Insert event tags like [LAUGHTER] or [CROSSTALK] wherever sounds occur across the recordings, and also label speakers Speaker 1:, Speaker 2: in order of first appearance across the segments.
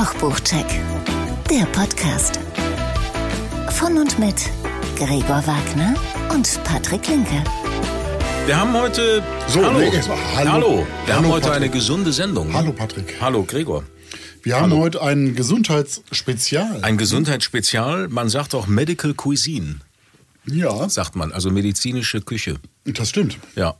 Speaker 1: Kochbuchcheck, der Podcast. Von und mit Gregor Wagner und Patrick Linke.
Speaker 2: Wir haben heute.
Speaker 3: So,
Speaker 2: hallo.
Speaker 3: nee, erstmal hallo.
Speaker 2: hallo. Wir
Speaker 3: Hallo,
Speaker 2: haben heute
Speaker 3: Patrick.
Speaker 2: eine gesunde Sendung.
Speaker 3: Hallo Patrick.
Speaker 2: Hallo Gregor.
Speaker 3: Wir haben
Speaker 2: Hallo.
Speaker 3: heute ein Gesundheitsspezial.
Speaker 2: Ein Gesundheitsspezial. Man sagt auch Medical Cuisine,
Speaker 3: ja,
Speaker 2: sagt man. Also medizinische Küche.
Speaker 3: das stimmt.
Speaker 2: Ja.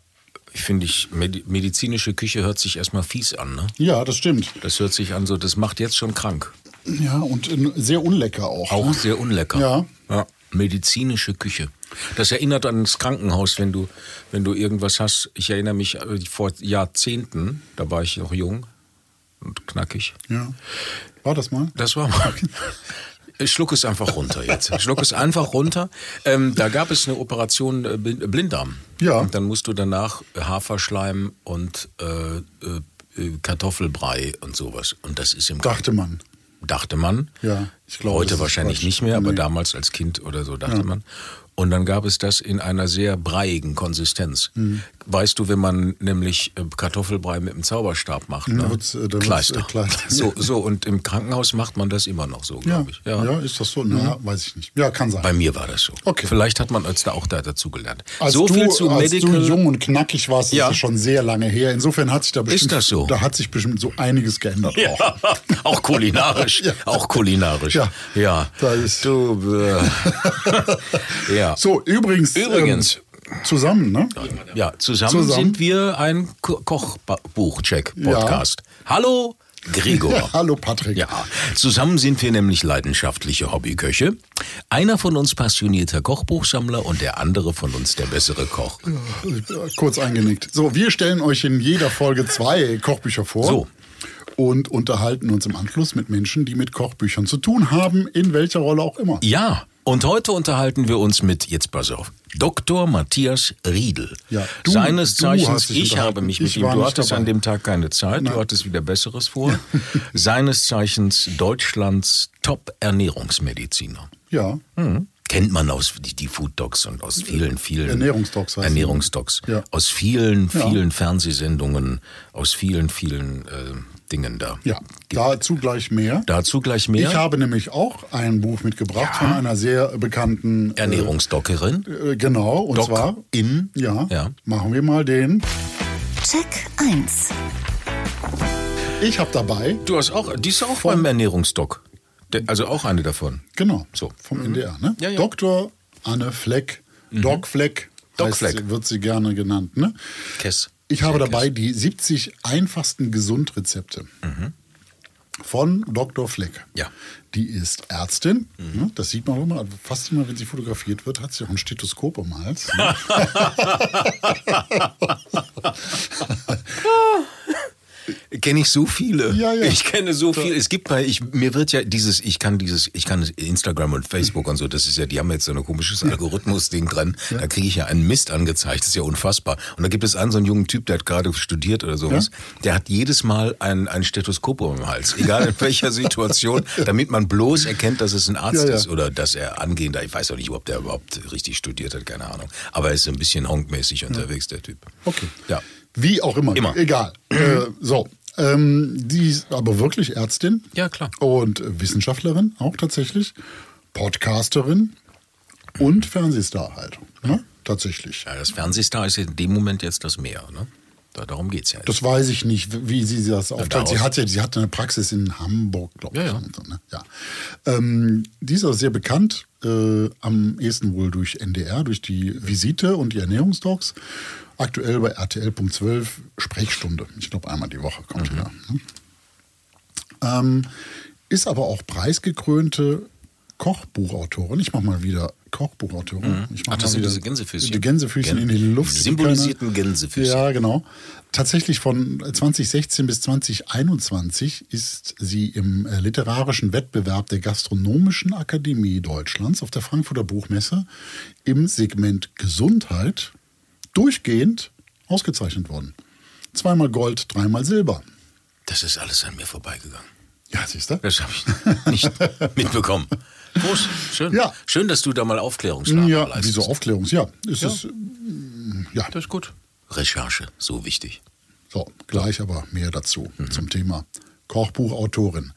Speaker 2: Ich finde, ich, Medi medizinische Küche hört sich erstmal fies an. Ne?
Speaker 3: Ja, das stimmt.
Speaker 2: Das hört sich an so, das macht jetzt schon krank.
Speaker 3: Ja, und äh, sehr unlecker auch.
Speaker 2: Auch
Speaker 3: ne?
Speaker 2: sehr unlecker.
Speaker 3: Ja.
Speaker 2: ja. Medizinische Küche. Das erinnert an das Krankenhaus, wenn du, wenn du irgendwas hast. Ich erinnere mich äh, vor Jahrzehnten, da war ich noch jung und knackig.
Speaker 3: Ja. War das mal?
Speaker 2: Das war mal. [LAUGHS] Ich schluck es einfach runter jetzt. Ich schluck es einfach runter. Ähm, da gab es eine Operation äh, Blind- Blinddarm.
Speaker 3: Ja.
Speaker 2: Und dann musst du danach Haferschleim und äh, äh, äh, Kartoffelbrei und sowas. Und das ist im
Speaker 3: Dachte man.
Speaker 2: dachte man.
Speaker 3: Ja, ich glaube,
Speaker 2: Heute wahrscheinlich nicht mehr, aber
Speaker 3: Nee.
Speaker 2: damals als Kind oder so dachte
Speaker 3: Ja.
Speaker 2: man. Und dann gab es das in einer sehr breiigen Konsistenz.
Speaker 3: Mhm.
Speaker 2: Weißt du, wenn man nämlich äh, Kartoffelbrei mit einem Zauberstab macht, ne?
Speaker 3: Dann wird's, äh, dann wird's,
Speaker 2: Kleister.
Speaker 3: äh, Kleister.
Speaker 2: So, so, und im Krankenhaus macht man das immer noch so,
Speaker 3: Ja.
Speaker 2: glaube ich.
Speaker 3: ja, ist das so? Na, weiß ich nicht. Ja, kann sein.
Speaker 2: Bei mir war das so.
Speaker 3: Okay.
Speaker 2: Vielleicht hat man jetzt da auch da dazugelernt.
Speaker 3: als
Speaker 2: so
Speaker 3: du,
Speaker 2: viel zu
Speaker 3: als
Speaker 2: Medical.
Speaker 3: du jung und knackig warst,
Speaker 2: Ja.
Speaker 3: ist das schon sehr lange her. Insofern hat sich da bestimmt,
Speaker 2: das so?
Speaker 3: da hat sich bestimmt so einiges geändert
Speaker 2: ja,
Speaker 3: auch. [LAUGHS]
Speaker 2: auch kulinarisch.
Speaker 3: Ja.
Speaker 2: Auch kulinarisch.
Speaker 3: Ja.
Speaker 2: ja.
Speaker 3: Da ist-
Speaker 2: du. Äh, [LAUGHS] ja.
Speaker 3: So, übrigens.
Speaker 2: Übrigens.
Speaker 3: Ähm, zusammen, ne?
Speaker 2: Ja, zusammen,
Speaker 3: Zusammen.
Speaker 2: sind wir ein Ko Kochbuch-Check-Podcast. Hallo, Gregor.
Speaker 3: Ja, hallo Patrick.
Speaker 2: Ja, zusammen sind wir nämlich leidenschaftliche Hobbyköche. Einer von uns passionierter Kochbuchsammler und der andere von uns der bessere Koch.
Speaker 3: Kurz eingenickt. So, wir stellen euch in jeder Folge zwei Kochbücher vor.
Speaker 2: So.
Speaker 3: Und unterhalten uns im Anschluss mit Menschen, die mit Kochbüchern zu tun haben, in welcher Rolle auch immer.
Speaker 2: Ja, und heute unterhalten wir uns mit, jetzt pass auf, Dr. Matthias Riedel.
Speaker 3: Ja, du-
Speaker 2: Seines
Speaker 3: du
Speaker 2: Zeichens,
Speaker 3: dich
Speaker 2: ich habe mich mit
Speaker 3: Ich
Speaker 2: ihm, du hattest
Speaker 3: dabei.
Speaker 2: an dem Tag keine Zeit, du hattest wieder Besseres vor. [LAUGHS] Seines Zeichens Deutschlands Top-Ernährungsmediziner.
Speaker 3: Ja.
Speaker 2: Mhm. Kennt man aus die, die Food Docs und aus vielen, vielen
Speaker 3: Ernährungsdocs die.
Speaker 2: Ernährungsdocs.
Speaker 3: Ja.
Speaker 2: Aus vielen, vielen Fernsehsendungen, aus vielen, vielen äh, Dingen da.
Speaker 3: Ja, dazu gleich mehr.
Speaker 2: Dazu gleich mehr.
Speaker 3: Ich habe nämlich auch ein Buch mitgebracht von einer sehr bekannten äh,
Speaker 2: Ernährungsdockerin.
Speaker 3: Äh, genau, und
Speaker 2: Doc
Speaker 3: zwar
Speaker 2: in.
Speaker 3: Ja,
Speaker 2: Ja.
Speaker 3: machen wir mal den.
Speaker 1: Check 1.
Speaker 3: Ich habe dabei,
Speaker 2: Du hast auch, die ist auch beim Ernährungsdoc. Also auch eine davon.
Speaker 3: genau,
Speaker 2: So.
Speaker 3: vom NDR, ne?
Speaker 2: Ja, ja.
Speaker 3: Dr. Anne Fleck, Doc Fleck,
Speaker 2: Doc
Speaker 3: heißt
Speaker 2: Fleck.
Speaker 3: wird sie gerne genannt, ne?
Speaker 2: Kess.
Speaker 3: Ich habe dabei die 70 einfachsten Gesundrezepte von Dr. Fleck.
Speaker 2: Ja.
Speaker 3: Die ist Ärztin. ne? Das sieht man auch immer. Fast immer, wenn sie fotografiert wird, hat sie auch ein Stethoskop am Hals. [LAUGHS] [LAUGHS] ne?
Speaker 2: Kenne ich so viele.
Speaker 3: Ja, ja.
Speaker 2: Ich kenne so viele. Es gibt bei, ich, mir wird ja dieses, ich kann dieses, ich kann Instagram und Facebook und so, das ist ja, die haben jetzt so ein komisches Algorithmus-Ding dran. Da kriege ich ja einen Mist angezeigt, das ist ja unfassbar. Und da gibt es einen so einen jungen Typ, der hat gerade studiert oder sowas, der hat jedes Mal ein, ein Stethoskop um den Hals, egal in welcher Situation, [LAUGHS] damit man bloß erkennt, dass es ein Arzt
Speaker 3: Ja, ja.
Speaker 2: ist oder dass er angehender, ich weiß auch nicht, ob der überhaupt richtig studiert hat, keine Ahnung. Aber er ist ein bisschen honkmäßig unterwegs, der Typ.
Speaker 3: Okay.
Speaker 2: Ja.
Speaker 3: Wie auch immer.
Speaker 2: Immer.
Speaker 3: Egal. [CLEARS THROAT] äh, so. Ähm, die ist aber wirklich Ärztin.
Speaker 2: Ja, klar.
Speaker 3: Und Wissenschaftlerin auch tatsächlich. Podcasterin und Fernsehstar halt. Ne? Tatsächlich.
Speaker 2: Ja, das Fernsehstar ist in dem Moment jetzt das Meer, ne? Da, darum geht's ja. jetzt.
Speaker 3: Das weiß ich nicht, wie sie das aufteilt. Sie hat ja, sie hatte eine Praxis in Hamburg, glaube ich.
Speaker 2: Ja, ja.
Speaker 3: So, ne? ja. Ähm, die ist auch sehr bekannt, äh, am ehesten wohl durch NDR, durch die Visite und die Ernährungsdocs. Aktuell bei RTL.12 Sprechstunde. Ich glaube, einmal die Woche
Speaker 2: Mhm.
Speaker 3: kommt die da. Ne? Ähm, ist aber auch preisgekrönte Kochbuchautorin. Ich mache mal wieder Kochbuchautorin. Ich mach
Speaker 2: Ach, das sind
Speaker 3: wieder
Speaker 2: diese Gänsefüßchen.
Speaker 3: Die Gänsefüßchen
Speaker 2: Gän-
Speaker 3: in die Luft.
Speaker 2: symbolisierten Gänsefüßchen.
Speaker 3: Ja, genau. Tatsächlich von 2016 bis 2021 ist sie im äh, literarischen Wettbewerb der Gastronomischen Akademie Deutschlands auf der Frankfurter Buchmesse im Segment Gesundheit durchgehend ausgezeichnet worden. Zweimal Gold, dreimal Silber.
Speaker 2: Das ist alles an mir vorbeigegangen.
Speaker 3: Ja, siehst du?
Speaker 2: Das habe ich nicht [LAUGHS] mitbekommen. Groß, schön.
Speaker 3: Ja.
Speaker 2: Schön, dass du da mal Aufklärungsarbeit
Speaker 3: Ja,
Speaker 2: leistest.
Speaker 3: wieso Aufklärungs? Ja, ist
Speaker 2: Ja.
Speaker 3: es. mm, Ja,
Speaker 2: Das ist gut. Recherche, so wichtig.
Speaker 3: So, gleich aber mehr dazu zum Thema Kochbuchautorin.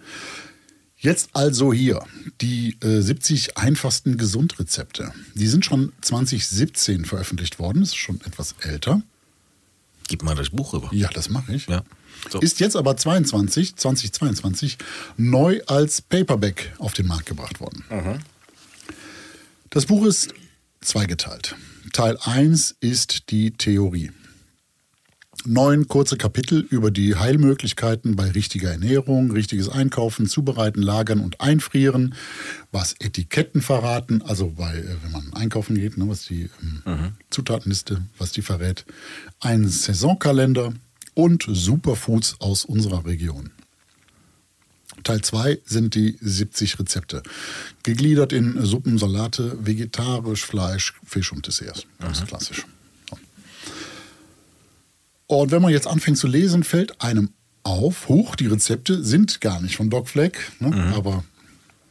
Speaker 3: Jetzt also hier die äh, 70 einfachsten Gesundrezepte. Die sind schon 2017 veröffentlicht worden, ist schon etwas älter.
Speaker 2: Gib mal das Buch rüber.
Speaker 3: Ja, das mache ich.
Speaker 2: Ja. So.
Speaker 3: Ist jetzt aber 22, 2022 neu als Paperback auf den Markt gebracht worden. Das Buch ist zweigeteilt. Teil 1 ist die Theorie. Neun kurze Kapitel über die Heilmöglichkeiten bei richtiger Ernährung, richtiges Einkaufen, Zubereiten, Lagern und Einfrieren, was Etiketten verraten, also bei, äh, wenn man einkaufen geht, ne, was die ähm, Zutatenliste, was die verrät, ein Saisonkalender und Superfoods aus unserer Region. Teil 2 sind die 70 Rezepte. Gegliedert in Suppen, Salate, vegetarisch, Fleisch, Fisch und Desserts. Ganz klassisch. Und wenn man jetzt anfängt zu lesen, fällt einem auf, hoch, die Rezepte sind gar nicht von Doc Fleck, ne? aber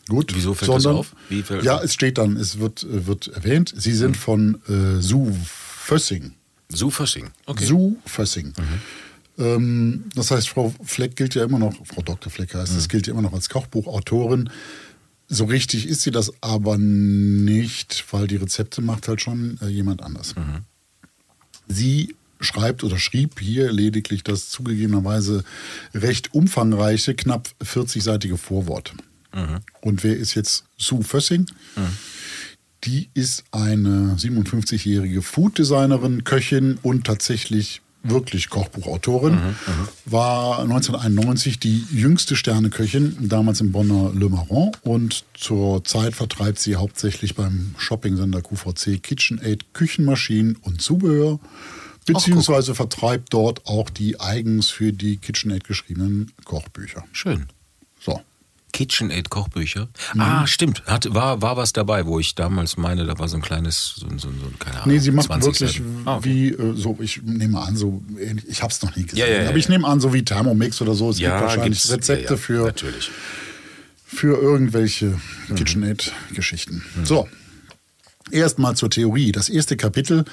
Speaker 3: gut.
Speaker 2: Wieso fällt das auf? Fällt-
Speaker 3: ja, es steht dann, es wird, äh, wird erwähnt, sie sind von äh, Sue Fössing.
Speaker 2: Sue Fössing. Okay.
Speaker 3: Sue Fössing. Ähm, das heißt, Frau Fleck gilt ja immer noch, Frau Dr. Fleck heißt es, gilt ja immer noch als Kochbuchautorin. So richtig ist sie das aber nicht, weil die Rezepte macht halt schon äh, jemand anders. Sie schreibt oder schrieb hier lediglich das zugegebenerweise recht umfangreiche, knapp 40-seitige Vorwort. Und wer ist jetzt Sue Fössing? Die ist eine 57-jährige Food-Designerin, Köchin und tatsächlich wirklich Kochbuchautorin. War 1991 die jüngste Sterneköchin, damals im Bonner Le Marron. Und zur Zeit vertreibt sie hauptsächlich beim Shopping-Sender QVC KitchenAid Küchenmaschinen und Zubehör. Beziehungsweise vertreibt dort auch die eigens für die KitchenAid geschriebenen Kochbücher.
Speaker 2: Schön.
Speaker 3: So.
Speaker 2: KitchenAid Kochbücher.
Speaker 3: Mhm.
Speaker 2: Ah, stimmt. Hat, war, war was dabei, wo ich damals meine, da war so ein kleines, so, ein- so, ein- so ein, keine Ahnung.
Speaker 3: Nee, sie macht
Speaker 2: 20
Speaker 3: wirklich.
Speaker 2: Ah, okay.
Speaker 3: wie äh, so, ich nehme an, so ähnlich, ich habe es noch nie gesehen,
Speaker 2: Ja, ja, ja,
Speaker 3: aber ich nehme an, so wie Thermomix oder so. Es
Speaker 2: ja,
Speaker 3: gibt wahrscheinlich Rezepte für,
Speaker 2: Natürlich.
Speaker 3: für irgendwelche
Speaker 2: Mhm.
Speaker 3: KitchenAid-Geschichten. So, erstmal zur Theorie. Das erste Kapitel,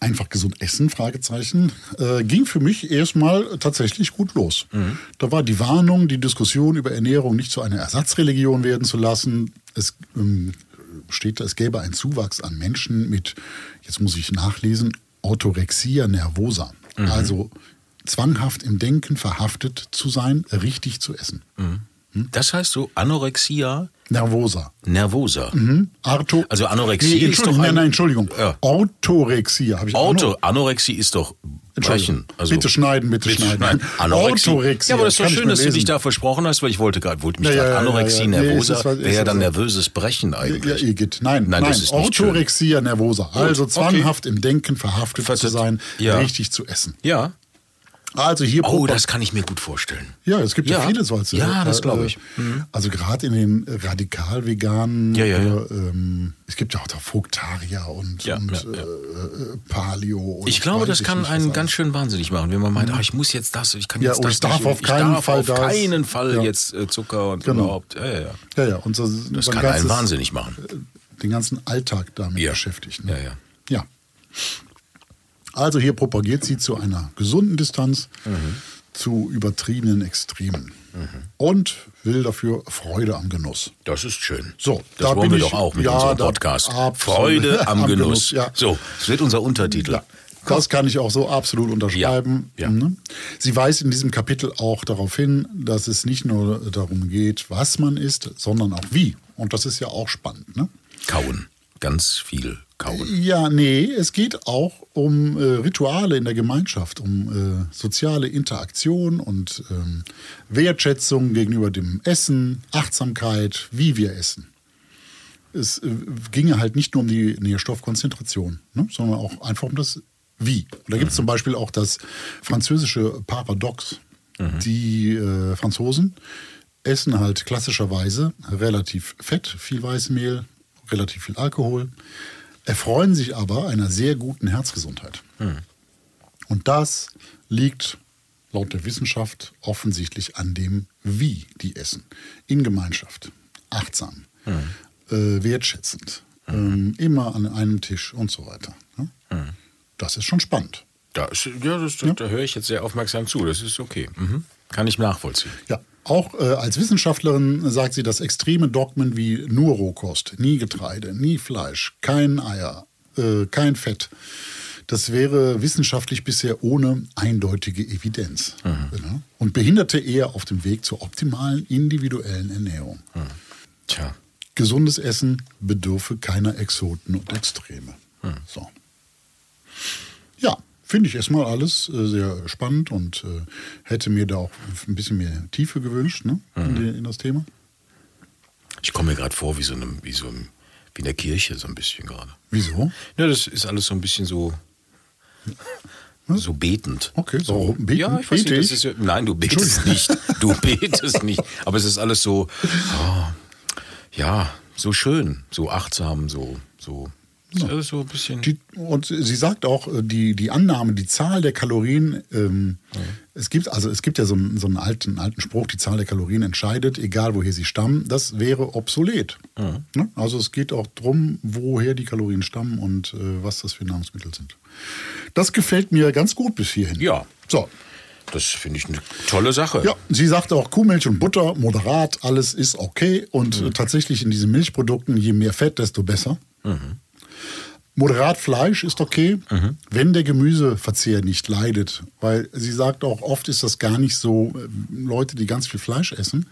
Speaker 3: einfach gesund essen, Fragezeichen, äh, ging für mich erstmal tatsächlich gut los.
Speaker 2: Mhm.
Speaker 3: Da war die Warnung, die Diskussion über Ernährung nicht zu einer Ersatzreligion werden zu lassen. Es ähm, steht, es gäbe einen Zuwachs an Menschen mit, jetzt muss ich nachlesen, Autorexia nervosa.
Speaker 2: Mhm.
Speaker 3: Also zwanghaft im Denken verhaftet zu sein, richtig zu essen.
Speaker 2: Mhm. Das heißt so Anorexia
Speaker 3: Nervosa.
Speaker 2: nervosa.
Speaker 3: Mhm. Arto
Speaker 2: Also Anorexie
Speaker 3: nee,
Speaker 2: ist doch ein-
Speaker 3: nein, nein, Entschuldigung.
Speaker 2: Ja.
Speaker 3: Autorexia habe ich
Speaker 2: Auto,
Speaker 3: Ano-
Speaker 2: Anorexie ist doch brechen. Also,
Speaker 3: bitte schneiden, bitte, schneiden. [LAUGHS]
Speaker 2: Anorexie.
Speaker 3: Autorexia.
Speaker 2: Ja, aber das ist doch schön, dass du dich da versprochen hast, weil ich wollte gerade, wollte mich
Speaker 3: Ja, ja, ja,
Speaker 2: Anorexie
Speaker 3: ja, ja. Nee,
Speaker 2: nervosa,
Speaker 3: das-
Speaker 2: wäre ja dann nervöses Brechen
Speaker 3: Ja,
Speaker 2: eigentlich.
Speaker 3: Igitt. Nein,
Speaker 2: Nein,
Speaker 3: nein,
Speaker 2: das ist.
Speaker 3: Autorexia nervosa. Also
Speaker 2: okay.
Speaker 3: zwanghaft im Denken verhaftet
Speaker 2: Vertet-
Speaker 3: zu sein,
Speaker 2: Ja.
Speaker 3: richtig zu essen.
Speaker 2: Ja.
Speaker 3: Also hier
Speaker 2: Oh, das kann ich mir gut vorstellen.
Speaker 3: Ja, es gibt ja,
Speaker 2: Ja.
Speaker 3: viele so als
Speaker 2: Ja, das glaube
Speaker 3: äh,
Speaker 2: ich. Mhm.
Speaker 3: Also gerade in den radikal veganen,
Speaker 2: Ja, ja, ja.
Speaker 3: ähm, es gibt ja auch da Fructarier und,
Speaker 2: Ja,
Speaker 3: und
Speaker 2: ja,
Speaker 3: äh, äh, Paleo. Und
Speaker 2: Ich glaube, das kann einen ganz schön wahnsinnig machen, wenn man meint, ah, ich muss jetzt das, ich kann jetzt
Speaker 3: und
Speaker 2: das
Speaker 3: es darf
Speaker 2: nicht,
Speaker 3: auf
Speaker 2: ich
Speaker 3: keinen
Speaker 2: darf
Speaker 3: Fall
Speaker 2: auf
Speaker 3: das.
Speaker 2: keinen Fall jetzt äh, Zucker und
Speaker 3: Genau.
Speaker 2: überhaupt. Ja, ja, ja.
Speaker 3: Ja, ja. Und so,
Speaker 2: Das kann einen
Speaker 3: ganzes-
Speaker 2: wahnsinnig machen.
Speaker 3: den ganzen Alltag damit beschäftigt. Ne?
Speaker 2: Ja, ja.
Speaker 3: Ja. Also hier propagiert sie zu einer gesunden Distanz,
Speaker 2: Mhm.
Speaker 3: zu übertriebenen Extremen und will dafür Freude am Genuss.
Speaker 2: Das ist schön.
Speaker 3: So,
Speaker 2: das
Speaker 3: da
Speaker 2: wollen
Speaker 3: bin
Speaker 2: wir
Speaker 3: ich-
Speaker 2: doch auch mit
Speaker 3: ja,
Speaker 2: unserem Podcast. Freude [LAUGHS] am,
Speaker 3: Am
Speaker 2: Genuss.
Speaker 3: Genuss, ja.
Speaker 2: So, das wird unser Untertitel.
Speaker 3: Ja, das kann ich auch so absolut unterschreiben.
Speaker 2: Ja, ja.
Speaker 3: Ne? Sie weist in diesem Kapitel auch darauf hin, dass es nicht nur darum geht, was man isst, sondern auch wie. Und das ist ja auch spannend. Ne?
Speaker 2: Kauen. Ganz viel kauen.
Speaker 3: Ja, nee, es geht auch um äh, Rituale in der Gemeinschaft, um äh, soziale Interaktion und ähm, Wertschätzung gegenüber dem Essen, Achtsamkeit, wie wir essen. Es äh, ginge halt nicht nur um die Nährstoffkonzentration, ne, sondern auch einfach um das Wie. Und da gibt es zum Beispiel auch das französische Paradox. Die äh, Franzosen essen halt klassischerweise relativ Fett, viel Weißmehl, relativ viel Alkohol, erfreuen sich aber einer sehr guten Herzgesundheit. Und das liegt laut der Wissenschaft offensichtlich an dem, wie die essen. In Gemeinschaft, achtsam, äh, wertschätzend, ähm, immer an einem Tisch und so weiter. Ne? Das ist schon spannend.
Speaker 2: Da, ist, ja, das, das, da höre ich jetzt sehr aufmerksam zu. Das ist okay. Mhm. Kann ich nachvollziehen.
Speaker 3: Ja, auch äh, als Wissenschaftlerin sagt sie, dass extreme Dogmen wie nur Rohkost, nie Getreide, nie Fleisch, kein Eier, äh, kein Fett, das wäre wissenschaftlich bisher ohne eindeutige Evidenz mhm. und behinderte eher auf dem Weg zur optimalen individuellen Ernährung.
Speaker 2: Mhm. Tja.
Speaker 3: Gesundes Essen bedürfe keiner Exoten und Extreme.
Speaker 2: Mhm.
Speaker 3: So. Ja, finde ich erstmal alles äh, sehr spannend und äh, hätte mir da auch ein bisschen mehr Tiefe gewünscht ne, in, die, in das Thema.
Speaker 2: Ich komme mir gerade vor wie so, einem, wie so einem, wie in der Kirche so ein bisschen gerade.
Speaker 3: Wieso?
Speaker 2: Ja, das ist alles so ein bisschen so so betend.
Speaker 3: Okay, so beten.
Speaker 2: Ja, ich weiß
Speaker 3: Bete
Speaker 2: nicht. Ist, nein, du betest nicht. Du [LAUGHS] betest nicht. Aber es ist alles so, oh, ja, so schön, so achtsam, so, so. Es ist alles so ein bisschen.
Speaker 3: Die, und sie sagt auch, äh, die, die Annahme, die Zahl der Kalorien, ähm, es gibt also es gibt ja so einen, so einen alten, alten Spruch, die Zahl der Kalorien entscheidet, egal woher sie stammen, das wäre obsolet. Ne? Also es geht auch darum, woher die Kalorien stammen und äh, was das für Nahrungsmittel sind. Das gefällt mir ganz gut bis hierhin.
Speaker 2: Ja.
Speaker 3: So.
Speaker 2: Das finde ich eine tolle Sache.
Speaker 3: Ja, sie sagt auch Kuhmilch und Butter, moderat, alles ist okay. Und
Speaker 2: Mhm.
Speaker 3: äh, tatsächlich in diesen Milchprodukten, je mehr Fett, desto besser.
Speaker 2: Mhm.
Speaker 3: Moderat Fleisch ist okay, wenn der Gemüseverzehr nicht leidet. Weil sie sagt auch, oft ist das gar nicht so, äh, Leute, die ganz viel Fleisch essen,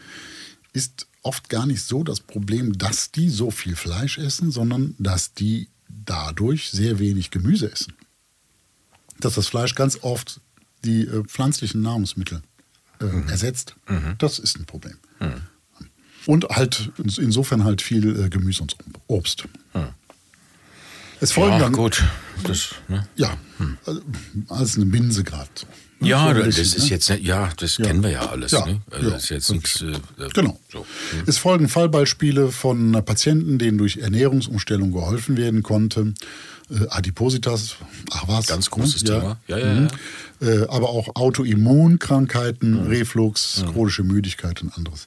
Speaker 3: ist oft gar nicht so das Problem, dass die so viel Fleisch essen, sondern dass die dadurch sehr wenig Gemüse essen. Dass das Fleisch ganz oft die äh, pflanzlichen Nahrungsmittel äh, ersetzt. Das ist ein Problem. Und halt ins- insofern halt viel äh, Gemüse und Obst. Es folgen
Speaker 2: Ja,
Speaker 3: dann
Speaker 2: gut. Das, ne?
Speaker 3: ja, also, als eine Binse gerade. So.
Speaker 2: Ja, das ist
Speaker 3: ne?
Speaker 2: jetzt, ja, das
Speaker 3: Ja.
Speaker 2: kennen wir ja alles.
Speaker 3: Ja,
Speaker 2: Ne? Also
Speaker 3: ja.
Speaker 2: das ist jetzt nichts. Äh, äh,
Speaker 3: Genau.
Speaker 2: So.
Speaker 3: Es folgen Fallbeispiele von Patienten, denen durch Ernährungsumstellung geholfen werden konnte. Äh, Adipositas, ach was.
Speaker 2: Ganz großes
Speaker 3: ne?
Speaker 2: Thema. Ja, ja,
Speaker 3: Mhm. Äh, aber auch Autoimmunkrankheiten, Reflux,
Speaker 2: Mhm.
Speaker 3: chronische Müdigkeit und anderes.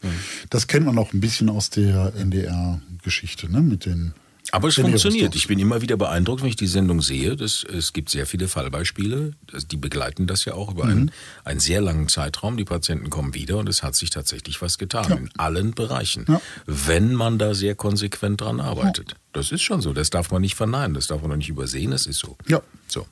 Speaker 3: Das kennt man auch ein bisschen aus der NDR-Geschichte, ne? Mit den
Speaker 2: Aber es funktioniert. Ich bin immer wieder beeindruckt, wenn ich die Sendung sehe. Das, es gibt sehr viele Fallbeispiele. Die begleiten das ja auch über
Speaker 3: Mhm.
Speaker 2: einen, einen sehr langen Zeitraum. Die Patienten kommen wieder und es hat sich tatsächlich was getan.
Speaker 3: Ja.
Speaker 2: In allen Bereichen.
Speaker 3: Ja.
Speaker 2: Wenn man da sehr konsequent dran arbeitet. Das ist schon so. Das darf man nicht verneinen. Das darf man auch nicht übersehen. Das ist so.
Speaker 3: Ja.
Speaker 2: So.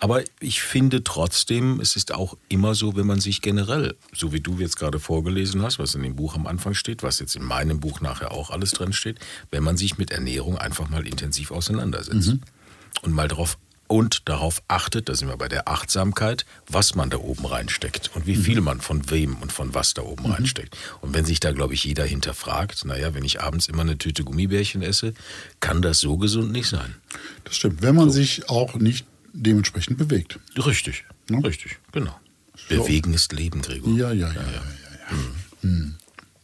Speaker 2: Aber ich finde trotzdem, es ist auch immer so, wenn man sich generell, so wie du jetzt gerade vorgelesen hast, was in dem Buch am Anfang steht, was jetzt in meinem Buch nachher auch alles drin steht, wenn man sich mit Ernährung einfach mal intensiv auseinandersetzt und mal darauf und darauf achtet, da sind wir bei der Achtsamkeit, was man da oben reinsteckt und wie viel man von wem und von was da oben reinsteckt. Und wenn sich da, glaube ich, jeder hinterfragt, naja, wenn ich abends immer eine Tüte Gummibärchen esse, kann das so gesund nicht sein.
Speaker 3: Das stimmt, wenn man sich auch nicht dementsprechend bewegt.
Speaker 2: Richtig,
Speaker 3: Ne?
Speaker 2: richtig, genau. Bewegen ist Leben, Gregor.
Speaker 3: Ja, ja, ja, ja, ja. ja. Hm.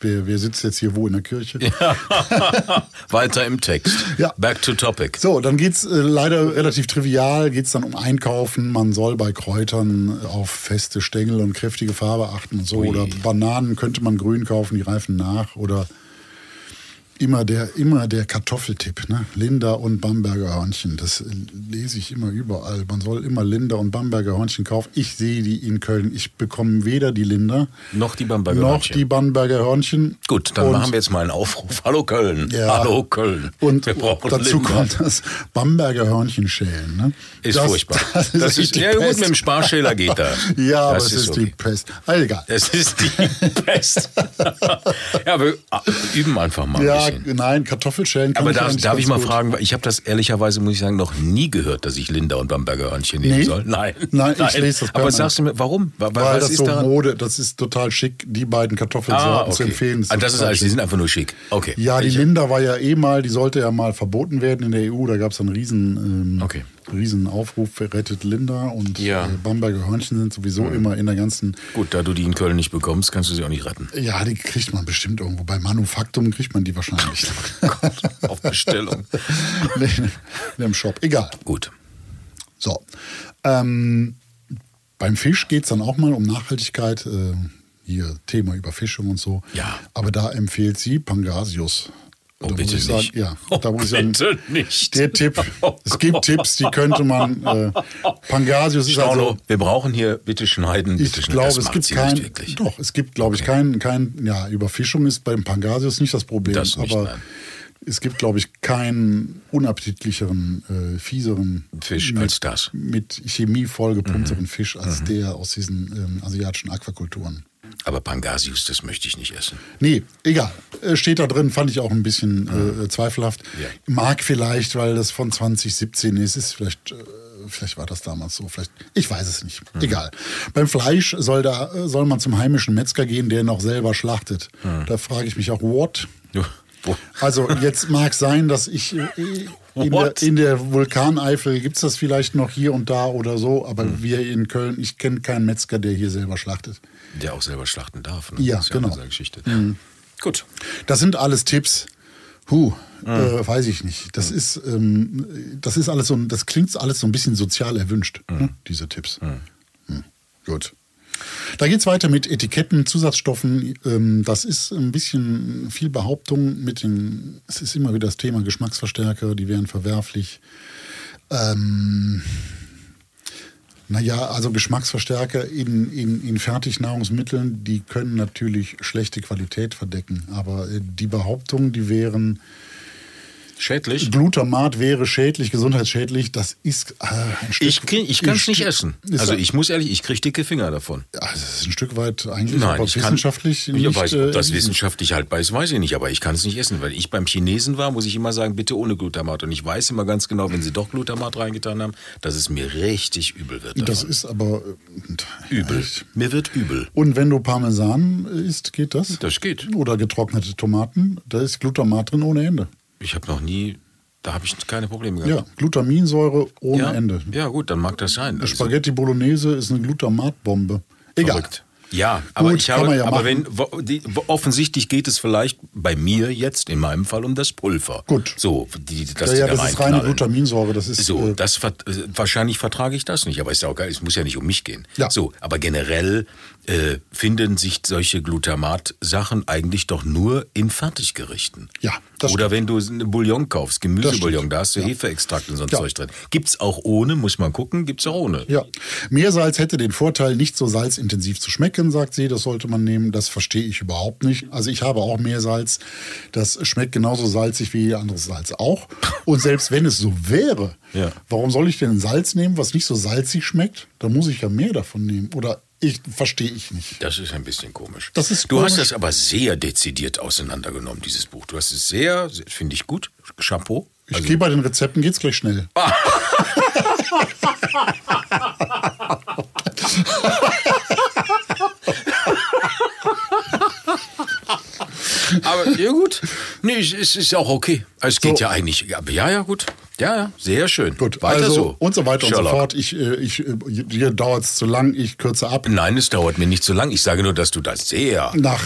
Speaker 3: Wer, wer sitzt jetzt hier wo in der Kirche? [LAUGHS]
Speaker 2: Weiter im Text.
Speaker 3: Ja.
Speaker 2: Back to topic.
Speaker 3: So, dann geht's äh, leider relativ trivial, geht's dann um Einkaufen. Man soll bei Kräutern auf feste Stängel und kräftige Farbe achten und so.
Speaker 2: Ui.
Speaker 3: Oder Bananen könnte man grün kaufen, die reifen nach. Oder immer der, immer der Kartoffeltipp, ne? Linda und Bamberger Hörnchen. Das lese ich immer überall. Man soll immer Linda und Bamberger Hörnchen kaufen. Ich sehe die in Köln. Ich bekomme weder die Linda
Speaker 2: Noch die Bamberger
Speaker 3: noch
Speaker 2: Hörnchen.
Speaker 3: die Bamberger Hörnchen.
Speaker 2: Gut, dann
Speaker 3: Und-
Speaker 2: machen wir jetzt mal einen Aufruf. Hallo Köln.
Speaker 3: Ja.
Speaker 2: Hallo Köln.
Speaker 3: Und dazu
Speaker 2: Linda.
Speaker 3: kommt das Bamberger Hörnchenschälen. Ne?
Speaker 2: Ist
Speaker 3: das,
Speaker 2: furchtbar. [LAUGHS]
Speaker 3: Das ist,
Speaker 2: Das ist,
Speaker 3: richtig
Speaker 2: ja gut,
Speaker 3: Pest.
Speaker 2: mit dem Sparschäler geht da. [LAUGHS]
Speaker 3: Ja, aber
Speaker 2: Das
Speaker 3: es ist,
Speaker 2: okay.
Speaker 3: die Pest. Ah, egal.
Speaker 2: Es ist die [LAUGHS] Pest. ja, wir üben einfach mal
Speaker 3: Ja,
Speaker 2: bisschen.
Speaker 3: nein, Kartoffelschälen kann
Speaker 2: Aber
Speaker 3: ich
Speaker 2: darf,
Speaker 3: eigentlich
Speaker 2: darf ich mal
Speaker 3: gut.
Speaker 2: fragen, ich habe das ehrlicherweise, muss ich sagen, noch nie gehört, dass ich Linda und Bamberger Hörnchen nehmen
Speaker 3: Nee?
Speaker 2: soll. Nein.
Speaker 3: Nein, ich lese das
Speaker 2: Aber sagst du mir, warum? Weil,
Speaker 3: Weil das
Speaker 2: ist
Speaker 3: so
Speaker 2: daran?
Speaker 3: Mode, das ist total schick, die beiden Kartoffelsorten
Speaker 2: Ah,
Speaker 3: zu
Speaker 2: okay.
Speaker 3: empfehlen.
Speaker 2: Ah, das ist alles, die sind einfach nur schick. Okay.
Speaker 3: Ja, die
Speaker 2: Ich-
Speaker 3: Linda war ja eh mal, die sollte ja mal verboten werden in der EU. Da gab es einen riesen, ähm,
Speaker 2: Okay.
Speaker 3: Riesen Aufruf für Rettet Linda und
Speaker 2: Ja.
Speaker 3: äh, Bamberger Hörnchen sind sowieso immer in der ganzen.
Speaker 2: Gut, da du die in Köln nicht bekommst, kannst du sie auch nicht retten.
Speaker 3: Ja, die kriegt man bestimmt irgendwo. Bei Manufaktum kriegt man die wahrscheinlich. [LAUGHS]
Speaker 2: Auf Bestellung. [LAUGHS]
Speaker 3: nee, nee, im Shop. Egal.
Speaker 2: Gut.
Speaker 3: So. Ähm, beim Fisch geht es dann auch mal um Nachhaltigkeit. Äh, hier Thema Überfischung und so.
Speaker 2: Ja.
Speaker 3: Aber da empfiehlt sie Pangasius
Speaker 2: Oh,
Speaker 3: da
Speaker 2: bitte
Speaker 3: muss ich sagen,
Speaker 2: nicht.
Speaker 3: ja,
Speaker 2: Oh,
Speaker 3: da muss ich sagen,
Speaker 2: nicht.
Speaker 3: der Tipp,
Speaker 2: Oh
Speaker 3: es gibt Tipps, die könnte man, äh, Pangasius ist
Speaker 2: Stauno,
Speaker 3: also,
Speaker 2: wir brauchen hier bitte schneiden.
Speaker 3: ich
Speaker 2: bitte schneiden.
Speaker 3: glaube, es gibt kein, doch, es gibt, glaube ich, kein, kein, ja, Überfischung ist beim Pangasius nicht das Problem,
Speaker 2: Das nicht,
Speaker 3: aber
Speaker 2: nein.
Speaker 3: es gibt, glaube ich, keinen unappetitlicheren, äh, fieseren
Speaker 2: Fisch
Speaker 3: mit,
Speaker 2: als das.
Speaker 3: mit Chemie vollgepumpteren Fisch als
Speaker 2: Mhm.
Speaker 3: der aus diesen ähm, asiatischen Aquakulturen.
Speaker 2: Aber Pangasius, das möchte ich nicht essen.
Speaker 3: Nee, egal. Äh, Steht da drin, fand ich auch ein bisschen äh, zweifelhaft.
Speaker 2: Ja.
Speaker 3: Mag vielleicht, weil das von 2017 ist, ist vielleicht, äh, vielleicht war das damals so, vielleicht, ich weiß es nicht. Egal. Beim Fleisch soll da, äh, soll man zum heimischen Metzger gehen, der noch selber schlachtet. Da frage ich mich auch, what?
Speaker 2: Ja, [LAUGHS] wo-
Speaker 3: Also jetzt mag sein, dass ich äh, in der, in der Vulkaneifel gibt es das vielleicht noch hier und da oder so, aber
Speaker 2: Hm.
Speaker 3: wir in Köln, ich kenne keinen Metzger, der hier selber schlachtet.
Speaker 2: Der auch selber schlachten darf. Ne?
Speaker 3: Ja,
Speaker 2: das ist
Speaker 3: genau.
Speaker 2: Ja eine Geschichte. Gut.
Speaker 3: Das sind alles Tipps. Huh,
Speaker 2: Mhm.
Speaker 3: äh, weiß ich nicht. Das ist, ähm, das ist alles so, das klingt alles so ein bisschen sozial erwünscht,
Speaker 2: Mhm.
Speaker 3: ne, diese Tipps. Hm, Gut. Da geht es weiter mit Etiketten, Zusatzstoffen. Ähm, das ist ein bisschen viel Behauptung mit den, es ist immer wieder das Thema Geschmacksverstärker, die wären verwerflich. Ähm, naja, also Geschmacksverstärker in, in, in Fertignahrungsmitteln, die können natürlich schlechte Qualität verdecken. Aber äh, die Behauptung, die wären,
Speaker 2: Schädlich?
Speaker 3: Glutamat wäre schädlich, gesundheitsschädlich, das ist äh, ein Stück
Speaker 2: Ich, krieg- ich kann es nicht essen. Also
Speaker 3: ja-
Speaker 2: ich muss ehrlich, ich kriege dicke Finger davon.
Speaker 3: Ja, das ist ein Stück weit eigentlich,
Speaker 2: Nein,
Speaker 3: aber
Speaker 2: ich kann,
Speaker 3: wissenschaftlich
Speaker 2: ja,
Speaker 3: nicht.
Speaker 2: weiß,
Speaker 3: äh,
Speaker 2: ob das
Speaker 3: erwiesen.
Speaker 2: wissenschaftlich haltbar ist, weiß ich nicht, aber ich kann es nicht essen, weil ich beim Chinesen war, muss ich immer sagen, bitte ohne Glutamat. Und ich weiß immer ganz genau, wenn sie doch Glutamat reingetan haben, dass es mir richtig übel wird.
Speaker 3: Das
Speaker 2: davon.
Speaker 3: ist aber äh,
Speaker 2: übel.
Speaker 3: echt.
Speaker 2: Mir wird übel.
Speaker 3: Und wenn du Parmesan isst, geht das?
Speaker 2: Das geht.
Speaker 3: Oder getrocknete Tomaten, da ist Glutamat drin ohne Ende.
Speaker 2: Ich habe noch nie, da habe ich keine Probleme gehabt.
Speaker 3: Ja, Glutaminsäure ohne
Speaker 2: ja?
Speaker 3: Ende.
Speaker 2: Ja, gut, dann mag das sein. Also,
Speaker 3: Spaghetti Bolognese ist eine Glutamatbombe. Egal.
Speaker 2: Verrückt. Ja, aber
Speaker 3: Gut,
Speaker 2: ich habe,
Speaker 3: ja
Speaker 2: aber
Speaker 3: machen.
Speaker 2: wenn die, offensichtlich geht es vielleicht bei mir jetzt in meinem Fall um das Pulver.
Speaker 3: Gut.
Speaker 2: So, die, das,
Speaker 3: Ja, ja,
Speaker 2: da
Speaker 3: das ist reine. Glutaminsäure. Das ist,
Speaker 2: So,
Speaker 3: äh,
Speaker 2: das äh, wahrscheinlich vertrage ich das nicht, aber ist ja auch geil. Es muss ja nicht um mich gehen.
Speaker 3: Ja.
Speaker 2: So, aber generell äh, finden sich solche Glutamat-Sachen eigentlich doch nur in Fertiggerichten.
Speaker 3: Ja, das
Speaker 2: Oder wenn du Bouillon kaufst, Gemüsebouillon,
Speaker 3: stimmt.
Speaker 2: da hast du
Speaker 3: Ja.
Speaker 2: Hefeextrakt und so ein
Speaker 3: Ja.
Speaker 2: Zeug drin. Gibt's auch ohne, muss man gucken, gibt's auch ohne.
Speaker 3: Ja, Meersalz hätte den Vorteil, nicht so salzintensiv zu schmecken, sagt sie. Das sollte man nehmen. Das verstehe ich überhaupt nicht. Also ich habe auch Meersalz. Das schmeckt genauso salzig wie jeder anderes Salz auch. Und selbst wenn es so wäre,
Speaker 2: Ja.
Speaker 3: warum soll ich denn Salz nehmen, was nicht so salzig schmeckt? Da muss ich ja mehr davon nehmen. Oder ich verstehe ich nicht.
Speaker 2: Das ist ein bisschen komisch.
Speaker 3: Das ist
Speaker 2: du hast
Speaker 3: komisch.
Speaker 2: das aber sehr dezidiert auseinandergenommen, dieses Buch. Du hast es sehr, sehr- finde ich gut. Chapeau.
Speaker 3: Ich
Speaker 2: Also-
Speaker 3: gehe bei den Rezepten, geht's gleich schnell. [LAUGHS]
Speaker 2: Aber ja gut. Nee, es ist auch okay. Es geht
Speaker 3: So.
Speaker 2: ja eigentlich. Ja, ja, ja, gut. Ja, ja, sehr schön.
Speaker 3: Gut,
Speaker 2: weiter
Speaker 3: also
Speaker 2: so.
Speaker 3: und so weiter
Speaker 2: Sherlock.
Speaker 3: und so fort. Ich, äh, ich, äh, hier dauert es zu lang, ich kürze ab.
Speaker 2: Nein, es dauert mir nicht so lang. Ich sage nur, dass du das sehr.
Speaker 3: Nach.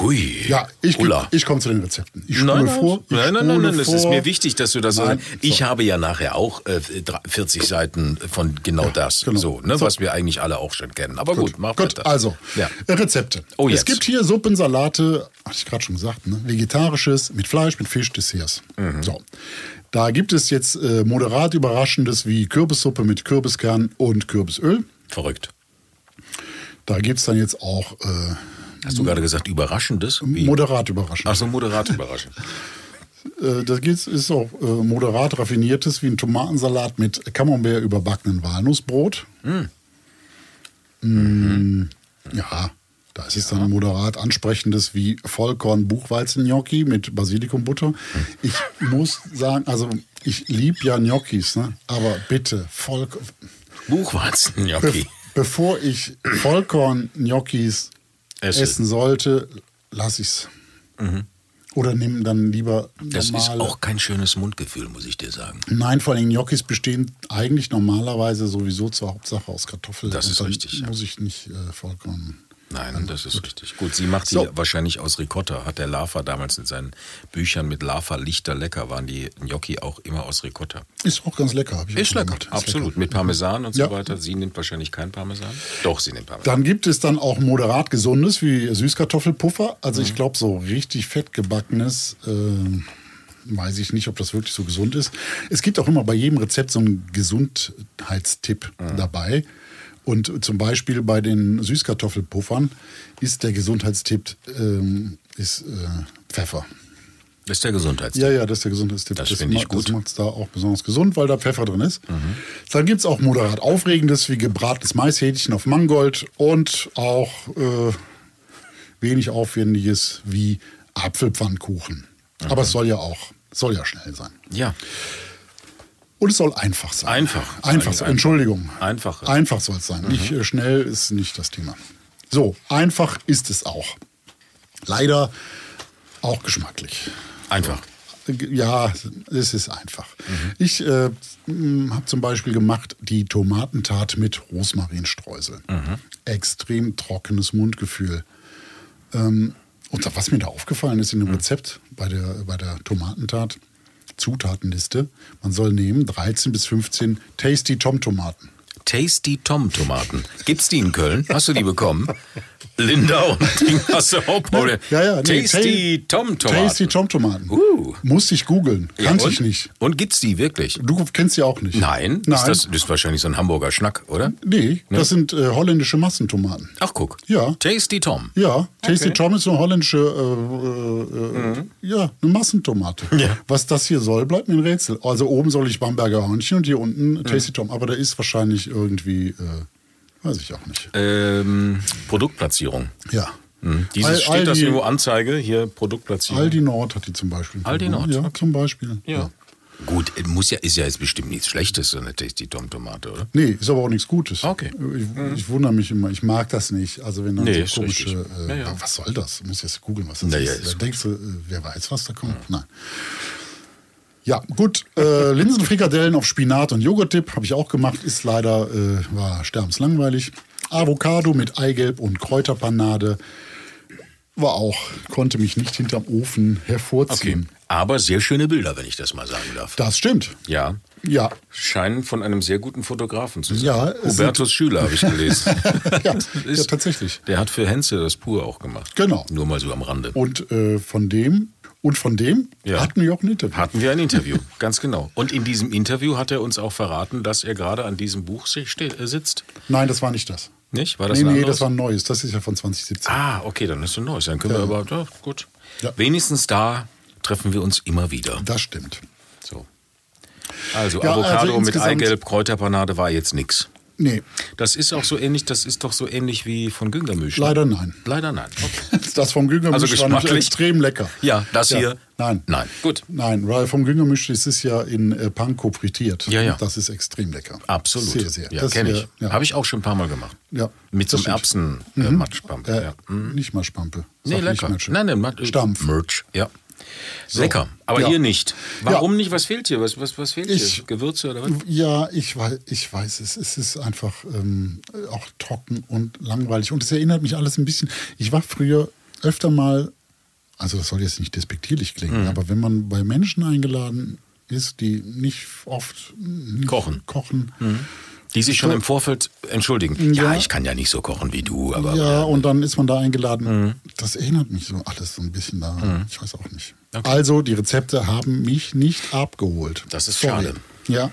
Speaker 2: Hui.
Speaker 3: Ja, ich,
Speaker 2: Ulla.
Speaker 3: ich komme zu den Rezepten. Ich spule
Speaker 2: Nein,
Speaker 3: vor. Ich
Speaker 2: nein, nein, nein, nein, das ist mir wichtig, dass du das
Speaker 3: Nein,
Speaker 2: so. Ich habe ja nachher auch äh, dr- 40 Seiten von genau das,
Speaker 3: genau.
Speaker 2: so, ne,
Speaker 3: So.
Speaker 2: was wir eigentlich alle auch schon kennen. Aber gut, mach
Speaker 3: Gut,
Speaker 2: weiter.
Speaker 3: also
Speaker 2: ja.
Speaker 3: äh, Rezepte.
Speaker 2: Oh,
Speaker 3: es
Speaker 2: jetzt.
Speaker 3: gibt hier Suppen, Salate, hatte ich gerade schon gesagt, ne? vegetarisches mit Fleisch, mit Fisch, Desserts.
Speaker 2: Mhm.
Speaker 3: So. Da gibt es jetzt äh, moderat Überraschendes wie Kürbissuppe mit Kürbiskern und Kürbisöl.
Speaker 2: verrückt.
Speaker 3: Da gibt es dann jetzt auch äh,
Speaker 2: Hast du gerade gesagt überraschendes? Wie?
Speaker 3: moderat überraschend.
Speaker 2: Ach so, moderat überraschend. [LAUGHS]
Speaker 3: Äh, das ist auch äh, moderat raffiniertes wie ein Tomatensalat mit Camembert überbackenen Walnussbrot. Mm, Ja, da ist es dann moderat ansprechendes wie Vollkorn-Buchweizen-Gnocchi mit Basilikumbutter. Ich muss sagen, also ich liebe ja Gnocchis, ne? aber bitte Vollkorn.
Speaker 2: Buchweizen,
Speaker 3: Be bevor ich Vollkorn-Gnocchis
Speaker 2: Esse.
Speaker 3: essen sollte, lasse ich's. Oder nimm dann lieber
Speaker 2: Das ist
Speaker 3: normale.
Speaker 2: auch kein schönes Mundgefühl, muss ich dir sagen.
Speaker 3: Nein, vor allem Gnocchis bestehen eigentlich normalerweise sowieso zur Hauptsache aus Kartoffeln.
Speaker 2: Das ist richtig, ja.
Speaker 3: Muss ich nicht äh, vollkommen.
Speaker 2: Nein, das ist richtig. Gut, sie macht sie
Speaker 3: So.
Speaker 2: wahrscheinlich aus Ricotta. Hat der Lava damals in seinen Büchern mit Lava Lichter lecker, waren die Gnocchi auch immer aus Ricotta.
Speaker 3: Ist auch ganz lecker. Hab ich
Speaker 2: Ist lecker.
Speaker 3: Ist
Speaker 2: absolut.
Speaker 3: lecker.
Speaker 2: Mit Parmesan und
Speaker 3: Ja.
Speaker 2: so weiter. Sie nimmt wahrscheinlich kein Parmesan. Doch, sie nimmt Parmesan.
Speaker 3: Dann gibt es dann auch moderat gesundes wie Süßkartoffelpuffer. Also
Speaker 2: Mhm.
Speaker 3: ich glaube so richtig fettgebackenes. Äh, weiß ich nicht, ob das wirklich so gesund ist. Es gibt auch immer bei jedem Rezept so einen Gesundheitstipp dabei. Und zum Beispiel bei den Süßkartoffelpuffern ist der Gesundheitstipp ähm, ist, äh, Pfeffer.
Speaker 2: Das ist der Gesundheitstipp.
Speaker 3: Ja, ja, das ist der Gesundheitstipp.
Speaker 2: Das finde ich gut.
Speaker 3: Das macht es da auch besonders gesund, weil da Pfeffer drin ist. Dann gibt es auch moderat Aufregendes wie gebratenes Maishähnchen auf Mangold und auch äh, wenig Aufwendiges wie Apfelpfannkuchen. Aber es soll ja auch, soll ja schnell sein.
Speaker 2: Ja.
Speaker 3: Und es soll einfach sein.
Speaker 2: Einfach.
Speaker 3: Einfach,
Speaker 2: Einfach.
Speaker 3: Entschuldigung.
Speaker 2: Einfach. Mhm.
Speaker 3: Einfach soll es sein. Nicht äh, schnell ist nicht das Thema. So, einfach ist es auch. Leider auch geschmacklich.
Speaker 2: Einfach.
Speaker 3: Ja, es ist einfach. Ich äh, habe zum Beispiel gemacht die Tomatentat mit Rosmarinstreusel. Extrem trockenes Mundgefühl. Ähm, und was mir da aufgefallen ist in dem Rezept bei der, bei der Tomatentat, Zutatenliste, man soll nehmen 13 bis 15 Tasty Tom-Tomaten.
Speaker 2: Tasty Tom Tomaten. Gibt's die in Köln? Hast du die bekommen? Linda und Ding hast du auch Paul.
Speaker 3: Ja, ja, nee,
Speaker 2: Tasty Tom Tomaten.
Speaker 3: Tasty Tom-Tomaten.
Speaker 2: Uh.
Speaker 3: Musste ich googeln.
Speaker 2: Ja,
Speaker 3: Kannte
Speaker 2: und?
Speaker 3: ich nicht.
Speaker 2: Und gibt's die wirklich?
Speaker 3: Du kennst sie auch nicht.
Speaker 2: Nein.
Speaker 3: Nein.
Speaker 2: Ist das, das ist wahrscheinlich so ein Hamburger Schnack, oder?
Speaker 3: Nee, das sind äh, holländische Massentomaten.
Speaker 2: Ach, guck.
Speaker 3: Ja.
Speaker 2: Tasty Tom.
Speaker 3: Ja, Tasty
Speaker 2: Okay.
Speaker 3: Tom ist eine holländische, äh, äh, äh, ja, eine Massentomate.
Speaker 2: Ja.
Speaker 3: Was das hier soll, bleibt mir ein Rätsel. Also oben soll ich Bamberger Hörnchen und hier unten Tasty Tom. Aber da ist wahrscheinlich irgendwie, äh, weiß ich auch nicht.
Speaker 2: Ähm, Produktplatzierung.
Speaker 3: Ja.
Speaker 2: Hm. Dieses
Speaker 3: Al-
Speaker 2: steht das
Speaker 3: Aldi-
Speaker 2: irgendwo Anzeige, hier Produktplatzierung.
Speaker 3: Aldi Nord hat die zum Beispiel.
Speaker 2: Aldi Nord,
Speaker 3: Ja,
Speaker 2: okay.
Speaker 3: zum Beispiel.
Speaker 2: Ja. Gut, äh, muss ja, ist ja jetzt bestimmt nichts Schlechtes, so eine Tasty Tom Tomate, oder?
Speaker 3: Nee, ist aber auch nichts Gutes.
Speaker 2: Okay.
Speaker 3: Ich, ich wundere mich immer, ich mag das nicht. Also wenn dann
Speaker 2: Nee,
Speaker 3: so
Speaker 2: ist
Speaker 3: komische, äh,
Speaker 2: Ja, ja.
Speaker 3: was soll das? Ich muss jetzt googeln, was das
Speaker 2: Na ja,
Speaker 3: ist.
Speaker 2: ist
Speaker 3: Da denkst du, äh, wer weiß, was da kommt? Nein. Ja, gut. Äh, Linsenfrikadellen auf Spinat und Joghurt-Dip habe ich auch gemacht. Ist leider, äh, war sterbenslangweilig. Avocado mit Eigelb und Kräuterpanade war auch, konnte mich nicht hinterm Ofen
Speaker 2: Okay.
Speaker 3: hervorziehen.
Speaker 2: Aber sehr schöne Bilder, wenn ich das mal sagen darf.
Speaker 3: Das stimmt.
Speaker 2: Ja.
Speaker 3: Ja.
Speaker 2: Scheinen von einem sehr guten Fotografen zu sein.
Speaker 3: Ja,
Speaker 2: Hubertus Schüler habe ich gelesen. [LAUGHS]
Speaker 3: Ja,
Speaker 2: Das
Speaker 3: ja, [LAUGHS] tatsächlich.
Speaker 2: Der hat für Henze das Pur auch gemacht.
Speaker 3: Genau.
Speaker 2: Nur mal so am Rande.
Speaker 3: Und äh, von dem und von dem
Speaker 2: Ja.
Speaker 3: hatten wir auch ein Interview.
Speaker 2: Hatten wir ein Interview, [LAUGHS] ganz genau. Und in diesem Interview hat er uns auch verraten, dass er gerade an diesem Buch äh, sitzt.
Speaker 3: Nein, das war nicht das.
Speaker 2: Nicht? War das
Speaker 3: nee,
Speaker 2: ein
Speaker 3: nee,
Speaker 2: anderes?
Speaker 3: das war ein neues. Das ist ja von 2017.
Speaker 2: Ah, okay, dann ist es neues. Dann können wir aber, ja, gut.
Speaker 3: Ja.
Speaker 2: Wenigstens da treffen wir uns immer wieder.
Speaker 3: Das stimmt.
Speaker 2: So. Also
Speaker 3: Ja,
Speaker 2: Avocado
Speaker 3: also
Speaker 2: mit Eigelb, Kräuterpanade war jetzt nix.
Speaker 3: Nee,
Speaker 2: Das ist auch so ähnlich, das ist doch so ähnlich wie von Güngermüsch. ne?
Speaker 3: leider nein.
Speaker 2: Leider nein. Okay. [LAUGHS]
Speaker 3: Das vom Güngermisch
Speaker 2: Also
Speaker 3: war nämlich extrem lecker.
Speaker 2: Ja, das hier?
Speaker 3: Nein.
Speaker 2: Nein. Gut.
Speaker 3: Nein, weil vom Güngermisch ist es ja in äh, Panko frittiert.
Speaker 2: Ja, ja.
Speaker 3: Das ist extrem lecker.
Speaker 2: Absolut.
Speaker 3: Sehr, sehr.
Speaker 2: Ja,
Speaker 3: Das
Speaker 2: kenne ich.
Speaker 3: Ja.
Speaker 2: Habe ich auch schon ein paar Mal gemacht.
Speaker 3: Ja,
Speaker 2: Mit so einem. Erbsen-Matschpampe.
Speaker 3: Äh,
Speaker 2: ja. Mhm.
Speaker 3: Nicht Maschpampe.
Speaker 2: Nee,
Speaker 3: nicht
Speaker 2: lecker.
Speaker 3: Matsch.
Speaker 2: Nein, nein,
Speaker 3: Stampf.
Speaker 2: Merch, ja. Lecker. Aber
Speaker 3: Ja.
Speaker 2: hier nicht. Warum
Speaker 3: Ja.
Speaker 2: nicht? Was fehlt hier? Was, was, was fehlt
Speaker 3: Ich-
Speaker 2: hier? Gewürze oder was?
Speaker 3: Ja, ich weiß, ich weiß es. Es ist einfach ähm, auch trocken und langweilig. Und es erinnert mich alles ein bisschen. Ich war früher öfter mal, also das soll jetzt nicht despektierlich klingen,
Speaker 2: Mhm.
Speaker 3: aber wenn man bei Menschen eingeladen ist, die nicht oft nicht
Speaker 2: Kochen.
Speaker 3: kochen
Speaker 2: Die sich schon im Vorfeld entschuldigen. Ja.
Speaker 3: Ja.
Speaker 2: ich kann ja nicht so kochen wie du, aber.
Speaker 3: ja, und dann ist man da eingeladen.
Speaker 2: Mhm.
Speaker 3: Das erinnert mich so alles so ein bisschen da. Ich weiß auch nicht. Also, die Rezepte haben mich nicht abgeholt.
Speaker 2: Das ist
Speaker 3: Sorry.
Speaker 2: schade.
Speaker 3: Ja.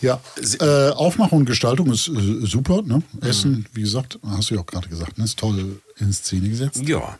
Speaker 3: Ja, äh, Aufmachung und Gestaltung ist äh, super. Ne?
Speaker 2: Mhm.
Speaker 3: Essen, wie gesagt, hast du ja auch gerade gesagt, ne? ist toll in Szene gesetzt.
Speaker 2: Ja,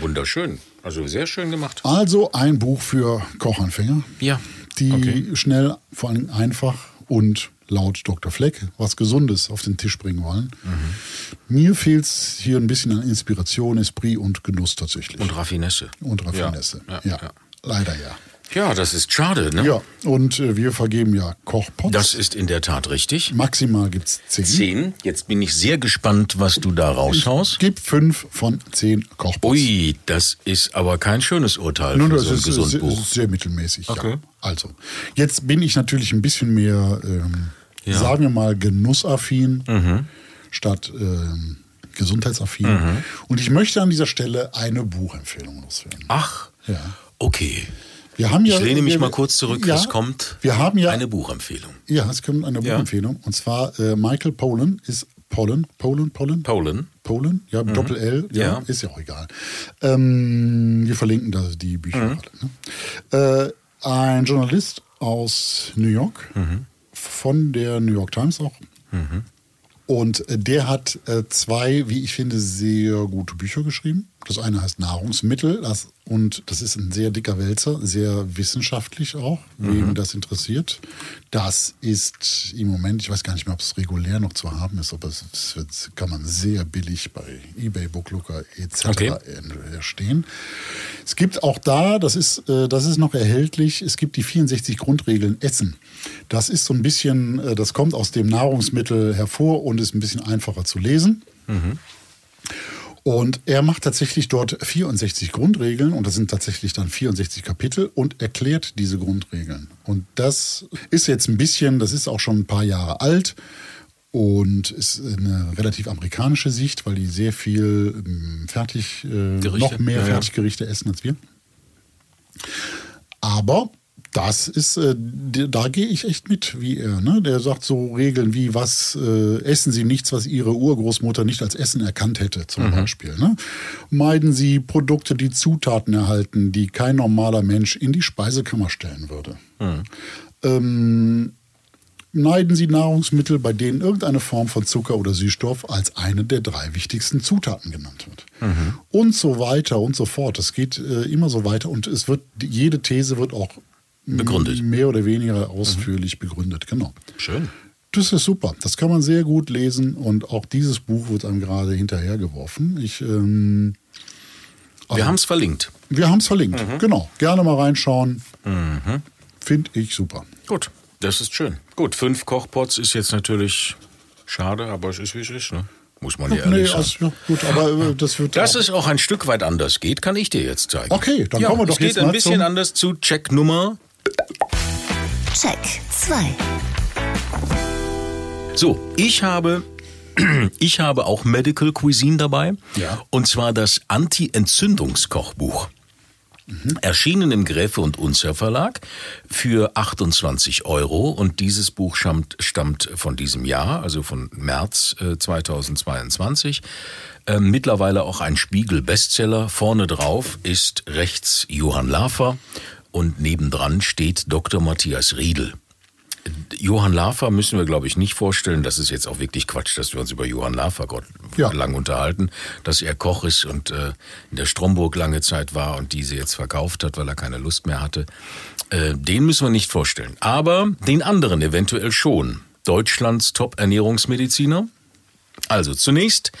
Speaker 2: wunderschön. Also sehr schön gemacht.
Speaker 3: Also ein Buch für Kochanfänger,
Speaker 2: Ja.
Speaker 3: die
Speaker 2: Okay.
Speaker 3: schnell, vor allem einfach und laut Dr. Fleck was Gesundes auf den Tisch bringen wollen.
Speaker 2: Mhm.
Speaker 3: Mir fehlt es hier ein bisschen an Inspiration, Esprit und Genuss tatsächlich.
Speaker 2: Und Raffinesse.
Speaker 3: Und Raffinesse.
Speaker 2: Ja,
Speaker 3: Ja,
Speaker 2: ja, ja.
Speaker 3: leider ja.
Speaker 2: Ja, das ist schade, ne?
Speaker 3: Ja, und äh, wir vergeben ja Kochpots.
Speaker 2: Das ist in der Tat richtig.
Speaker 3: Maximal gibt es zehn.
Speaker 2: Zehn. Jetzt bin ich sehr gespannt, was du da raushaust.
Speaker 3: Gibt fünf von zehn Kochpots.
Speaker 2: Ui, das ist aber kein schönes Urteil
Speaker 3: Nun,
Speaker 2: für
Speaker 3: das
Speaker 2: so ein
Speaker 3: ist, sehr,
Speaker 2: Gesundbuch.
Speaker 3: sehr mittelmäßig.
Speaker 2: Okay.
Speaker 3: Ja. Also, jetzt bin ich natürlich ein bisschen mehr, ähm,
Speaker 2: Ja. Mhm.
Speaker 3: sagen wir mal, genussaffin statt ähm, gesundheitsaffin. Und ich möchte an dieser Stelle eine Buchempfehlung loswerden.
Speaker 2: Ach,
Speaker 3: Ja.
Speaker 2: okay.
Speaker 3: Wir haben ja,
Speaker 2: Ich lehne mich
Speaker 3: wir,
Speaker 2: mal kurz zurück.
Speaker 3: Ja,
Speaker 2: es kommt
Speaker 3: wir haben ja
Speaker 2: eine Buchempfehlung.
Speaker 3: Ja, es kommt eine
Speaker 2: Ja.
Speaker 3: Buchempfehlung. Und zwar äh, Michael Pollan ist Pollen, Pollen, Pollen,
Speaker 2: Polen.
Speaker 3: Polen, ja, mit Doppel-L, ja,
Speaker 2: Ja.
Speaker 3: ist ja auch egal. Ähm, wir verlinken da die Bücher
Speaker 2: Mhm.
Speaker 3: alle. Ne? Äh, ein Journalist aus New York,
Speaker 2: Mhm.
Speaker 3: von der New York Times auch. Und äh, der hat äh, zwei, wie ich finde, sehr gute Bücher geschrieben. Das eine heißt Nahrungsmittel das, und das ist ein sehr dicker Wälzer, sehr wissenschaftlich auch, wem das interessiert. Das ist im Moment, ich weiß gar nicht mehr, ob es regulär noch zu haben ist, aber es, es kann man sehr billig bei eBay, Booklooker etc.
Speaker 2: Okay.
Speaker 3: erstehen. Es gibt auch da, das ist, äh, das ist noch erhältlich, es gibt die 64 Grundregeln Essen. Das ist so ein bisschen, äh, das kommt aus dem Nahrungsmittel hervor und ist ein bisschen einfacher zu lesen. Und er macht tatsächlich dort 64 Grundregeln und das sind tatsächlich dann 64 Kapitel und erklärt diese Grundregeln. Und das ist jetzt ein bisschen, das ist auch schon ein paar Jahre alt und ist eine relativ amerikanische Sicht, weil die sehr viel ähm, fertig, äh,
Speaker 2: Gerichte,
Speaker 3: noch mehr. Fertiggerichte essen als wir. Aber das ist, äh, da gehe ich echt mit, wie er. Ne? Der sagt so Regeln wie, was äh, essen Sie nichts, was Ihre Urgroßmutter nicht als Essen erkannt hätte, zum Beispiel. Ne? Meiden Sie Produkte, die Zutaten erhalten, die kein normaler Mensch in die Speisekammer stellen würde. Ähm, Meiden Sie Nahrungsmittel, bei denen irgendeine Form von Zucker oder Süßstoff als eine der drei wichtigsten Zutaten genannt wird. Und so weiter und so fort. Das geht äh, immer so weiter und es wird, jede These wird auch
Speaker 2: Begründet.
Speaker 3: mehr oder weniger ausführlich begründet. Genau.
Speaker 2: Schön.
Speaker 3: Das ist super. Das kann man sehr gut lesen und auch dieses Buch wird einem gerade hinterhergeworfen. Ich, ähm,
Speaker 2: Wir haben es verlinkt.
Speaker 3: wir haben es verlinkt. Genau. Gerne mal reinschauen. Finde ich super.
Speaker 2: Gut, das ist schön. Gut, fünf Kochpots ist jetzt natürlich schade, aber es ist wie es ist. Ne? Muss man ja
Speaker 3: Nee,
Speaker 2: ehrlich sagen.
Speaker 3: also, ja, gut, aber äh, das wird.
Speaker 2: Dass
Speaker 3: auch,
Speaker 2: es auch ein Stück weit anders geht, kann ich dir jetzt zeigen.
Speaker 3: Okay, dann
Speaker 2: ja,
Speaker 3: kommen wir doch
Speaker 2: es geht
Speaker 3: jetzt
Speaker 2: ein
Speaker 3: mal
Speaker 2: bisschen anders zu Check Nummer.
Speaker 1: Check 2.
Speaker 2: So, ich habe [CLEARS THROAT] ich habe auch Medical Cuisine dabei.
Speaker 3: Ja.
Speaker 2: Und zwar das Anti-Entzündungskochbuch. Erschienen im Gräfe und Unzer Verlag für 28 Euro und dieses Buch stammt, stammt von diesem Jahr, also von März äh, 2022. Ähm, mittlerweile auch ein Spiegel-Bestseller. Vorne drauf ist rechts Johann Lafer und nebendran steht Dr. Matthias Riedel. Johann Lafer müssen wir, glaube ich, nicht vorstellen. Das ist jetzt auch wirklich Quatsch, dass wir uns über Johann Lafer Gott
Speaker 3: Ja.
Speaker 2: lang unterhalten, dass er Koch ist und äh, in der Stromburg lange Zeit war und diese jetzt verkauft hat, weil er keine Lust mehr hatte. Äh, den müssen wir nicht vorstellen. Aber den anderen eventuell schon. Deutschlands Top-Ernährungsmediziner. Also zunächst,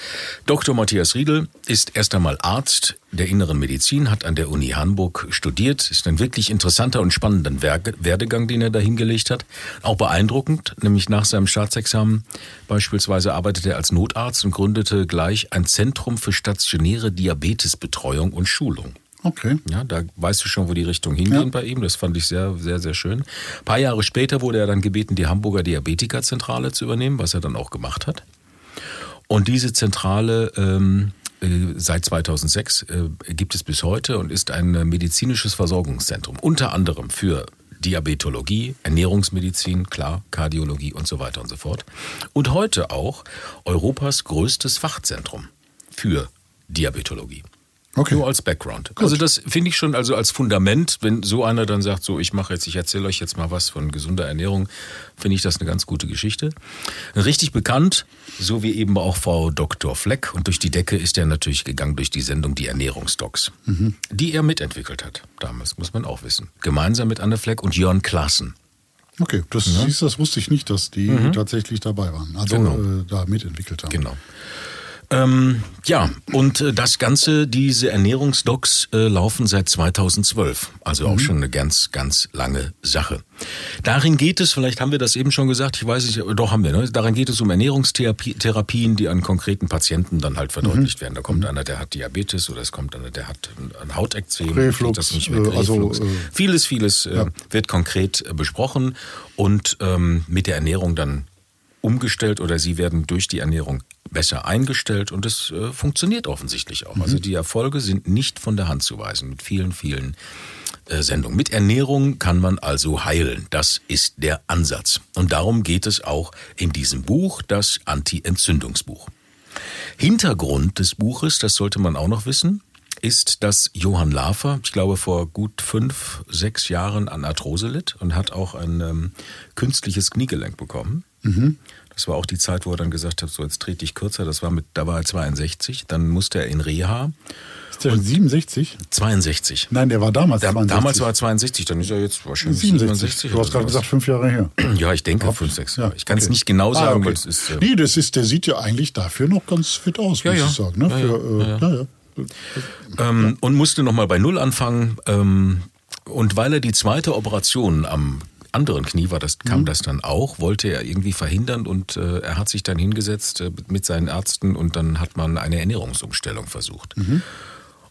Speaker 2: Dr. Matthias Riedel ist erst einmal Arzt der inneren Medizin, hat an der Uni Hamburg studiert, ist ein wirklich interessanter und spannender Werdegang, den er da hingelegt hat. Auch beeindruckend, nämlich nach seinem Staatsexamen beispielsweise arbeitete er als Notarzt und gründete gleich ein Zentrum für stationäre Diabetesbetreuung und Schulung.
Speaker 3: Okay.
Speaker 2: Ja, da weißt du schon, wo die Richtung hingeht
Speaker 3: Ja.
Speaker 2: bei ihm. Das fand ich sehr, sehr, sehr schön. Ein paar Jahre später wurde er dann gebeten, die Hamburger Diabetikerzentrale zu übernehmen, was er dann auch gemacht hat. Und diese Zentrale ähm, äh, seit 2006 äh, gibt es bis heute und ist ein medizinisches Versorgungszentrum, unter anderem für Diabetologie, Ernährungsmedizin, klar, Kardiologie und so weiter und so fort. Und heute auch Europas größtes Fachzentrum für Diabetologie.
Speaker 3: Okay.
Speaker 2: Nur als Background. Also das finde ich schon also als Fundament, wenn so einer dann sagt, so ich mache jetzt, ich erzähle euch jetzt mal was von gesunder Ernährung, finde ich das eine ganz gute Geschichte. Richtig bekannt, so wie eben auch Frau Dr. Fleck und durch die Decke ist er natürlich gegangen durch die Sendung Die Ernährungsdocs, die er mitentwickelt hat. Damals muss man auch wissen. Gemeinsam mit Anne Fleck und Jörn Klassen.
Speaker 3: Okay, das, siehst, du, das wusste ich nicht, dass die tatsächlich dabei waren. Also
Speaker 2: Genau.
Speaker 3: äh, da mitentwickelt haben.
Speaker 2: Genau. Ähm, ja, und äh, das Ganze, diese Ernährungsdocs äh, laufen seit 2012. Also auch schon eine ganz, ganz lange Sache. Darin geht es, vielleicht haben wir das eben schon gesagt, ich weiß nicht, doch haben wir, ne? darin geht es um Ernährungstherapien, die an konkreten Patienten dann halt verdeutlicht werden. Da kommt einer, der hat Diabetes oder es kommt einer, der hat ein Hautekzem,
Speaker 3: Reflux, äh, also,
Speaker 2: Reflux.
Speaker 3: äh,
Speaker 2: vieles, vieles äh, wird konkret äh, besprochen und ähm, mit der Ernährung dann umgestellt oder sie werden durch die Ernährung besser eingestellt und es äh, funktioniert offensichtlich auch. Also die Erfolge sind nicht von der Hand zu weisen mit vielen, vielen äh, Sendungen. Mit Ernährung kann man also heilen. Das ist der Ansatz. Und darum geht es auch in diesem Buch, das Anti-Entzündungsbuch. Hintergrund des Buches, das sollte man auch noch wissen, ist, dass Johann Lafer, ich glaube vor gut fünf, sechs Jahren an Arthrose litt und hat auch ein ähm, künstliches Kniegelenk bekommen. Das war auch die Zeit, wo er dann gesagt hat, so jetzt trete ich kürzer. Das war mit, da war er 62. Dann musste er in Reha.
Speaker 3: Ist der 67?
Speaker 2: 62.
Speaker 3: Nein, der war damals
Speaker 2: Da,
Speaker 3: 62.
Speaker 2: damals war er 62, dann ist er jetzt wahrscheinlich
Speaker 3: 67.
Speaker 2: 67.
Speaker 3: Du hast gerade gesagt, fünf Jahre her. [CLEARS THROAT]
Speaker 2: Ja, ich denke fünf, sechs.
Speaker 3: Ja,
Speaker 2: ich kann es
Speaker 3: okay.
Speaker 2: nicht genau
Speaker 3: Ah,
Speaker 2: sagen,
Speaker 3: okay.
Speaker 2: weil es ist. Äh,
Speaker 3: Nee, das ist, der sieht ja eigentlich dafür noch ganz fit aus,
Speaker 2: Ja,
Speaker 3: muss
Speaker 2: ja.
Speaker 3: ich sagen. Ne? Für, äh,
Speaker 2: ja,
Speaker 3: ja.
Speaker 2: ähm, und musste nochmal bei Null anfangen. Ähm, und weil er die zweite Operation am anderen Knie war, das
Speaker 3: Mhm.
Speaker 2: kam das dann auch, wollte er irgendwie verhindern und äh, er hat sich dann hingesetzt äh, mit seinen Ärzten und dann hat man eine Ernährungsumstellung versucht.
Speaker 3: Mhm.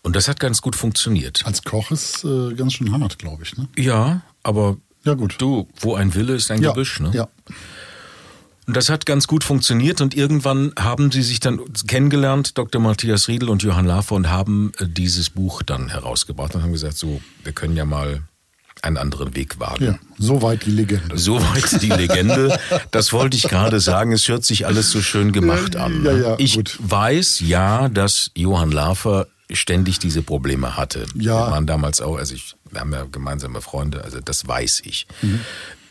Speaker 2: Und das hat ganz gut funktioniert.
Speaker 3: Als Koch ist äh, ganz schön hart, glaube ich. Ne?
Speaker 2: Ja, aber
Speaker 3: Ja, gut.
Speaker 2: du, wo ein Wille ist ein
Speaker 3: ja,
Speaker 2: Gebüsch, ne?
Speaker 3: ja.
Speaker 2: Und das hat ganz gut funktioniert und irgendwann haben sie sich dann kennengelernt, Dr. Matthias Riedel und Johann Lafer, und haben äh, dieses Buch dann herausgebracht und haben gesagt, so, wir können ja mal einen anderen Weg wagen.
Speaker 3: ja. Soweit die Legende.
Speaker 2: Soweit die Legende. Das wollte ich gerade sagen. Es hört sich alles so schön gemacht an.
Speaker 3: Ja, ja,
Speaker 2: ich
Speaker 3: gut.
Speaker 2: weiß ja, dass Johann Lafer ständig diese Probleme hatte.
Speaker 3: Ja.
Speaker 2: Wir waren damals auch, also ich, wir haben ja gemeinsame Freunde, also das weiß ich.
Speaker 3: Mhm.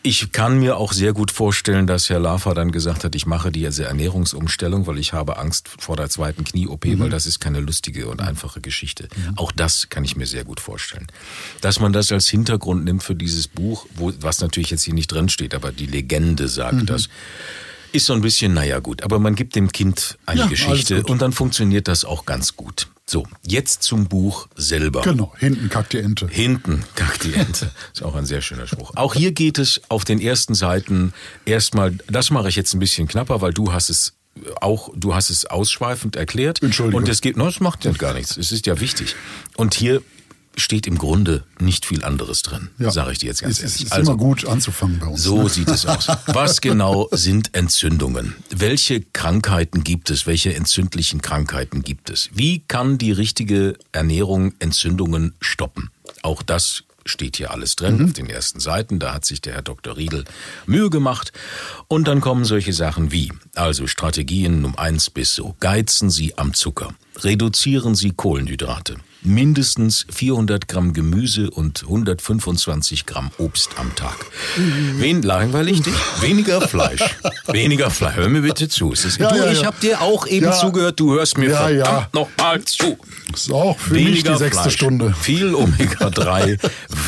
Speaker 2: Ich kann mir auch sehr gut vorstellen, dass Herr Lafer dann gesagt hat, ich mache diese Ernährungsumstellung, weil ich habe Angst vor der zweiten Knie-OP,
Speaker 3: Mhm.
Speaker 2: weil das ist keine lustige und einfache Geschichte. Auch das kann ich mir sehr gut vorstellen. Dass man das als Hintergrund nimmt für dieses Buch, wo, was natürlich jetzt hier nicht drin steht, aber die Legende sagt
Speaker 3: Mhm.
Speaker 2: das, ist so ein bisschen, naja gut, aber man gibt dem Kind eine
Speaker 3: Ja,
Speaker 2: Geschichte und dann funktioniert das auch ganz gut. So, jetzt zum Buch selber.
Speaker 3: Genau, hinten kackt die Ente.
Speaker 2: Hinten kackt die Ente. [LAUGHS] Ist auch ein sehr schöner Spruch. Auch hier geht es auf den ersten Seiten erstmal, das mache ich jetzt ein bisschen knapper, weil du hast es auch, du hast es ausschweifend erklärt.
Speaker 3: Entschuldigung.
Speaker 2: Und es geht, no, das macht ja gar nichts. Es ist ja wichtig. Und hier steht im Grunde nicht viel anderes drin,
Speaker 3: Ja.
Speaker 2: sage ich dir jetzt ganz
Speaker 3: es, Es
Speaker 2: ehrlich. Also,
Speaker 3: ist immer gut anzufangen bei uns.
Speaker 2: so
Speaker 3: ne?
Speaker 2: sieht es aus. Was [LAUGHS] genau sind Entzündungen? Welche Krankheiten gibt es? Welche entzündlichen Krankheiten gibt es? Wie kann die richtige Ernährung Entzündungen stoppen? Auch das steht hier alles drin auf den ersten Seiten. Da hat sich der Herr Dr. Riedel Mühe gemacht. Und dann kommen solche Sachen wie, also Strategien um eins bis so. Geizen Sie am Zucker. Reduzieren Sie Kohlenhydrate. Mindestens 400 Gramm Gemüse und 125 Gramm Obst am Tag. Wen langweilig dich? Weniger Fleisch. [LAUGHS] Weniger Fleisch. Hör mir bitte zu.
Speaker 3: Ja,
Speaker 2: du,
Speaker 3: ja,
Speaker 2: ich
Speaker 3: ja.
Speaker 2: habe dir auch eben
Speaker 3: Ja.
Speaker 2: zugehört. Du hörst mir
Speaker 3: Ja, ja.
Speaker 2: verdammt nochmal zu.
Speaker 3: Das ist auch für mich die sechste
Speaker 2: Fleisch,
Speaker 3: Stunde.
Speaker 2: Viel Omega-3,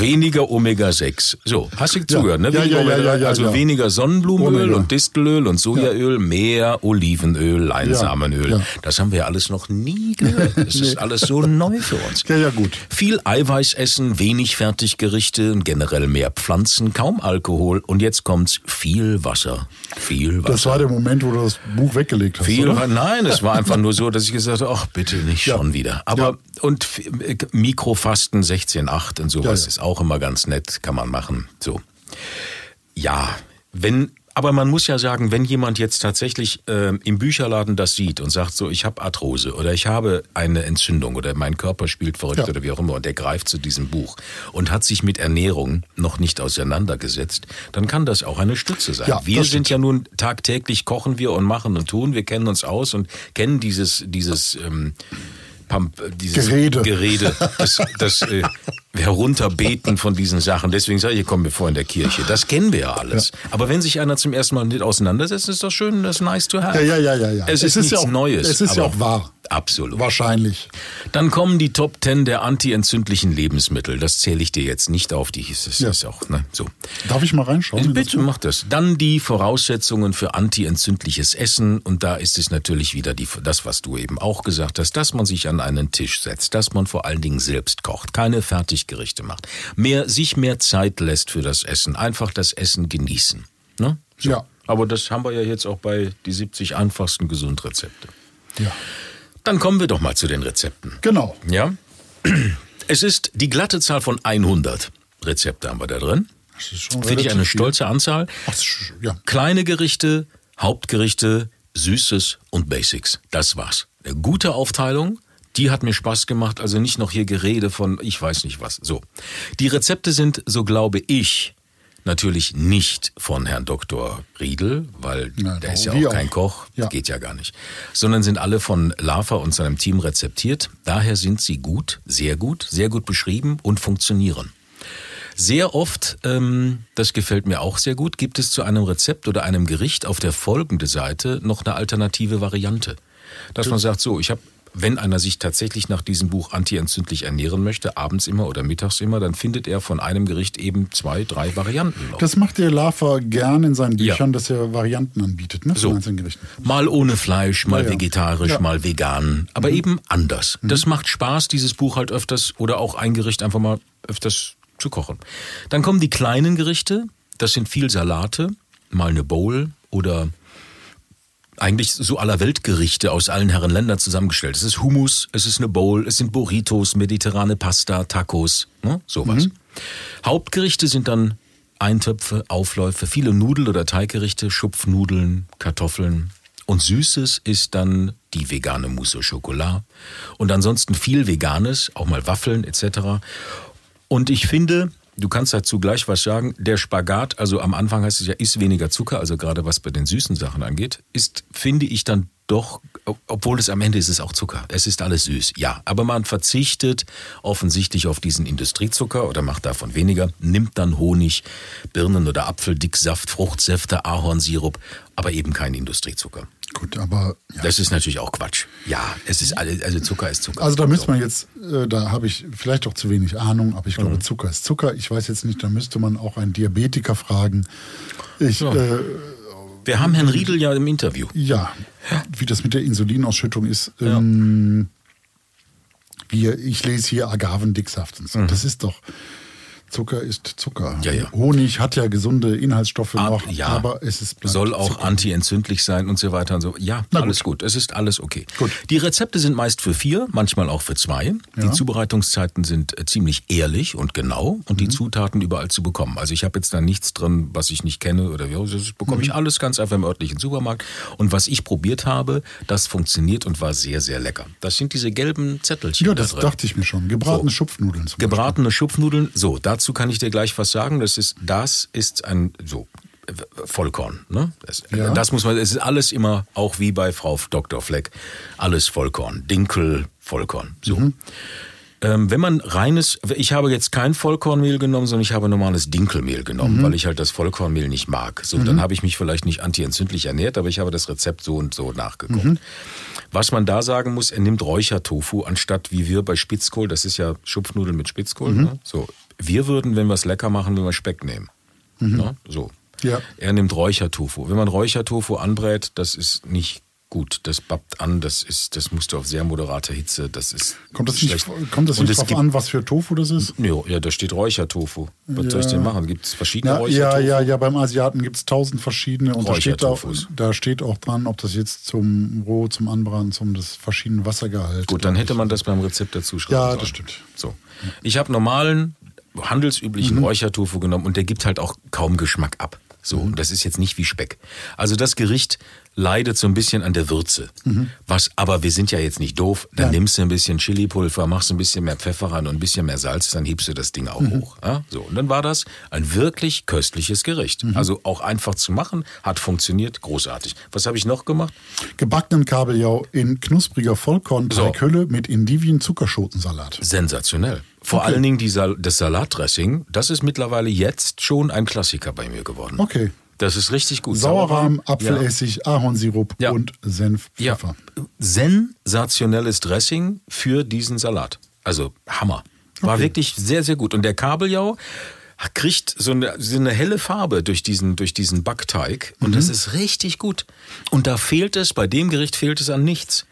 Speaker 2: weniger Omega-6. So, hast du zugehört, ne?
Speaker 3: Ja,
Speaker 2: Weniger
Speaker 3: ja, ja,
Speaker 2: Omega-3,
Speaker 3: ja, ja,
Speaker 2: also
Speaker 3: ja.
Speaker 2: weniger Sonnenblumenöl
Speaker 3: Omega.
Speaker 2: und Distelöl und Sojaöl, mehr Olivenöl, Leinsamenöl.
Speaker 3: Ja, ja.
Speaker 2: Das haben wir alles noch nie [LAUGHS] gehört. Das ist alles so neu für uns.
Speaker 3: Ja, ja, gut.
Speaker 2: Viel Eiweiß essen, wenig Fertiggerichte und generell mehr Pflanzen, kaum Alkohol und jetzt kommt's viel Wasser. Viel Wasser.
Speaker 3: Das war der Moment, wo du das Buch weggelegt hast,
Speaker 2: Viel,
Speaker 3: oder?
Speaker 2: nein, es war einfach nur so, dass ich gesagt habe, ach bitte nicht
Speaker 3: Ja.
Speaker 2: schon wieder. Aber
Speaker 3: Ja.
Speaker 2: und äh, Mikrofasten 16,8 und sowas ist auch immer ganz nett, kann man machen. So. Ja, wenn aber man muss ja sagen, wenn jemand jetzt tatsächlich ähm, im Bücherladen das sieht und sagt so, ich habe Arthrose oder ich habe eine Entzündung oder mein Körper spielt verrückt
Speaker 3: Ja.
Speaker 2: oder wie auch immer und der greift zu diesem Buch und hat sich mit Ernährung noch nicht auseinandergesetzt, dann kann das auch eine Stütze sein.
Speaker 3: Ja,
Speaker 2: wir sind ja nun tagtäglich kochen wir und machen und tun, wir kennen uns aus und kennen dieses dieses ähm, Pump, äh, dieses
Speaker 3: Gerede.
Speaker 2: Gerede, das, das äh, [LAUGHS] Herunterbeten von diesen Sachen. Deswegen sage ich, kommen wir vor in der Kirche. Das kennen wir ja alles. Aber wenn sich einer zum ersten Mal mit auseinandersetzt, ist das schön, das ist nice to have.
Speaker 3: Ja, ja, ja, ja, ja.
Speaker 2: Es,
Speaker 3: Es
Speaker 2: ist,
Speaker 3: ist
Speaker 2: nichts
Speaker 3: ja auch-
Speaker 2: Neues.
Speaker 3: es ist ja auch wahr.
Speaker 2: Absolut.
Speaker 3: Wahrscheinlich.
Speaker 2: Dann kommen die Top 10 der antientzündlichen Lebensmittel. Das zähle ich dir jetzt nicht auf. Die hieß es
Speaker 3: Ja.
Speaker 2: ist auch, ne? So.
Speaker 3: Darf ich mal reinschauen? in das
Speaker 2: Bitte mach das. Dann die Voraussetzungen für antientzündliches Essen. Und da ist es natürlich wieder die, das, was du eben auch gesagt hast, dass man sich an einen Tisch setzt, dass man vor allen Dingen selbst kocht, keine Fertiggerichte macht, mehr, sich mehr Zeit lässt für das Essen, einfach das Essen genießen. Ne? So.
Speaker 3: Ja.
Speaker 2: Aber das haben wir ja jetzt auch bei die 70 einfachsten Gesundrezepte.
Speaker 3: Ja.
Speaker 2: Dann kommen wir doch mal zu den Rezepten.
Speaker 3: Genau.
Speaker 2: Ja? [CLEARS THROAT] Es ist die glatte Zahl von 100 Rezepte haben wir da drin.
Speaker 3: Das ist schon
Speaker 2: Finde ich eine stolze Anzahl.
Speaker 3: Ach, ja.
Speaker 2: Kleine Gerichte, Hauptgerichte, Süßes und Basics. Das war's. Eine gute Aufteilung. Die hat mir Spaß gemacht, also nicht noch hier Gerede von ich weiß nicht was. So. Die Rezepte sind, so glaube ich, natürlich nicht von Herrn Dr. Riedel, weil
Speaker 3: Na,
Speaker 2: der ist ja auch kein
Speaker 3: auch.
Speaker 2: Koch,
Speaker 3: Ja.
Speaker 2: geht ja gar nicht, sondern sind alle von Lava und seinem Team rezeptiert. Daher sind sie gut, sehr gut, sehr gut beschrieben und funktionieren. Sehr oft, ähm, das gefällt mir auch sehr gut, gibt es zu einem Rezept oder einem Gericht auf der folgenden Seite noch eine alternative Variante. Dass man sagt, so, ich habe, wenn einer sich tatsächlich nach diesem Buch antientzündlich ernähren möchte, abends immer oder mittags immer, dann findet er von einem Gericht eben zwei, drei Varianten noch.
Speaker 3: Das macht der Lava gern in seinen
Speaker 2: Ja.
Speaker 3: Büchern, dass er Varianten anbietet, ne?
Speaker 2: So. Mal ohne Fleisch, mal
Speaker 3: Ja, ja.
Speaker 2: vegetarisch,
Speaker 3: Ja.
Speaker 2: mal vegan, aber eben anders. Das macht Spaß, dieses Buch halt öfters oder auch ein Gericht einfach mal öfters zu kochen. Dann kommen die kleinen Gerichte, das sind viel Salate, mal eine Bowl oder eigentlich so aller Weltgerichte aus allen Herren Ländern zusammengestellt. Es ist Hummus, es ist eine Bowl, es sind Burritos, mediterrane Pasta, Tacos, ne? sowas. Hauptgerichte sind dann Eintöpfe, Aufläufe, viele Nudel- oder Teiggerichte, Schupfnudeln, Kartoffeln. Und Süßes ist dann die vegane Mousse au Chocolat. Und ansonsten viel Veganes, auch mal Waffeln etc. Und ich finde, du kannst dazu gleich was sagen, der Spagat, also am Anfang heißt es ja, ist weniger Zucker, also gerade was bei den süßen Sachen angeht, ist, finde ich dann doch, ob- obwohl es am Ende ist es auch Zucker. Es ist alles süß, ja. Aber man verzichtet offensichtlich auf diesen Industriezucker oder macht davon weniger, nimmt dann Honig, Birnen- oder Apfeldicksaft, Fruchtsäfte, Ahornsirup, aber eben kein Industriezucker.
Speaker 3: Gut, aber ja.
Speaker 2: Das ist natürlich auch Quatsch. Ja, es ist alle, also Zucker ist Zucker.
Speaker 3: Also da müsste man jetzt, äh, da habe ich vielleicht auch zu wenig Ahnung, aber ich glaube,
Speaker 2: Mhm.
Speaker 3: Zucker ist Zucker. Ich weiß jetzt nicht, da müsste man auch einen Diabetiker fragen. Ich,
Speaker 2: Ja.
Speaker 3: äh,
Speaker 2: Wir haben Herrn Riedel ja im Interview.
Speaker 3: ja, wie das mit der Insulinausschüttung ist. Ähm, wir, ich lese hier Agavendicksaft und so. Das ist doch, Zucker ist Zucker.
Speaker 2: Ja, ja.
Speaker 3: Honig hat ja gesunde Inhaltsstoffe
Speaker 2: Ab-
Speaker 3: noch,
Speaker 2: ja.
Speaker 3: aber es ist
Speaker 2: soll auch
Speaker 3: Zucker.
Speaker 2: antientzündlich sein und so weiter und so. Ja,
Speaker 3: Na
Speaker 2: alles gut. Es ist alles okay.
Speaker 3: Gut.
Speaker 2: Die Rezepte sind meist für vier, manchmal auch für zwei. Die
Speaker 3: Ja.
Speaker 2: Zubereitungszeiten sind äh, ziemlich ehrlich und genau und
Speaker 3: Mhm.
Speaker 2: die Zutaten überall zu bekommen. Also ich habe jetzt da nichts drin, was ich nicht kenne oder ja, das bekomme
Speaker 3: Mhm.
Speaker 2: ich alles ganz einfach im örtlichen Supermarkt. Und was ich probiert habe, das funktioniert und war sehr, sehr lecker. Das sind diese gelben Zettelchen
Speaker 3: Ja,
Speaker 2: da
Speaker 3: das
Speaker 2: drin.
Speaker 3: dachte ich mir schon. Gebratene
Speaker 2: So.
Speaker 3: Schupfnudeln zum
Speaker 2: Gebratene Schupfnudeln. So, dazu kann ich dir gleich was sagen. Das ist, das ist ein, so, Vollkorn. Ne? Das,
Speaker 3: Ja.
Speaker 2: das muss man, es ist alles immer, auch wie bei Frau Dr. Fleck, alles Vollkorn. Dinkel, Vollkorn. So.
Speaker 3: Mhm.
Speaker 2: Ähm, wenn man reines, ich habe jetzt kein Vollkornmehl genommen, sondern ich habe normales Dinkelmehl genommen,
Speaker 3: Mhm.
Speaker 2: weil ich halt das Vollkornmehl nicht mag. So, dann habe ich mich vielleicht nicht antientzündlich ernährt, aber ich habe das Rezept so und so nachgeguckt.
Speaker 3: Mhm.
Speaker 2: Was man da sagen muss, er nimmt Räuchertofu anstatt wie wir bei Spitzkohl, das ist ja Schupfnudeln mit Spitzkohl.
Speaker 3: Mhm.
Speaker 2: Ne? So, wir würden, wenn wir es lecker machen, wenn wir Speck nehmen. Ne? So.
Speaker 3: Mhm. Ja.
Speaker 2: Er nimmt Räuchertofu. Wenn man Räuchertofu anbrät, das ist nicht gut. Das babbt an, das ist, das musst du auf sehr moderater Hitze, das ist
Speaker 3: Kommt das nicht,
Speaker 2: schlecht.
Speaker 3: kommt das nicht drauf
Speaker 2: gibt-
Speaker 3: an, was für Tofu das ist?
Speaker 2: Jo, ja, da steht Räuchertofu. Was soll ich
Speaker 3: Ja.
Speaker 2: denn machen? Gibt es verschiedene
Speaker 3: Ja, ja,
Speaker 2: Räuchertofu?
Speaker 3: ja, ja, beim Asiaten gibt es tausend verschiedene und da steht, auch, da steht auch dran, ob das jetzt zum Roh, zum Anbraten, zum das verschiedene Wassergehalt.
Speaker 2: Gut, dann hätte man das beim Rezept dazu schreiben
Speaker 3: Ja,
Speaker 2: sollen.
Speaker 3: das stimmt.
Speaker 2: So. Ich habe normalen, handelsüblichen Räuchertofu genommen und der gibt halt auch kaum Geschmack ab. So, und das ist jetzt nicht wie Speck. Also das Gericht leidet so ein bisschen an der Würze. Was, aber wir sind ja jetzt nicht doof. Dann
Speaker 3: Ja.
Speaker 2: nimmst du ein bisschen Chilipulver, machst ein bisschen mehr Pfeffer rein und ein bisschen mehr Salz, dann hebst du das Ding auch hoch. Ja? So, und dann war das ein wirklich köstliches Gericht. Also auch einfach zu machen, hat funktioniert, großartig. Was habe ich noch gemacht?
Speaker 3: Gebackenen Kabeljau in knuspriger Vollkornteighülle mit Indivien-Zuckerschotensalat.
Speaker 2: Sensationell. Vor
Speaker 3: Okay.
Speaker 2: allen Dingen die Sal das Salatdressing, das ist mittlerweile jetzt schon ein Klassiker bei mir geworden.
Speaker 3: Okay.
Speaker 2: Das ist richtig gut.
Speaker 3: Sauerrahm,
Speaker 2: Ja.
Speaker 3: Apfelessig, Ahornsirup
Speaker 2: Ja.
Speaker 3: und Senf,
Speaker 2: Ja.
Speaker 3: Pfeffer.
Speaker 2: Sensationelles Dressing für diesen Salat. Also Hammer. War
Speaker 3: Okay.
Speaker 2: wirklich sehr, sehr gut. Und der Kabeljau kriegt so eine, so eine helle Farbe durch diesen, durch diesen Backteig. Und
Speaker 3: Mhm.
Speaker 2: das ist richtig gut. Und da fehlt es, bei dem Gericht fehlt es an nichts.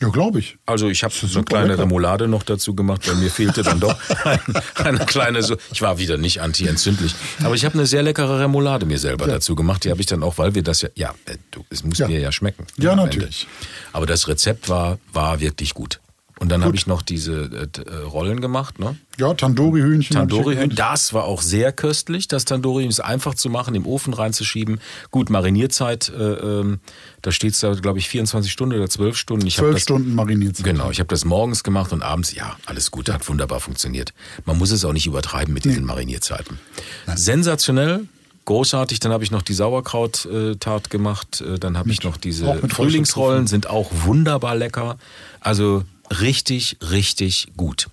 Speaker 3: Ja, glaube ich.
Speaker 2: Also ich habe so eine kleine
Speaker 3: lecker.
Speaker 2: Remoulade noch dazu gemacht, weil mir fehlte dann doch [LAUGHS] ein, eine kleine so. Ich war wieder nicht anti-entzündlich, aber ich habe eine sehr leckere Remoulade mir selber dazu gemacht. Die habe ich dann auch, weil wir das ja, ja, äh, du, es muss
Speaker 3: Ja.
Speaker 2: mir ja schmecken.
Speaker 3: Ja, natürlich.
Speaker 2: Ende. Aber das Rezept war war wirklich gut. Und dann habe ich noch diese äh, Rollen gemacht, ne?
Speaker 3: Ja, Tandoori-Hühnchen.
Speaker 2: Tandoori-Hühnchen, das war auch sehr köstlich. Das Tandoori ist einfach zu machen, im Ofen reinzuschieben. Gut, Marinierzeit, äh, ähm, da steht es da, glaube ich, 24 Stunden oder 12 Stunden. Ich
Speaker 3: 12 Stunden Marinierzeit.
Speaker 2: Genau, ich habe das morgens gemacht und abends, ja, alles gut, hat wunderbar funktioniert. Man muss es auch nicht übertreiben mit diesen nee. Marinierzeiten. Nein. Sensationell, großartig. Dann habe ich noch die Sauerkraut-Tat gemacht. Äh, dann habe ich noch diese Frühlingsrollen, sind auch wunderbar lecker. Also richtig, richtig gut.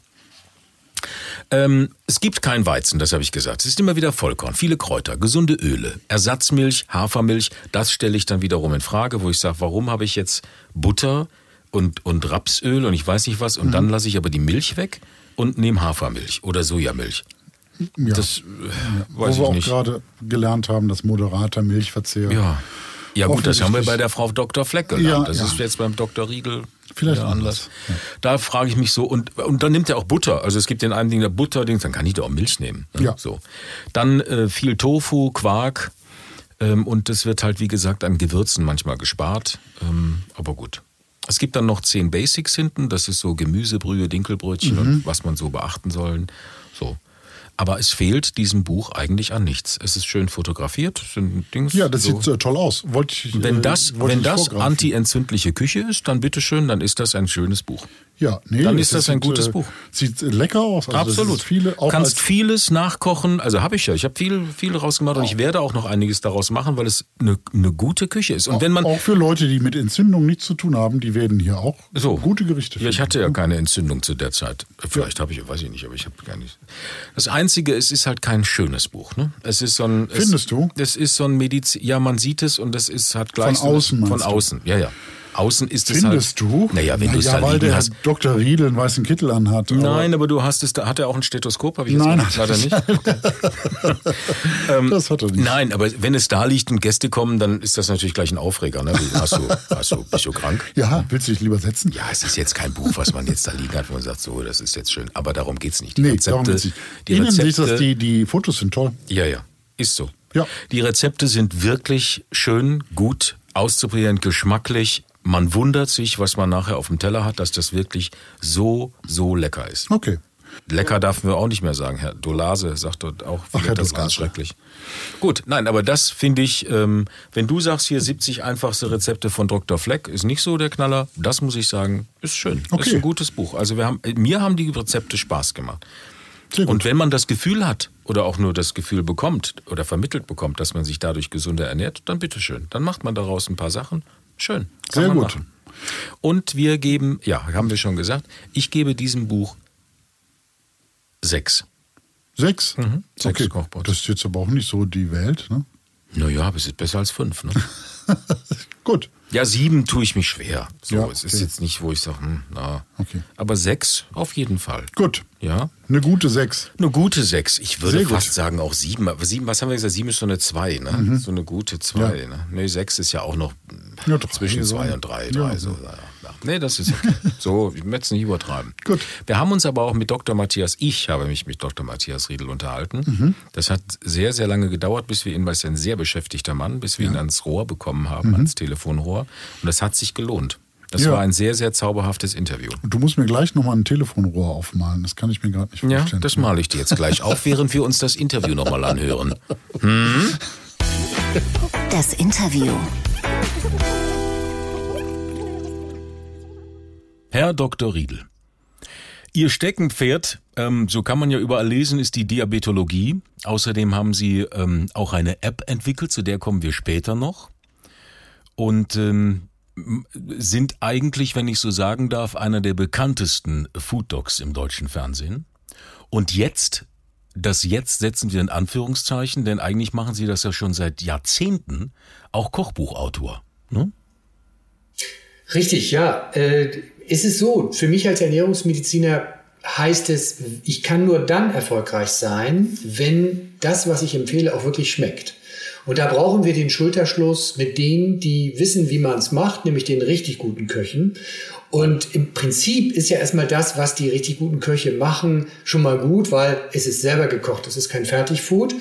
Speaker 2: Ähm, es gibt kein Weizen, das habe ich gesagt. Es ist immer wieder Vollkorn, viele Kräuter, gesunde Öle, Ersatzmilch, Hafermilch. Das stelle ich dann wiederum in Frage, wo ich sage, warum habe ich jetzt Butter und, und Rapsöl und ich weiß nicht was und mhm. dann lasse ich aber die Milch weg und nehme Hafermilch oder Sojamilch.
Speaker 3: Ja. Das äh, weiß Wo wir auch gerade gelernt haben, dass moderater Milchverzehr.
Speaker 2: Ja. Ja gut, das haben wir bei der Frau Dr. Fleck gelernt. Ja, das ja. ist jetzt beim Dr. Riegel
Speaker 3: Vielleicht anders.
Speaker 2: Ja. Da frage ich mich so, und, und dann nimmt er auch Butter. Also es gibt den einen Ding der Butter, dann kann ich doch auch Milch nehmen. Ne? Ja. So. Dann äh, viel Tofu, Quark. Ähm, und das wird halt, wie gesagt, an Gewürzen manchmal gespart. Ähm, aber gut. Es gibt dann noch zehn Basics hinten. Das ist so Gemüsebrühe, Dinkelbrötchen mhm. und was man so beachten soll. So. Aber es fehlt diesem Buch eigentlich an nichts. Es ist schön fotografiert, Dings.
Speaker 3: Ja, das so. sieht äh, toll aus. Wollte ich,
Speaker 2: wenn das, äh, wenn das anti-entzündliche Küche ist, dann bitteschön, dann ist das ein schönes Buch.
Speaker 3: Ja,
Speaker 2: nee, dann ist das, das ein gutes äh, Buch.
Speaker 3: Sieht lecker aus.
Speaker 2: Also Absolut. Viele, auch Kannst vieles nachkochen. Also habe ich ja. Ich habe viel, viel rausgemacht oh. und ich werde auch noch einiges daraus machen, weil es eine, eine gute Küche ist. Und
Speaker 3: auch,
Speaker 2: wenn man
Speaker 3: auch für Leute, die mit Entzündung nichts zu tun haben, die werden hier auch so. gute Gerichte.
Speaker 2: Ja, ich hatte ja keine Entzündung zu der Zeit. Vielleicht ja. habe ich, weiß ich nicht, aber ich habe gar nicht. Das Einzige, es ist halt kein schönes Buch. Ne? Es ist so ein.
Speaker 3: Findest
Speaker 2: es,
Speaker 3: du?
Speaker 2: Es ist so ein Medizin. Ja, man sieht es und es ist hat gleich
Speaker 3: von außen.
Speaker 2: Von außen. Ja, ja. Außen ist
Speaker 3: es
Speaker 2: Findest
Speaker 3: halt, du?
Speaker 2: Naja, wenn
Speaker 3: Na,
Speaker 2: du es
Speaker 3: ja,
Speaker 2: da
Speaker 3: weil der
Speaker 2: hast.
Speaker 3: Dr. Riedel einen weißen Kittel anhat.
Speaker 2: Nein, aber du hast es, da hat er auch ein Stethoskop, habe ich
Speaker 3: nein,
Speaker 2: jetzt leider nicht. [LAUGHS]
Speaker 3: ähm, das hat er nicht.
Speaker 2: Nein, aber wenn es da liegt und Gäste kommen, dann ist das natürlich gleich ein Aufreger. Ne? Hast du, hast du, bist du krank? [LAUGHS]
Speaker 3: Ja, willst du dich lieber setzen?
Speaker 2: Ja, es ist jetzt kein Buch, was man jetzt da liegen hat, wo man sagt, so, das ist jetzt schön. Aber darum geht's nicht.
Speaker 3: Die nee, Rezepte, darum geht's nicht. Die Ihnen Rezepte, das, die, die Fotos sind toll.
Speaker 2: Ja, ja, ist so.
Speaker 3: Ja.
Speaker 2: Die Rezepte sind wirklich schön, gut auszuprobieren, geschmacklich, man wundert sich, was man nachher auf dem Teller hat, dass das wirklich so, so lecker ist.
Speaker 3: Okay.
Speaker 2: Lecker darf wir auch nicht mehr sagen. Herr Dolase sagt dort auch, Ach, das ganz schrecklich. Gut, nein, aber das finde ich, ähm, wenn du sagst hier 70 einfachste Rezepte von Dr. Fleck, ist nicht so der Knaller. Das muss ich sagen, ist schön. Okay. Ist ein gutes Buch. Also wir haben, mir haben die Rezepte Spaß gemacht. Und wenn man das Gefühl hat oder auch nur das Gefühl bekommt oder vermittelt bekommt, dass man sich dadurch gesünder ernährt, dann bitteschön. Dann macht man daraus ein paar Sachen Schön.
Speaker 3: Sehr gut.
Speaker 2: Machen. Und wir geben, ja, haben wir schon gesagt, ich gebe diesem Buch sechs.
Speaker 3: Sechs?
Speaker 2: Mhm. Sechs
Speaker 3: okay.
Speaker 2: Kochbots.
Speaker 3: Das ist jetzt aber auch nicht so die Welt, ne?
Speaker 2: Naja, aber es ist besser als fünf, ne? [LAUGHS]
Speaker 3: Gut.
Speaker 2: Ja, sieben tue ich mich schwer. So,
Speaker 3: ja,
Speaker 2: es ist jetzt nicht, wo ich sage, hm, na.
Speaker 3: Okay.
Speaker 2: Aber sechs auf jeden Fall.
Speaker 3: Gut.
Speaker 2: Ja.
Speaker 3: Eine gute sechs.
Speaker 2: Eine gute sechs. Ich würde Sehr fast gut. sagen auch sieben. Aber sieben, was haben wir gesagt? Sieben ist so eine zwei, ne? Mhm. So eine gute zwei. Ja. Ne? Nee, sechs ist ja auch noch ja, zwischen zwei und drei. drei so, ja. Nee, das ist okay. [LAUGHS] so, ich möchte es nicht übertreiben.
Speaker 3: Gut.
Speaker 2: Wir haben uns aber auch mit Dr. Matthias, ich habe mich mit Dr. Matthias Riedel unterhalten. Mhm. Das hat sehr, sehr lange gedauert, bis wir ihn, weil es ein sehr beschäftigter Mann, bis wir ihn ans Rohr bekommen haben, mhm. ans Telefonrohr. Und das hat sich gelohnt. Das ja. war ein sehr, sehr zauberhaftes Interview.
Speaker 3: Und du musst mir gleich nochmal ein Telefonrohr aufmalen. Das kann ich mir gerade nicht vorstellen.
Speaker 2: Ja, das male ich dir jetzt gleich auf, während wir uns das Interview nochmal anhören. Hm?
Speaker 1: Das Interview.
Speaker 2: Herr Dr. Riedel. Ihr Steckenpferd, ähm, so kann man ja überall lesen, ist die Diabetologie. Außerdem haben Sie ähm, auch eine App entwickelt, zu der kommen wir später noch. Und ähm, sind eigentlich, wenn ich so sagen darf, einer der bekanntesten Food Dogs im deutschen Fernsehen. Und jetzt, das jetzt setzen wir in Anführungszeichen, denn eigentlich machen Sie das ja schon seit Jahrzehnten, auch Kochbuchautor. Ne?
Speaker 4: Richtig, ja. Äh, ist es so, für mich als Ernährungsmediziner heißt es, ich kann nur dann erfolgreich sein, wenn das, was ich empfehle, auch wirklich schmeckt. Und da brauchen wir den Schulterschluss mit denen, die wissen, wie man es macht, nämlich den richtig guten Köchen. Und im Prinzip ist ja erstmal das, was die richtig guten Köche machen, schon mal gut, weil es ist selber gekocht, es ist kein Fertigfood.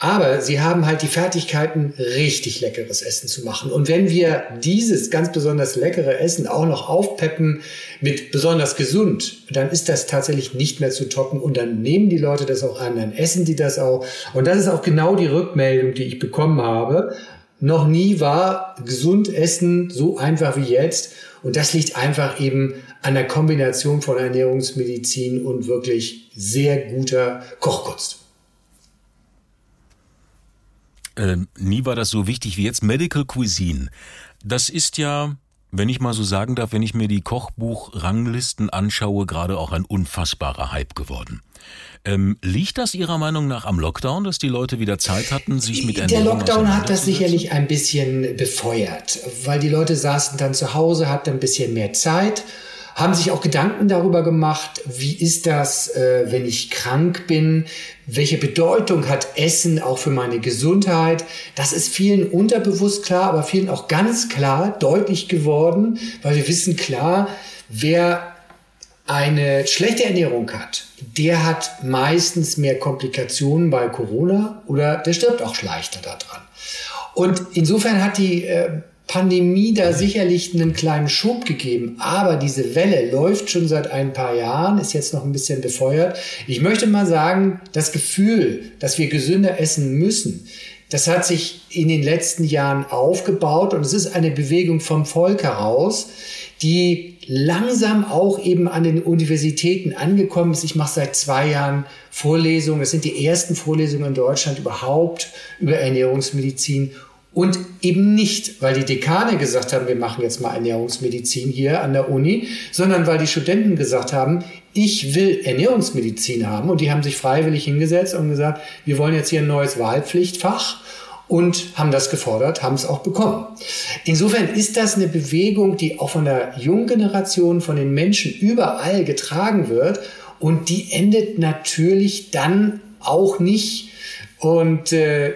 Speaker 4: Aber sie haben halt die Fertigkeiten, richtig leckeres Essen zu machen. Und wenn wir dieses ganz besonders leckere Essen auch noch aufpeppen mit besonders gesund, dann ist das tatsächlich nicht mehr zu toppen. Und dann nehmen die Leute das auch an, dann essen die das auch. Und das ist auch genau die Rückmeldung, die ich bekommen habe. Noch nie war gesund Essen so einfach wie jetzt. Und das liegt einfach eben an der Kombination von Ernährungsmedizin und wirklich sehr guter Kochkunst.
Speaker 2: Äh, nie war das so wichtig wie jetzt. Medical Cuisine. Das ist ja, wenn ich mal so sagen darf, wenn ich mir die Kochbuch-Ranglisten anschaue, gerade auch ein unfassbarer Hype geworden. Ähm, liegt das Ihrer Meinung nach am Lockdown, dass die Leute wieder Zeit hatten, sich mit
Speaker 4: Ernährung Der Lockdown hat das sicherlich ein bisschen befeuert, weil die Leute saßen dann zu Hause, hatten ein bisschen mehr Zeit haben sich auch Gedanken darüber gemacht, wie ist das, äh, wenn ich krank bin? Welche Bedeutung hat Essen auch für meine Gesundheit? Das ist vielen unterbewusst klar, aber vielen auch ganz klar deutlich geworden, weil wir wissen klar, wer eine schlechte Ernährung hat, der hat meistens mehr Komplikationen bei Corona oder der stirbt auch leichter daran. Und insofern hat die äh, Pandemie da sicherlich einen kleinen Schub gegeben, aber diese Welle läuft schon seit ein paar Jahren, ist jetzt noch ein bisschen befeuert. Ich möchte mal sagen, das Gefühl, dass wir gesünder essen müssen, das hat sich in den letzten Jahren aufgebaut und es ist eine Bewegung vom Volk heraus, die langsam auch eben an den Universitäten angekommen ist. Ich mache seit zwei Jahren Vorlesungen. Es sind die ersten Vorlesungen in Deutschland überhaupt über Ernährungsmedizin und eben nicht, weil die Dekane gesagt haben, wir machen jetzt mal Ernährungsmedizin hier an der Uni, sondern weil die Studenten gesagt haben, ich will Ernährungsmedizin haben. Und die haben sich freiwillig hingesetzt und gesagt, wir wollen jetzt hier ein neues Wahlpflichtfach und haben das gefordert, haben es auch bekommen. Insofern ist das eine Bewegung, die auch von der jungen Generation, von den Menschen überall getragen wird und die endet natürlich dann auch nicht. Und äh,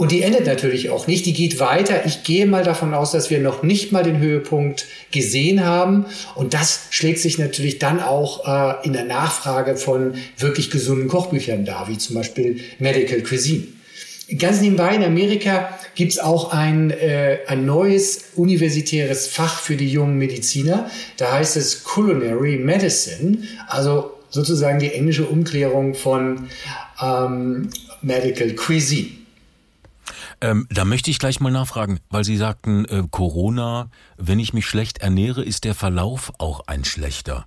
Speaker 4: und die endet natürlich auch nicht, die geht weiter. Ich gehe mal davon aus, dass wir noch nicht mal den Höhepunkt gesehen haben. Und das schlägt sich natürlich dann auch äh, in der Nachfrage von wirklich gesunden Kochbüchern dar, wie zum Beispiel Medical Cuisine. Ganz nebenbei in Amerika gibt's auch ein, äh, ein neues universitäres Fach für die jungen Mediziner. Da heißt es Culinary Medicine, also sozusagen die englische Umklärung von ähm, Medical Cuisine.
Speaker 2: Ähm, da möchte ich gleich mal nachfragen, weil Sie sagten, äh, Corona, wenn ich mich schlecht ernähre, ist der Verlauf auch ein schlechter.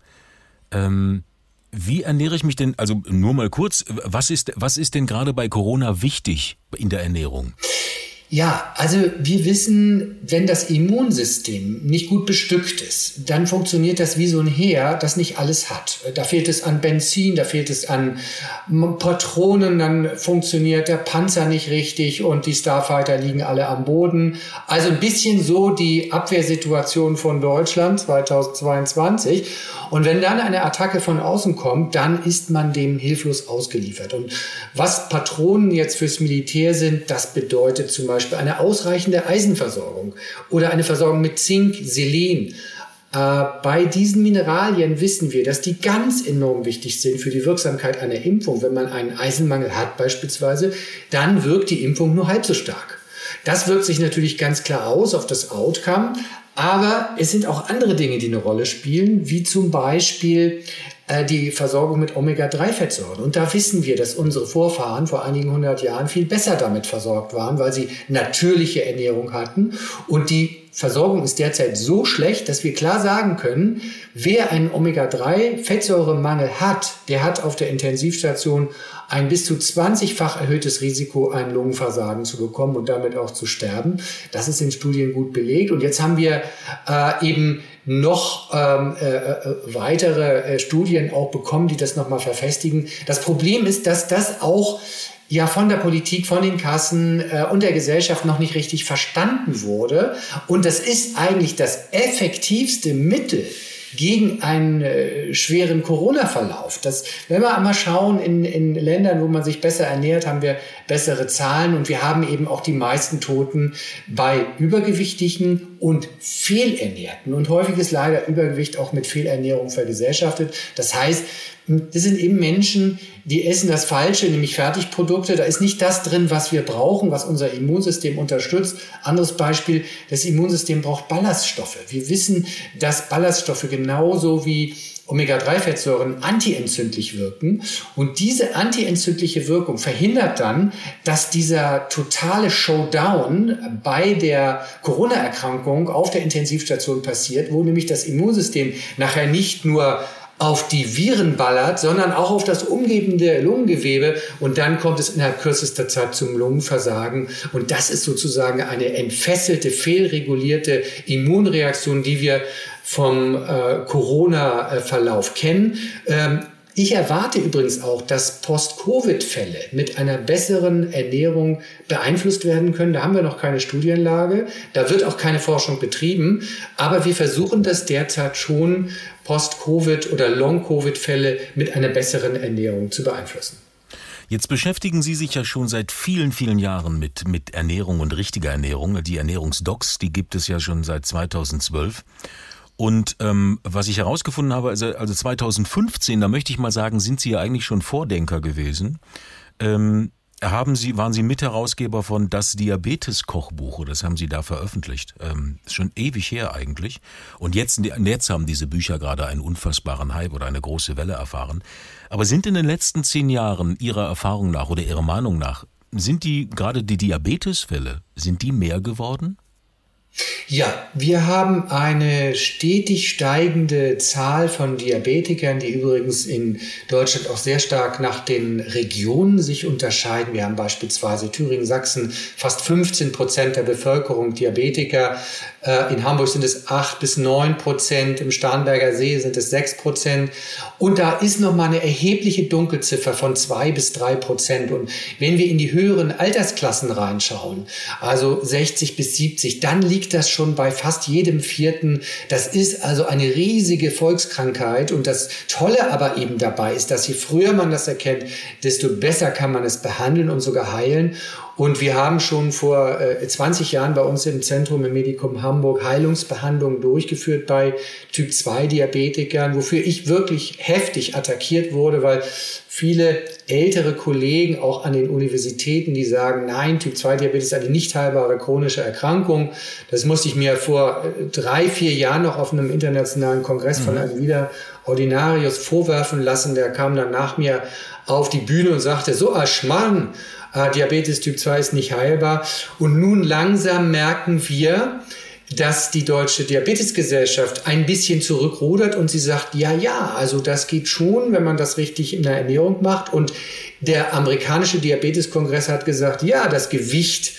Speaker 2: Ähm, wie ernähre ich mich denn, also nur mal kurz, was ist, was ist denn gerade bei Corona wichtig in der Ernährung?
Speaker 4: Ja, also wir wissen, wenn das Immunsystem nicht gut bestückt ist, dann funktioniert das wie so ein Heer, das nicht alles hat. Da fehlt es an Benzin, da fehlt es an Patronen, dann funktioniert der Panzer nicht richtig und die Starfighter liegen alle am Boden. Also ein bisschen so die Abwehrsituation von Deutschland 2022. Und wenn dann eine Attacke von außen kommt, dann ist man dem hilflos ausgeliefert. Und was Patronen jetzt fürs Militär sind, das bedeutet zum Beispiel eine ausreichende Eisenversorgung oder eine Versorgung mit Zink, Selen. Äh, bei diesen Mineralien wissen wir, dass die ganz enorm wichtig sind für die Wirksamkeit einer Impfung. Wenn man einen Eisenmangel hat beispielsweise, dann wirkt die Impfung nur halb so stark. Das wirkt sich natürlich ganz klar aus auf das Outcome, aber es sind auch andere Dinge, die eine Rolle spielen, wie zum Beispiel äh, die Versorgung mit Omega-3-Fettsäuren. Und da wissen wir, dass unsere Vorfahren vor einigen hundert Jahren viel besser damit versorgt waren, weil sie natürliche Ernährung hatten. Und die Versorgung ist derzeit so schlecht, dass wir klar sagen können, wer einen Omega-3-Fettsäuremangel hat, der hat auf der Intensivstation ein bis zu 20-fach erhöhtes Risiko, ein Lungenversagen zu bekommen und damit auch zu sterben. Das ist in Studien gut belegt. Und jetzt haben wir äh, eben noch ähm, äh, äh, weitere äh, Studien auch bekommen, die das nochmal verfestigen. Das Problem ist, dass das auch ja von der Politik, von den Kassen äh, und der Gesellschaft noch nicht richtig verstanden wurde. Und das ist eigentlich das effektivste Mittel, gegen einen äh, schweren Corona-Verlauf. Das, wenn wir einmal schauen, in, in Ländern, wo man sich besser ernährt, haben wir bessere Zahlen und wir haben eben auch die meisten Toten bei Übergewichtigen und Fehlernährten. Und häufig ist leider Übergewicht auch mit Fehlernährung vergesellschaftet. Das heißt, Das sind eben Menschen, die essen das Falsche, nämlich Fertigprodukte. Da ist nicht das drin, was wir brauchen, was unser Immunsystem unterstützt. Anderes Beispiel, das Immunsystem braucht Ballaststoffe. Wir wissen, dass Ballaststoffe genauso wie Omega-3-Fettsäuren antientzündlich wirken. Und diese antientzündliche Wirkung verhindert dann, dass dieser totale Showdown bei der Corona-Erkrankung auf der Intensivstation passiert, wo nämlich das Immunsystem nachher nicht nur auf die Viren ballert, sondern auch auf das umgebende Lungengewebe und dann kommt es innerhalb kürzester Zeit zum Lungenversagen und das ist sozusagen eine entfesselte, fehlregulierte Immunreaktion, die wir vom äh, Corona-Verlauf kennen. Ähm, ich erwarte übrigens auch, dass Post-Covid-Fälle mit einer besseren Ernährung beeinflusst werden können. Da haben wir noch keine Studienlage. Da wird auch keine Forschung betrieben. Aber wir versuchen das derzeit schon, Post-Covid- oder Long-Covid-Fälle mit einer besseren Ernährung zu beeinflussen.
Speaker 2: Jetzt beschäftigen Sie sich ja schon seit vielen, vielen Jahren mit, mit Ernährung und richtiger Ernährung. Die Ernährungsdocs, die gibt es ja schon seit 2012. Und ähm, was ich herausgefunden habe, also, also 2015, da möchte ich mal sagen, sind Sie ja eigentlich schon Vordenker gewesen. Ähm, haben Sie, waren Sie Mitherausgeber von Das Diabetes-Kochbuch, das haben Sie da veröffentlicht. Ähm, schon ewig her eigentlich. Und jetzt, jetzt haben diese Bücher gerade einen unfassbaren Hype oder eine große Welle erfahren. Aber sind in den letzten zehn Jahren Ihrer Erfahrung nach oder Ihrer Meinung nach, sind die, gerade die Diabetesfälle, sind die mehr geworden?
Speaker 4: Ja, wir haben eine stetig steigende Zahl von Diabetikern, die übrigens in Deutschland auch sehr stark nach den Regionen sich unterscheiden. Wir haben beispielsweise Thüringen, Sachsen fast 15 Prozent der Bevölkerung Diabetiker. Äh, in Hamburg sind es 8 bis 9 Prozent, im Starnberger See sind es 6 Prozent. Und da ist nochmal eine erhebliche Dunkelziffer von 2 bis 3 Prozent. Und wenn wir in die höheren Altersklassen reinschauen, also 60 bis 70, dann liegt das schon bei fast jedem Vierten. Das ist also eine riesige Volkskrankheit. Und das Tolle aber eben dabei ist, dass je früher man das erkennt, desto besser kann man es behandeln und sogar heilen. Und wir haben schon vor äh, 20 Jahren bei uns im Zentrum im Medikum Hamburg Heilungsbehandlungen durchgeführt bei Typ 2 Diabetikern, wofür ich wirklich heftig attackiert wurde, weil viele ältere Kollegen auch an den Universitäten, die sagen, nein, Typ 2 Diabetes ist eine nicht heilbare chronische Erkrankung. Das musste ich mir vor äh, drei, vier Jahren noch auf einem internationalen Kongress mhm. von Alvida Ordinarius vorwerfen lassen. Der kam dann nach mir auf die Bühne und sagte, so Aschmann, äh, Diabetes Typ 2 ist nicht heilbar. Und nun langsam merken wir, dass die Deutsche Diabetesgesellschaft ein bisschen zurückrudert und sie sagt, ja, ja, also das geht schon, wenn man das richtig in der Ernährung macht. Und der amerikanische Diabeteskongress hat gesagt, ja, das Gewicht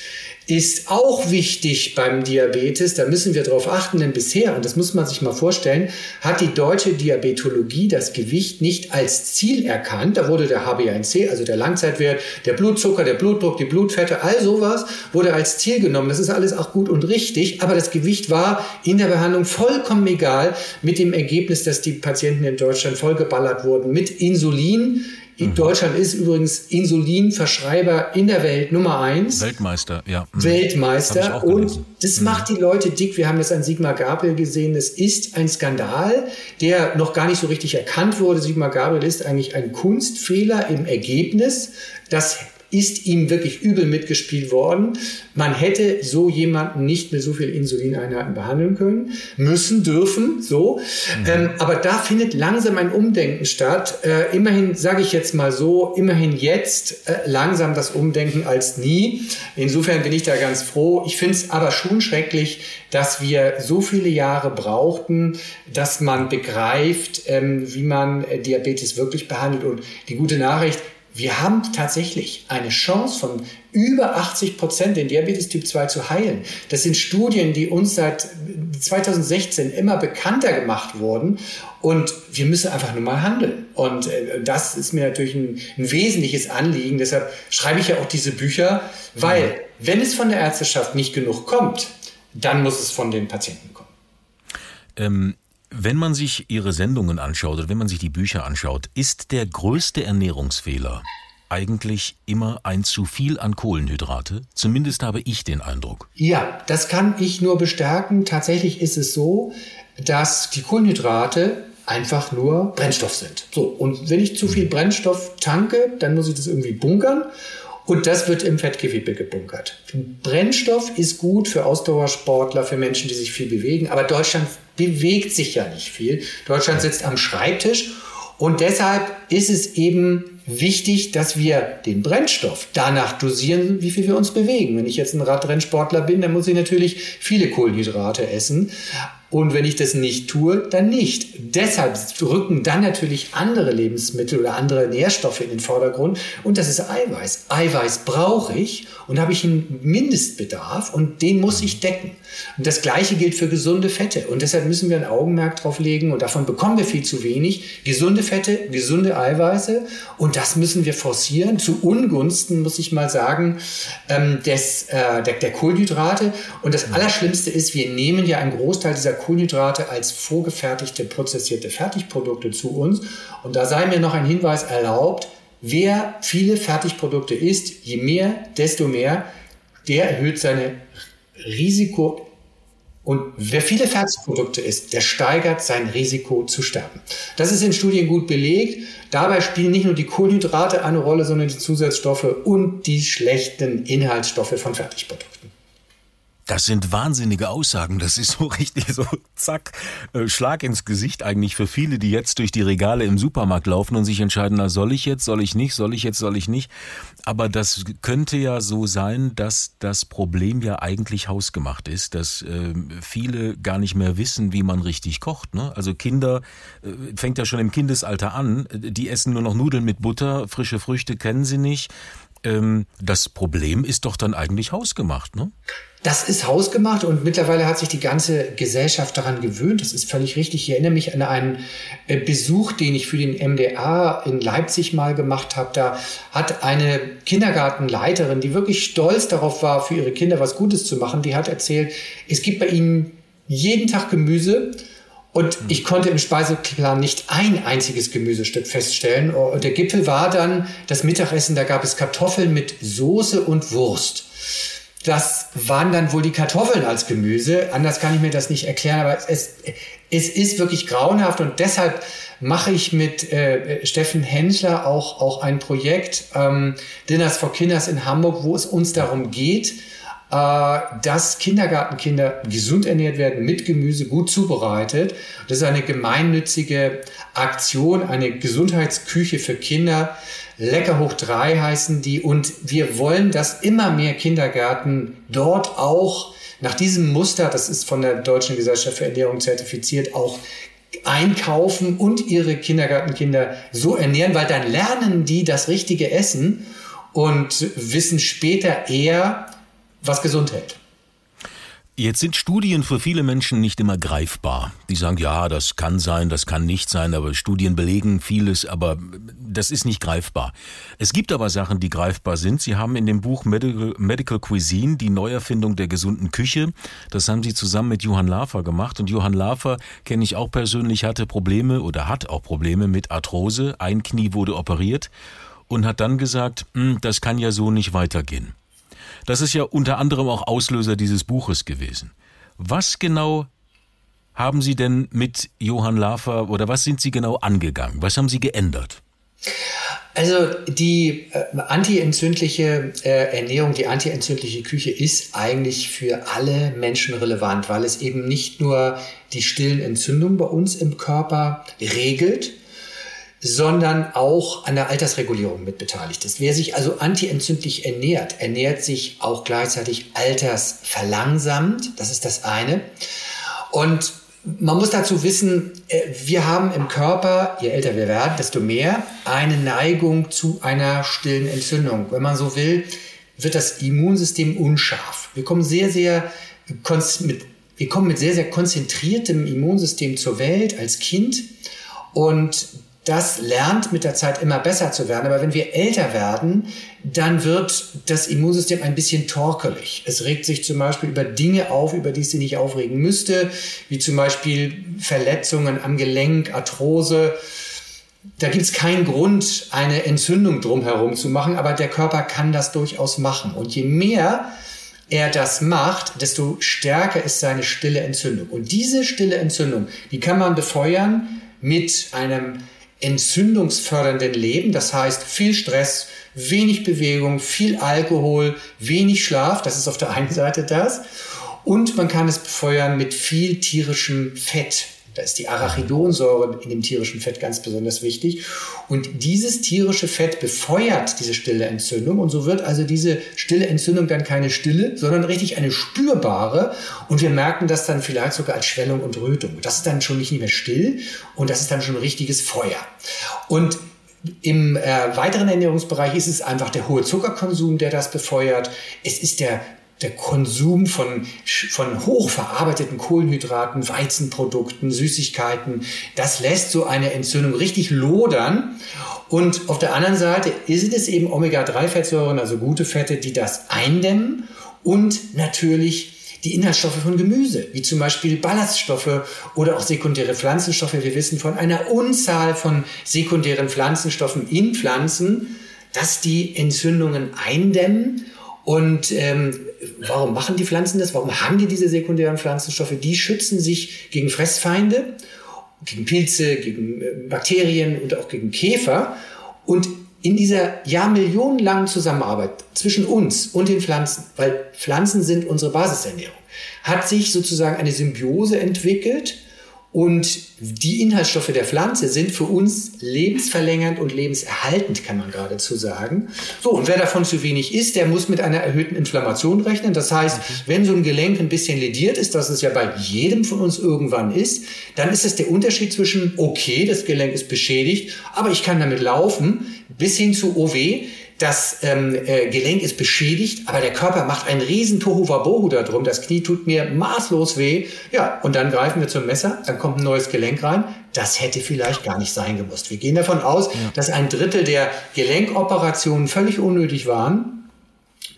Speaker 4: ist auch wichtig beim Diabetes. Da müssen wir darauf achten, denn bisher, und das muss man sich mal vorstellen, hat die deutsche Diabetologie das Gewicht nicht als Ziel erkannt. Da wurde der HbA1c, also der Langzeitwert, der Blutzucker, der Blutdruck, die Blutfette, all sowas wurde als Ziel genommen. Das ist alles auch gut und richtig, aber das Gewicht war in der Behandlung vollkommen egal mit dem Ergebnis, dass die Patienten in Deutschland vollgeballert wurden mit Insulin Mhm. Deutschland ist übrigens Insulinverschreiber in der Welt Nummer eins.
Speaker 2: Weltmeister, ja.
Speaker 4: Mhm. Weltmeister. Und das mhm. macht die Leute dick. Wir haben das an Sigmar Gabriel gesehen. Es ist ein Skandal, der noch gar nicht so richtig erkannt wurde. Sigmar Gabriel ist eigentlich ein Kunstfehler im Ergebnis. Das ist ihm wirklich übel mitgespielt worden. Man hätte so jemanden nicht mit so viel Insulineinheiten behandeln können, müssen, dürfen, so. Mhm. Ähm, aber da findet langsam ein Umdenken statt. Äh, immerhin, sage ich jetzt mal so, immerhin jetzt äh, langsam das Umdenken als nie. Insofern bin ich da ganz froh. Ich finde es aber schon schrecklich, dass wir so viele Jahre brauchten, dass man begreift, ähm, wie man äh, Diabetes wirklich behandelt. Und die gute Nachricht, wir haben tatsächlich eine Chance von über 80 Prozent den Diabetes Typ 2 zu heilen. Das sind Studien, die uns seit 2016 immer bekannter gemacht wurden. Und wir müssen einfach nur mal handeln. Und äh, das ist mir natürlich ein, ein wesentliches Anliegen. Deshalb schreibe ich ja auch diese Bücher, weil mhm. wenn es von der Ärzteschaft nicht genug kommt, dann muss es von den Patienten kommen.
Speaker 2: Ähm wenn man sich Ihre Sendungen anschaut oder wenn man sich die Bücher anschaut, ist der größte Ernährungsfehler eigentlich immer ein zu viel an Kohlenhydrate? Zumindest habe ich den Eindruck.
Speaker 4: Ja, das kann ich nur bestärken. Tatsächlich ist es so, dass die Kohlenhydrate einfach nur Brennstoff sind. So, und wenn ich zu viel Brennstoff tanke, dann muss ich das irgendwie bunkern. Und das wird im Fettgewebe gebunkert. Brennstoff ist gut für Ausdauersportler, für Menschen, die sich viel bewegen. Aber Deutschland bewegt sich ja nicht viel. Deutschland sitzt am Schreibtisch. Und deshalb ist es eben wichtig, dass wir den Brennstoff danach dosieren, wie viel wir uns bewegen. Wenn ich jetzt ein Radrennsportler bin, dann muss ich natürlich viele Kohlenhydrate essen. Und wenn ich das nicht tue, dann nicht. Deshalb rücken dann natürlich andere Lebensmittel oder andere Nährstoffe in den Vordergrund. Und das ist Eiweiß. Eiweiß brauche ich und habe ich einen Mindestbedarf und den muss ich decken. Und das Gleiche gilt für gesunde Fette. Und deshalb müssen wir ein Augenmerk drauf legen und davon bekommen wir viel zu wenig. Gesunde Fette, gesunde Eiweiße und das müssen wir forcieren. Zu Ungunsten, muss ich mal sagen, ähm, des, äh, der, der Kohlenhydrate. Und das Allerschlimmste ist, wir nehmen ja einen Großteil dieser Kohlenhydrate als vorgefertigte, prozessierte Fertigprodukte zu uns. Und da sei mir noch ein Hinweis erlaubt, wer viele Fertigprodukte isst, je mehr, desto mehr, der erhöht seine Risiko und wer viele Fertigprodukte isst, der steigert sein Risiko zu sterben. Das ist in Studien gut belegt. Dabei spielen nicht nur die Kohlenhydrate eine Rolle, sondern die Zusatzstoffe und die schlechten Inhaltsstoffe von Fertigprodukten.
Speaker 2: Das sind wahnsinnige Aussagen. Das ist so [LAUGHS] richtig so, zack, äh, Schlag ins Gesicht eigentlich für viele, die jetzt durch die Regale im Supermarkt laufen und sich entscheiden, na, soll ich jetzt, soll ich nicht, soll ich jetzt, soll ich nicht. Aber das könnte ja so sein, dass das Problem ja eigentlich hausgemacht ist, dass äh, viele gar nicht mehr wissen, wie man richtig kocht. Ne? Also Kinder, äh, fängt ja schon im Kindesalter an, die essen nur noch Nudeln mit Butter, frische Früchte kennen sie nicht. Ähm, das Problem ist doch dann eigentlich hausgemacht, ne?
Speaker 4: Das ist hausgemacht und mittlerweile hat sich die ganze Gesellschaft daran gewöhnt. Das ist völlig richtig. Ich erinnere mich an einen äh, Besuch, den ich für den MDA in Leipzig mal gemacht habe. Da hat eine Kindergartenleiterin, die wirklich stolz darauf war, für ihre Kinder was Gutes zu machen, die hat erzählt, es gibt bei ihnen jeden Tag Gemüse. Und ich konnte im Speiseplan nicht ein einziges Gemüsestück feststellen. Und der Gipfel war dann das Mittagessen, da gab es Kartoffeln mit Soße und Wurst. Das waren dann wohl die Kartoffeln als Gemüse. Anders kann ich mir das nicht erklären, aber es, es ist wirklich grauenhaft und deshalb mache ich mit äh, Steffen Henschler auch, auch ein Projekt, ähm, Dinners for Kinders in Hamburg, wo es uns darum geht, äh, dass Kindergartenkinder gesund ernährt werden, mit Gemüse gut zubereitet. Das ist eine gemeinnützige Aktion, eine Gesundheitsküche für Kinder, Lecker hoch drei heißen die. Und wir wollen, dass immer mehr Kindergärten dort auch nach diesem Muster, das ist von der Deutschen Gesellschaft für Ernährung zertifiziert, auch einkaufen und ihre Kindergartenkinder so ernähren, weil dann lernen die das richtige Essen und wissen später eher, was gesund hält.
Speaker 2: Jetzt sind Studien für viele Menschen nicht immer greifbar. Die sagen, ja, das kann sein, das kann nicht sein, aber Studien belegen vieles, aber das ist nicht greifbar. Es gibt aber Sachen, die greifbar sind. Sie haben in dem Buch Medical, Medical Cuisine die Neuerfindung der gesunden Küche. Das haben Sie zusammen mit Johann Lafer gemacht. Und Johann Lafer, kenne ich auch persönlich, hatte Probleme oder hat auch Probleme mit Arthrose. Ein Knie wurde operiert und hat dann gesagt, hm, das kann ja so nicht weitergehen. Das ist ja unter anderem auch Auslöser dieses Buches gewesen. Was genau haben Sie denn mit Johann Lafer oder was sind Sie genau angegangen? Was haben Sie geändert?
Speaker 4: Also die äh, antientzündliche äh, Ernährung, die antientzündliche Küche ist eigentlich für alle Menschen relevant, weil es eben nicht nur die stillen Entzündungen bei uns im Körper regelt, sondern auch an der Altersregulierung mit beteiligt ist. Wer sich also antientzündlich ernährt, ernährt sich auch gleichzeitig altersverlangsamt. Das ist das eine. Und man muss dazu wissen, äh, wir haben im Körper, je älter wir werden, desto mehr eine Neigung zu einer stillen Entzündung. Wenn man so will, wird das Immunsystem unscharf. Wir kommen sehr, sehr mit, wir kommen mit sehr, sehr konzentriertem Immunsystem zur Welt als Kind und das lernt mit der Zeit immer besser zu werden. Aber wenn wir älter werden, dann wird das Immunsystem ein bisschen torkelig. Es regt sich zum Beispiel über Dinge auf, über die es sich nicht aufregen müsste, wie zum Beispiel Verletzungen am Gelenk, Arthrose. Da gibt es keinen Grund, eine Entzündung drumherum zu machen, aber der Körper kann das durchaus machen. Und je mehr er das macht, desto stärker ist seine stille Entzündung. Und diese stille Entzündung, die kann man befeuern mit einem entzündungsfördernden Leben, das heißt viel Stress, wenig Bewegung, viel Alkohol, wenig Schlaf, das ist auf der einen Seite das. Und man kann es befeuern mit viel tierischem Fett. Da ist die Arachidonsäure in dem tierischen Fett ganz besonders wichtig. Und dieses tierische Fett befeuert diese stille Entzündung. Und so wird also diese stille Entzündung dann keine stille, sondern richtig eine spürbare. Und wir merken das dann vielleicht sogar als Schwellung und Rötung. Das ist dann schon nicht mehr still und das ist dann schon ein richtiges Feuer. Und im äh, weiteren Ernährungsbereich ist es einfach der hohe Zuckerkonsum, der das befeuert. Es ist der der Konsum von, von hochverarbeiteten Kohlenhydraten, Weizenprodukten, Süßigkeiten, das lässt so eine Entzündung richtig lodern. Und auf der anderen Seite ist es eben Omega-3-Fettsäuren, also gute Fette, die das eindämmen und natürlich die Inhaltsstoffe von Gemüse, wie zum Beispiel Ballaststoffe oder auch sekundäre Pflanzenstoffe. Wir wissen von einer Unzahl von sekundären Pflanzenstoffen in Pflanzen, dass die Entzündungen eindämmen und ähm, warum machen die Pflanzen das? Warum haben die diese sekundären Pflanzenstoffe? Die schützen sich gegen Fressfeinde, gegen Pilze, gegen äh, Bakterien und auch gegen Käfer. Und in dieser jahrmillionenlangen Zusammenarbeit zwischen uns und den Pflanzen, weil Pflanzen sind unsere Basisernährung, hat sich sozusagen eine Symbiose entwickelt, und die Inhaltsstoffe der Pflanze sind für uns lebensverlängernd und lebenserhaltend, kann man geradezu sagen. So, und wer davon zu wenig isst, der muss mit einer erhöhten Inflammation rechnen. Das heißt, okay. wenn so ein Gelenk ein bisschen lediert ist, dass es ja bei jedem von uns irgendwann ist, dann ist es der Unterschied zwischen, okay, das Gelenk ist beschädigt, aber ich kann damit laufen, bis hin zu, oh weh, das ähm, äh, Gelenk ist beschädigt, aber der Körper macht einen riesen Tohuwabohu darum. Das Knie tut mir maßlos weh. Ja, und dann greifen wir zum Messer, dann kommt ein neues Gelenk rein. Das hätte vielleicht gar nicht sein gemusst. Wir gehen davon aus, ja. dass ein Drittel der Gelenkoperationen völlig unnötig waren.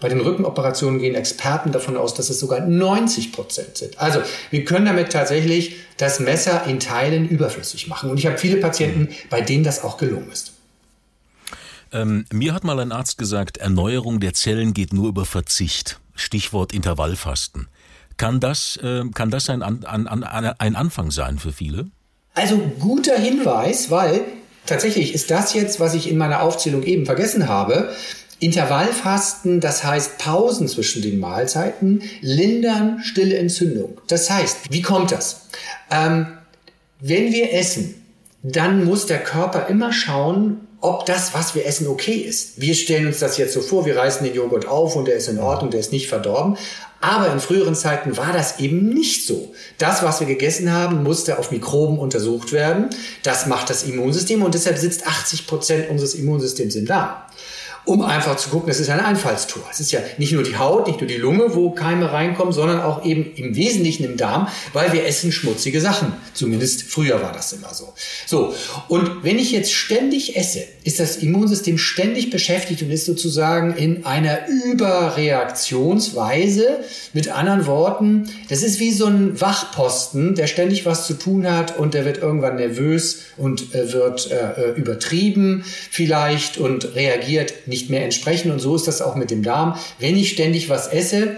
Speaker 4: Bei den Rückenoperationen gehen Experten davon aus, dass es sogar 90 Prozent sind. Also wir können damit tatsächlich das Messer in Teilen überflüssig machen. Und ich habe viele Patienten, bei denen das auch gelungen ist.
Speaker 2: Ähm, mir hat mal ein Arzt gesagt, Erneuerung der Zellen geht nur über Verzicht. Stichwort Intervallfasten. Kann das, äh, kann das ein, an, an, ein Anfang sein für viele?
Speaker 4: Also guter Hinweis, weil tatsächlich ist das jetzt, was ich in meiner Aufzählung eben vergessen habe. Intervallfasten, das heißt Pausen zwischen den Mahlzeiten, lindern stille Entzündung. Das heißt, wie kommt das? Ähm, wenn wir essen, dann muss der Körper immer schauen, ob das, was wir essen, okay ist. Wir stellen uns das jetzt so vor, wir reißen den Joghurt auf und der ist in Ordnung, der ist nicht verdorben. Aber in früheren Zeiten war das eben nicht so. Das, was wir gegessen haben, musste auf Mikroben untersucht werden. Das macht das Immunsystem und deshalb sitzt 80 Prozent unseres Immunsystems im Darm um einfach zu gucken, es ist ein Einfallstor. Es ist ja nicht nur die Haut, nicht nur die Lunge, wo Keime reinkommen, sondern auch eben im Wesentlichen im Darm, weil wir essen schmutzige Sachen. Zumindest früher war das immer so. So. Und wenn ich jetzt ständig esse, ist das Immunsystem ständig beschäftigt und ist sozusagen in einer Überreaktionsweise. Mit anderen Worten, das ist wie so ein Wachposten, der ständig was zu tun hat und der wird irgendwann nervös und äh, wird äh, äh übertrieben vielleicht und reagiert nicht nicht mehr entsprechen. Und so ist das auch mit dem Darm. Wenn ich ständig was esse,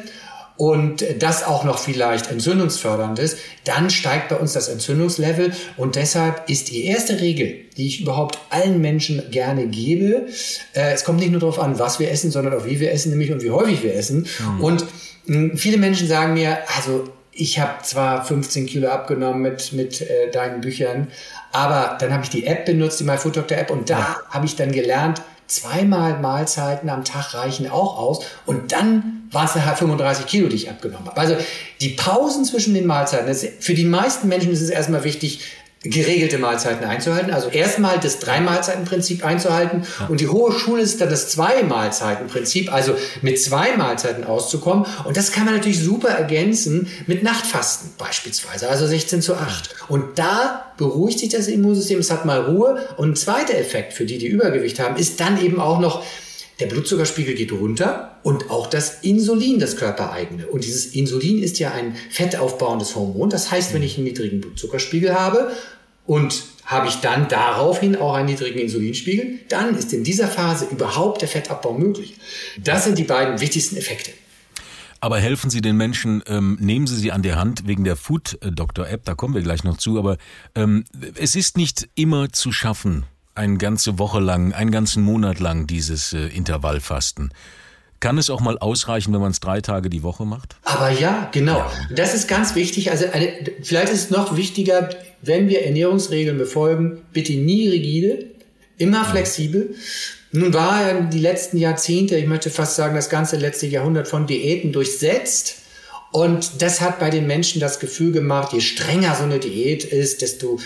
Speaker 4: und das auch noch vielleicht entzündungsfördernd ist, dann steigt bei uns das Entzündungslevel und deshalb ist die erste Regel, die ich überhaupt allen Menschen gerne gebe, äh, es kommt nicht nur darauf an, was wir essen, sondern auch wie wir essen, nämlich und wie häufig wir essen. Mhm. Und mh, hm, viele Menschen sagen mir, also ich habe zwar 15 Kilo abgenommen mit, mit äh, deinen Büchern, aber dann habe ich die App benutzt, die MyFoodDoctor-App und da ja. habe ich dann gelernt, zweimal Mahlzeiten am Tag reichen auch aus. Und dann waren es nachher 35 Kilo, die ich abgenommen habe. Also die Pausen zwischen den Mahlzeiten, das, für die meisten Menschen ist es erstmal wichtig, geregelte Mahlzeiten einzuhalten. Also erstmal das Drei-Mahlzeiten-Prinzip einzuhalten ja. und die hohe Schule ist dann das Zwei-Mahlzeiten-Prinzip, also mit zwei Mahlzeiten auszukommen. Und das kann man natürlich super ergänzen mit Nachtfasten beispielsweise, also 16 zu 8. Und da beruhigt sich das Immunsystem, es hat mal Ruhe. Und ein zweiter Effekt für die, die Übergewicht haben, ist dann eben auch noch, der Blutzuckerspiegel geht runter und auch das Insulin, das körpereigene. Und dieses Insulin ist ja ein fettaufbauendes Hormon. Das heißt, wenn ich einen niedrigen Blutzuckerspiegel habe und habe ich dann daraufhin auch einen niedrigen Insulinspiegel, dann ist in dieser Phase überhaupt der Fettabbau möglich. Das sind die beiden wichtigsten Effekte.
Speaker 2: Aber helfen Sie den Menschen, ähm, nehmen Sie sie an der Hand wegen der Food äh, Dr. App, da kommen wir gleich noch zu, aber ähm, es ist nicht immer zu schaffen, eine ganze Woche lang, einen ganzen Monat lang dieses äh, Intervallfasten. Kann es auch mal ausreichen, wenn man es drei Tage die Woche macht?
Speaker 4: Aber ja, genau. Ja. Das ist ganz wichtig. Also eine, vielleicht ist es noch wichtiger, wenn wir Ernährungsregeln befolgen, bitte nie rigide, immer flexibel. Nun war ja die letzten Jahrzehnte, ich möchte fast sagen, das ganze letzte Jahrhundert von Diäten durchsetzt. Und das hat bei den Menschen das Gefühl gemacht, je strenger so eine Diät ist, desto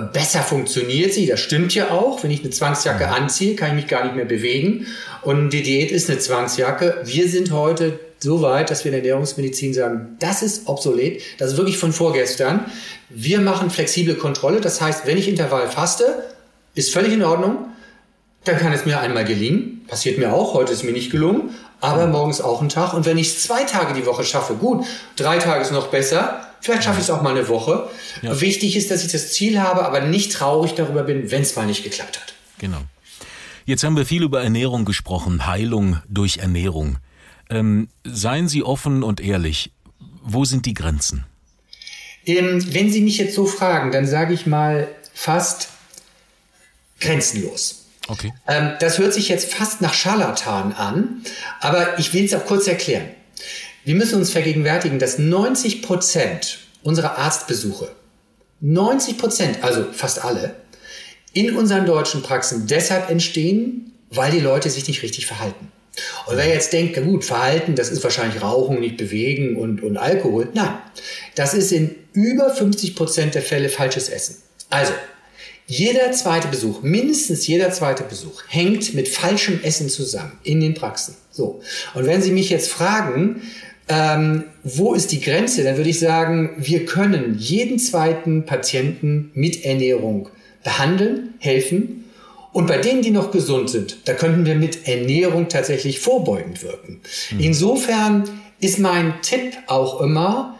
Speaker 4: besser funktioniert sie. Das stimmt ja auch. Wenn ich eine Zwangsjacke anziehe, kann ich mich gar nicht mehr bewegen. Und die Diät ist eine Zwangsjacke. Wir sind heute so weit, dass wir in der Ernährungsmedizin sagen, das ist obsolet. Das ist wirklich von vorgestern. Wir machen flexible Kontrolle. Das heißt, wenn ich Intervall faste, ist völlig in Ordnung. Dann kann es mir einmal gelingen. Passiert mir auch. Heute ist mir nicht gelungen. Aber morgens auch ein Tag. Und wenn ich es zwei Tage die Woche schaffe, gut. Drei Tage ist noch besser. Vielleicht schaffe ich es auch mal eine Woche. Ja. Wichtig ist, dass ich das Ziel habe, aber nicht traurig darüber bin, wenn es mal nicht geklappt hat.
Speaker 2: Genau. Jetzt haben wir viel über Ernährung gesprochen, Heilung durch Ernährung. Ähm, seien Sie offen und ehrlich. Wo sind die Grenzen?
Speaker 4: Ähm, wenn Sie mich jetzt so fragen, dann sage ich mal fast grenzenlos.
Speaker 2: Okay.
Speaker 4: Ähm, das hört sich jetzt fast nach Scharlatan an, aber ich will es auch kurz erklären. Wir müssen uns vergegenwärtigen, dass 90 Prozent unserer Arztbesuche, 90 Prozent, also fast alle, in unseren deutschen Praxen deshalb entstehen, weil die Leute sich nicht richtig verhalten. Und wer jetzt denkt, gut, Verhalten, das ist wahrscheinlich Rauchen, nicht bewegen und, und Alkohol. Nein, das ist in über 50 Prozent der Fälle falsches Essen. Also, jeder zweite Besuch, mindestens jeder zweite Besuch, hängt mit falschem Essen zusammen in den Praxen. So. Und wenn Sie mich jetzt fragen, ähm, wo ist die Grenze, dann würde ich sagen, wir können jeden zweiten Patienten mit Ernährung behandeln, helfen. Und bei denen, die noch gesund sind, da könnten wir mit Ernährung tatsächlich vorbeugend wirken. Mhm. Insofern ist mein Tipp auch immer,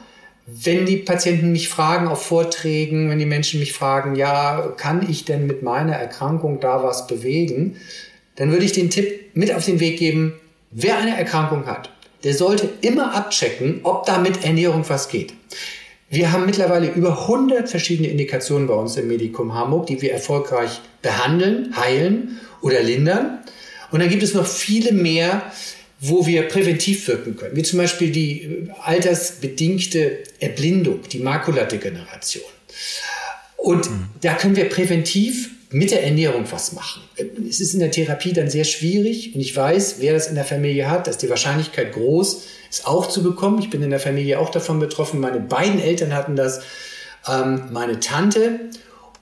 Speaker 4: wenn die Patienten mich fragen auf Vorträgen, wenn die Menschen mich fragen, ja, kann ich denn mit meiner Erkrankung da was bewegen? Dann würde ich den Tipp mit auf den Weg geben, wer eine Erkrankung hat, der sollte immer abchecken, ob da mit Ernährung was geht. Wir haben mittlerweile über 100 verschiedene Indikationen bei uns im Medikum Hamburg, die wir erfolgreich behandeln, heilen oder lindern. Und dann gibt es noch viele mehr, wo wir präventiv wirken können, wie zum Beispiel die äh, altersbedingte Erblindung, die Makuladegeneration. Und mhm. da können wir präventiv mit der Ernährung was machen. Es ist in der Therapie dann sehr schwierig und ich weiß, wer das in der Familie hat, dass die Wahrscheinlichkeit groß es auch zu bekommen. Ich bin in der Familie auch davon betroffen. Meine beiden Eltern hatten das, ähm, meine Tante.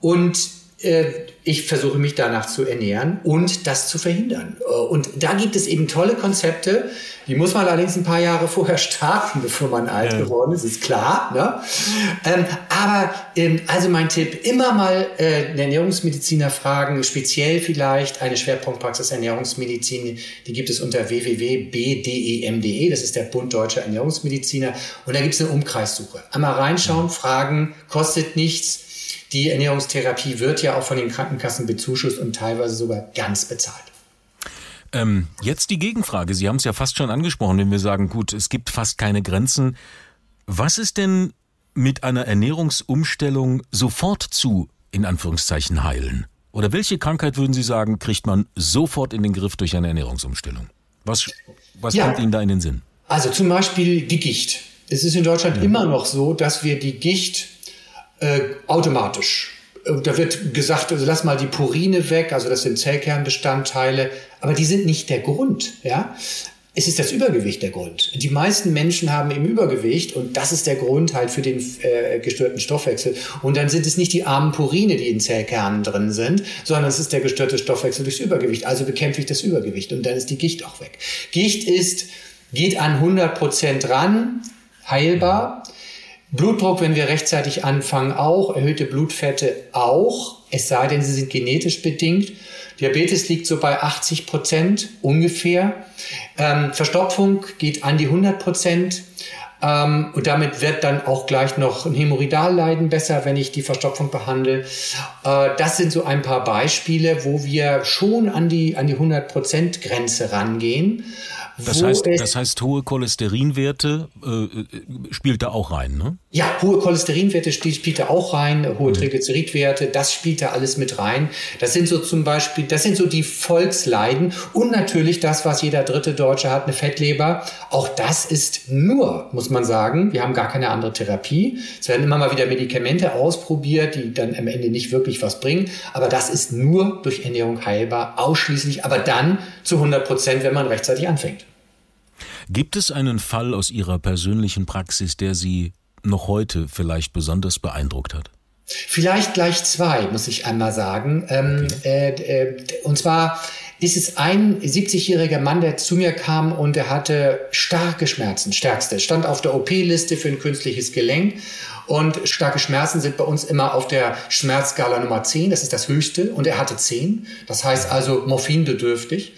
Speaker 4: Und äh, ich versuche mich danach zu ernähren und das zu verhindern. Äh, und da gibt es eben tolle Konzepte, die muss man allerdings ein paar Jahre vorher [LAUGHS] starten, bevor man alt ja. geworden ist, ist klar. Ne? Ähm, aber ähm, also mein Tipp, immer mal äh, einen Ernährungsmediziner fragen, speziell vielleicht eine Schwerpunktpraxis Ernährungsmedizin, die gibt es unter www.bdem.de, e. das ist der Bund Deutscher Ernährungsmediziner. Und da gibt es eine Umkreissuche. Einmal reinschauen, fragen, kostet nichts die Ernährungstherapie wird ja auch von den Krankenkassen bezuschusst und teilweise sogar ganz bezahlt.
Speaker 2: Ähm, jetzt die Gegenfrage. Sie haben es ja fast schon angesprochen, wenn wir sagen, gut, es gibt fast keine Grenzen. Was ist denn mit einer Ernährungsumstellung sofort zu, in Anführungszeichen, heilen? Oder welche Krankheit würden Sie sagen, kriegt man sofort in den Griff durch eine Ernährungsumstellung? Was, was ja, kommt Ihnen da in den Sinn?
Speaker 4: Also zum Beispiel die Gicht. Es ist in Deutschland ja. immer noch so, dass wir die Gicht äh, automatisch. Da wird gesagt, also lass mal die Purine weg, also das sind Zellkernbestandteile, aber die sind nicht der Grund, ja. Es ist das Übergewicht der Grund. Die meisten Menschen haben eben Übergewicht und das ist der Grund halt für den äh, gestörten Stoffwechsel. Und dann sind es nicht die armen Purine, die in Zellkernen drin sind, sondern es ist der gestörte Stoffwechsel durchs Übergewicht. Also bekämpfe ich das Übergewicht und dann ist die Gicht auch weg. Gicht ist, geht an 100 Prozent ran, heilbar. Blutdruck, wenn wir rechtzeitig anfangen, auch. Erhöhte Blutfette auch. Es sei denn, sie sind genetisch bedingt. Diabetes liegt so bei 80 Prozent ungefähr. Ähm, Verstopfung geht an die 100 Prozent. Ähm, und damit wird dann auch gleich noch ein Hämorrhoidalleiden besser, wenn ich die Verstopfung behandle. Äh, das sind so ein paar Beispiele, wo wir schon an die, an die 100%-Grenze rangehen.
Speaker 2: Das heißt, das heißt, hohe Cholesterinwerte äh, spielt da auch rein, ne?
Speaker 4: Ja, hohe Cholesterinwerte spielt da auch rein, hohe mhm. Triglyceridwerte, das spielt da alles mit rein. Das sind so zum Beispiel, das sind so die Volksleiden und natürlich das, was jeder dritte Deutsche hat, eine Fettleber. Auch das ist nur, muss man sagen, wir haben gar keine andere Therapie. Es werden immer mal wieder Medikamente ausprobiert, die dann am Ende nicht wirklich was bringen. Aber das ist nur durch Ernährung heilbar, ausschließlich, aber dann zu 100 Prozent, wenn man rechtzeitig anfängt.
Speaker 2: Gibt es einen Fall aus Ihrer persönlichen Praxis, der Sie noch heute vielleicht besonders beeindruckt hat?
Speaker 4: Vielleicht gleich zwei, muss ich einmal sagen. Ähm, äh, äh, und zwar ist es ein 70-jähriger Mann, der zu mir kam und er hatte starke Schmerzen, stärkste, stand auf der OP-Liste für ein künstliches Gelenk. Und starke Schmerzen sind bei uns immer auf der Schmerzskala Nummer 10, das ist das höchste, und er hatte 10, das heißt also morphinbedürftig.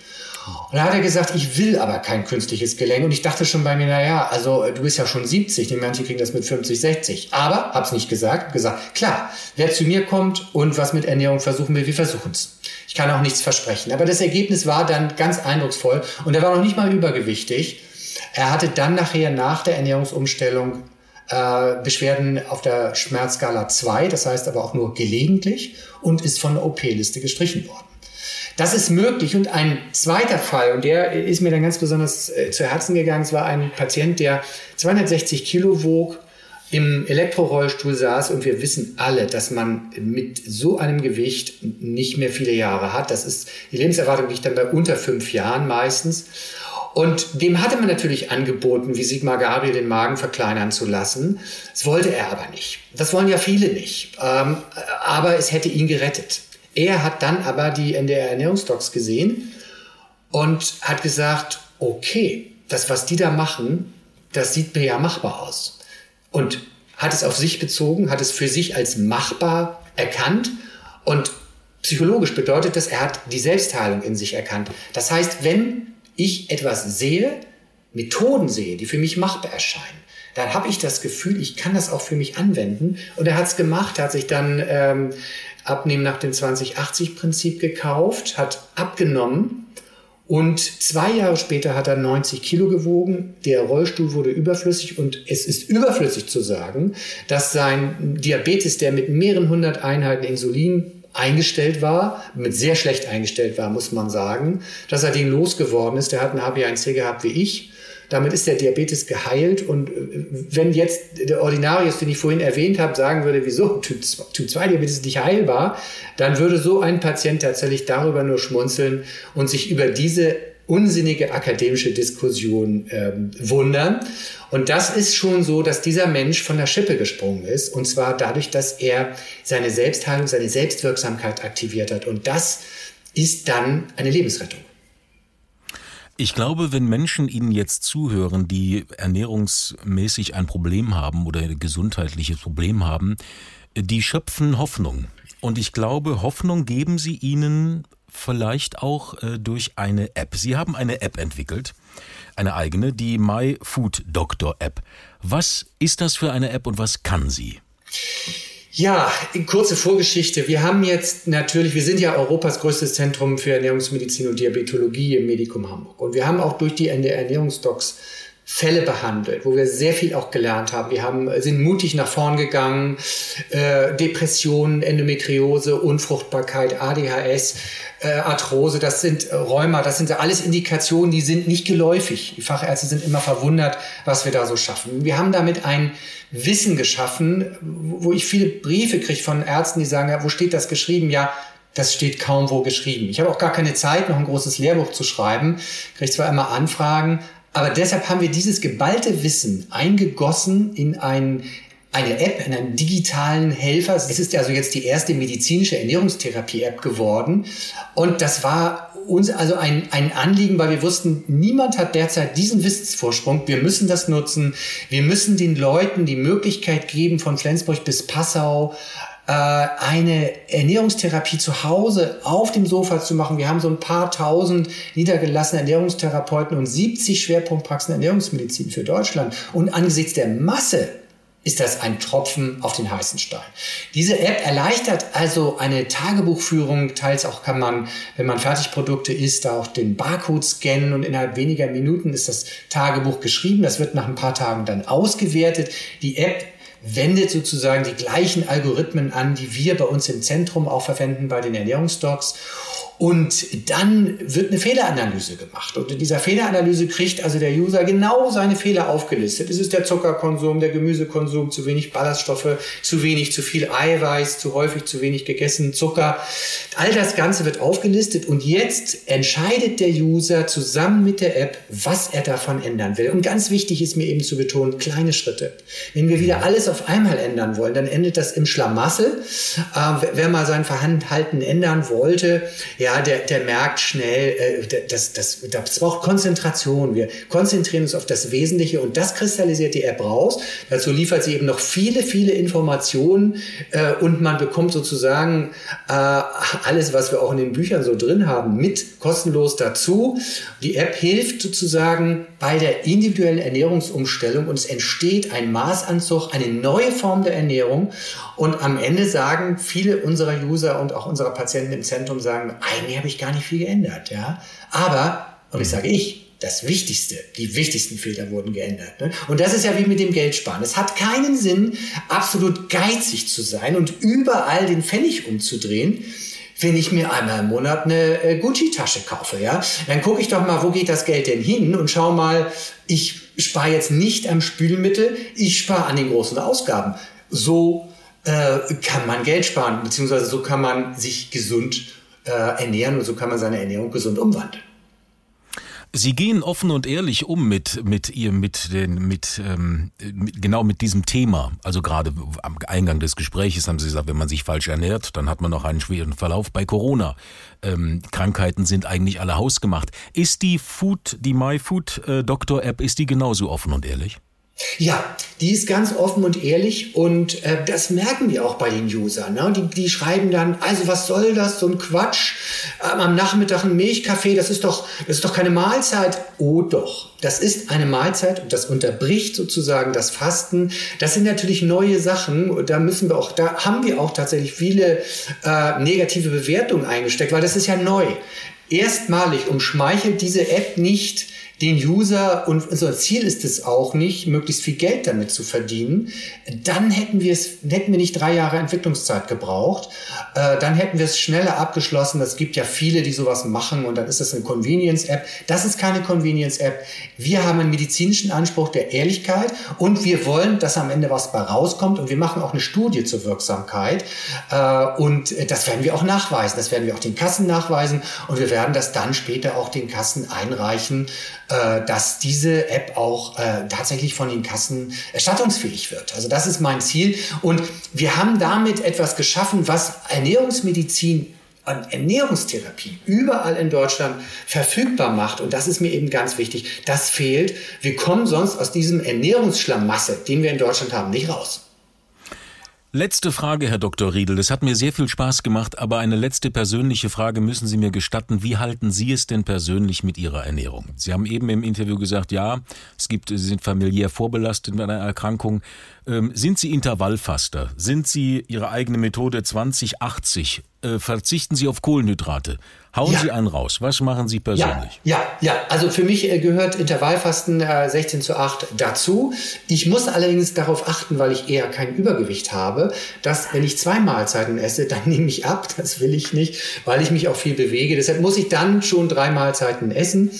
Speaker 4: Und da hat er gesagt, ich will aber kein künstliches Gelenk. Und ich dachte schon bei mir, naja, also du bist ja schon 70, die manche kriegen das mit 50, 60. Aber, hab's nicht gesagt, gesagt, klar, wer zu mir kommt und was mit Ernährung versuchen will, wir versuchen's. Ich kann auch nichts versprechen. Aber das Ergebnis war dann ganz eindrucksvoll und er war noch nicht mal übergewichtig. Er hatte dann nachher nach der Ernährungsumstellung äh, Beschwerden auf der Schmerzskala 2, das heißt aber auch nur gelegentlich und ist von der OP-Liste gestrichen worden. Das ist möglich. Und ein zweiter Fall, und der ist mir dann ganz besonders äh, zu Herzen gegangen, es war ein Patient, der 260 Kilo wog, im Elektrorollstuhl saß und wir wissen alle, dass man mit so einem Gewicht nicht mehr viele Jahre hat. Das ist, die Lebenserwartung liegt dann bei unter fünf Jahren meistens. Und dem hatte man natürlich angeboten, wie Sigmar Gabriel den Magen verkleinern zu lassen. Das wollte er aber nicht. Das wollen ja viele nicht. Ähm, aber es hätte ihn gerettet. Er hat dann aber die NDR Ernährungsdocs gesehen und hat gesagt, okay, das, was die da machen, das sieht mir ja machbar aus. Und hat es auf sich bezogen, hat es für sich als machbar erkannt und psychologisch bedeutet das, er hat die Selbstheilung in sich erkannt. Das heißt, wenn ich etwas sehe, Methoden sehe, die für mich machbar erscheinen, dann habe ich das Gefühl, ich kann das auch für mich anwenden. Und er hat es gemacht, hat sich dann ähm, Abnehmen nach dem 2080-Prinzip gekauft, hat abgenommen und zwei Jahre später hat er 90 Kilo gewogen. Der Rollstuhl wurde überflüssig und es ist überflüssig zu sagen, dass sein Diabetes, der mit mehreren hundert Einheiten Insulin eingestellt war, mit sehr schlecht eingestellt war, muss man sagen, dass er den losgeworden ist. Der hat einen HB1C gehabt wie ich damit ist der Diabetes geheilt. Und äh, wenn jetzt der Ordinarius, den ich vorhin erwähnt habe, sagen würde, wieso Typ 2 Diabetes ist nicht heilbar, dann würde so ein Patient tatsächlich darüber nur schmunzeln und sich über diese unsinnige akademische Diskussion ähm, wundern. Und das ist schon so, dass dieser Mensch von der Schippe gesprungen ist. Und zwar dadurch, dass er seine Selbstheilung, seine Selbstwirksamkeit aktiviert hat. Und das ist dann eine Lebensrettung.
Speaker 2: Ich glaube, wenn Menschen Ihnen jetzt zuhören, die ernährungsmäßig ein Problem haben oder ein gesundheitliches Problem haben, die schöpfen Hoffnung. Und ich glaube, Hoffnung geben Sie ihnen vielleicht auch äh, durch eine App. Sie haben eine App entwickelt, eine eigene, die My Food Doctor App. Was ist das für eine App und was kann sie?
Speaker 4: Ja, kurze Vorgeschichte. Wir haben jetzt natürlich, wir sind ja Europas größtes Zentrum für Ernährungsmedizin und Diabetologie im Medikum Hamburg. Und wir haben auch durch die Ernährungsdocs Fälle behandelt, wo wir sehr viel auch gelernt haben. Wir haben, sind mutig nach vorn gegangen, äh, Depressionen, Endometriose, Unfruchtbarkeit, ADHS, äh, Arthrose, das sind äh, Rheuma, das sind alles Indikationen, die sind nicht geläufig. Die Fachärzte sind immer verwundert, was wir da so schaffen. Wir haben damit ein Wissen geschaffen, wo ich viele Briefe kriege von Ärzten, die sagen, ja, wo steht das geschrieben? Ja, das steht kaum wo geschrieben. Ich habe auch gar keine Zeit, noch ein großes Lehrbuch zu schreiben. Ich kriege zwar immer Anfragen, aber deshalb haben wir dieses geballte Wissen eingegossen in ein, eine App, in einen digitalen Helfer. Es ist also jetzt die erste medizinische Ernährungstherapie-App geworden. Und das war uns also ein, ein Anliegen, weil wir wussten, niemand hat derzeit diesen Wissensvorsprung. Wir müssen das nutzen. Wir müssen den Leuten die Möglichkeit geben, von Flensburg bis Passau eine Ernährungstherapie zu Hause auf dem Sofa zu machen. Wir haben so ein paar tausend niedergelassene Ernährungstherapeuten und 70 Schwerpunktpraxen Ernährungsmedizin für Deutschland. Und angesichts der Masse ist das ein Tropfen auf den heißen Stein. Diese App erleichtert also eine Tagebuchführung. Teils auch kann man, wenn man Fertigprodukte isst, auch den Barcode scannen und innerhalb weniger Minuten ist das Tagebuch geschrieben. Das wird nach ein paar Tagen dann ausgewertet. Die App wendet sozusagen die gleichen Algorithmen an, die wir bei uns im Zentrum auch verwenden bei den Ernährungsdocs. Und dann wird eine Fehleranalyse gemacht. Und in dieser Fehleranalyse kriegt also der User genau seine Fehler aufgelistet. Es ist der Zuckerkonsum, der Gemüsekonsum, zu wenig Ballaststoffe, zu wenig, zu viel Eiweiß, zu häufig, zu wenig gegessen, Zucker. All das Ganze wird aufgelistet und jetzt entscheidet der User zusammen mit der App, was er davon ändern will. Und ganz wichtig ist mir eben zu betonen, kleine Schritte. Wenn wir wieder alles auf einmal ändern wollen, dann endet das im Schlamassel. Äh, wer mal sein Verhalten ändern wollte, ja, ja, der, der merkt schnell, äh, das, das, das braucht Konzentration. Wir konzentrieren uns auf das Wesentliche und das kristallisiert die App raus. Dazu liefert sie eben noch viele, viele Informationen äh, und man bekommt sozusagen äh, alles, was wir auch in den Büchern so drin haben, mit kostenlos dazu. Die App hilft sozusagen bei der individuellen Ernährungsumstellung und es entsteht ein Maßanzug, eine neue Form der Ernährung und am Ende sagen viele unserer User und auch unserer Patienten im Zentrum sagen, eigentlich habe ich gar nicht viel geändert, ja. Aber, und ich sage ich, das Wichtigste, die wichtigsten Fehler wurden geändert. Ne? Und das ist ja wie mit dem Geldsparen. Es hat keinen Sinn, absolut geizig zu sein und überall den Pfennig umzudrehen, wenn ich mir einmal im Monat eine äh, Gucci-Tasche kaufe, ja, dann gucke ich doch mal, wo geht das Geld denn hin und schau mal, ich spare jetzt nicht am Spülmittel, ich spare an den großen Ausgaben. So äh, kann man Geld sparen, beziehungsweise so kann man sich gesund äh, ernähren und so kann man seine Ernährung gesund umwandeln.
Speaker 2: Sie gehen offen und ehrlich um mit mit ihr mit den mit, ähm, mit genau mit diesem Thema. Also gerade am Eingang des Gespräches haben Sie gesagt, wenn man sich falsch ernährt, dann hat man noch einen schweren Verlauf bei Corona. Ähm, Krankheiten sind eigentlich alle hausgemacht. Ist die Food, die MyFood äh, Doktor App, ist die genauso offen und ehrlich?
Speaker 4: Ja, die ist ganz offen und ehrlich und äh, das merken wir auch bei den Usern. Ne? Die, die schreiben dann, also was soll das, so ein Quatsch, ähm, am Nachmittag ein Milchkaffee, das ist doch, das ist doch keine Mahlzeit. Oh doch, das ist eine Mahlzeit und das unterbricht sozusagen das Fasten. Das sind natürlich neue Sachen. Da müssen wir auch, da haben wir auch tatsächlich viele äh, negative Bewertungen eingesteckt, weil das ist ja neu. Erstmalig umschmeichelt diese App nicht den User und unser Ziel ist es auch nicht, möglichst viel Geld damit zu verdienen, dann hätten wir es, hätten wir nicht drei Jahre Entwicklungszeit gebraucht, äh, dann hätten wir es schneller abgeschlossen. Es gibt ja viele, die sowas machen und dann ist das eine Convenience-App. Das ist keine Convenience-App. Wir haben einen medizinischen Anspruch der Ehrlichkeit und wir wollen, dass am Ende was bei rauskommt und wir machen auch eine Studie zur Wirksamkeit äh, und das werden wir auch nachweisen. Das werden wir auch den Kassen nachweisen und wir werden das dann später auch den Kassen einreichen äh, dass diese App auch äh, tatsächlich von den Kassen erstattungsfähig wird. Also das ist mein Ziel. Und wir haben damit etwas geschaffen, was Ernährungsmedizin an Ernährungstherapie überall in Deutschland verfügbar macht. Und das ist mir eben ganz wichtig. Das fehlt. Wir kommen sonst aus diesem Ernährungsschlamasse, den wir in Deutschland haben, nicht raus.
Speaker 2: Letzte Frage, Herr Dr. Riedel. Es hat mir sehr viel Spaß gemacht, aber eine letzte persönliche Frage müssen Sie mir gestatten. Wie halten Sie es denn persönlich mit Ihrer Ernährung? Sie haben eben im Interview gesagt, ja, es gibt, Sie sind familiär vorbelastet mit einer Erkrankung. Ähm, sind Sie Intervallfaster? Sind Sie Ihre eigene Methode 2080? Äh, verzichten Sie auf Kohlenhydrate? Hauen ja. Sie einen raus. Was machen Sie persönlich?
Speaker 4: Ja, ja, ja. also für mich äh, gehört Intervallfasten äh, 16 zu 8 dazu. Ich muss allerdings darauf achten, weil ich eher kein Übergewicht habe, dass wenn ich zwei Mahlzeiten esse, dann [LAUGHS] nehme ich ab. Das will ich nicht, weil ich mich auch viel bewege. Deshalb muss ich dann schon drei Mahlzeiten essen.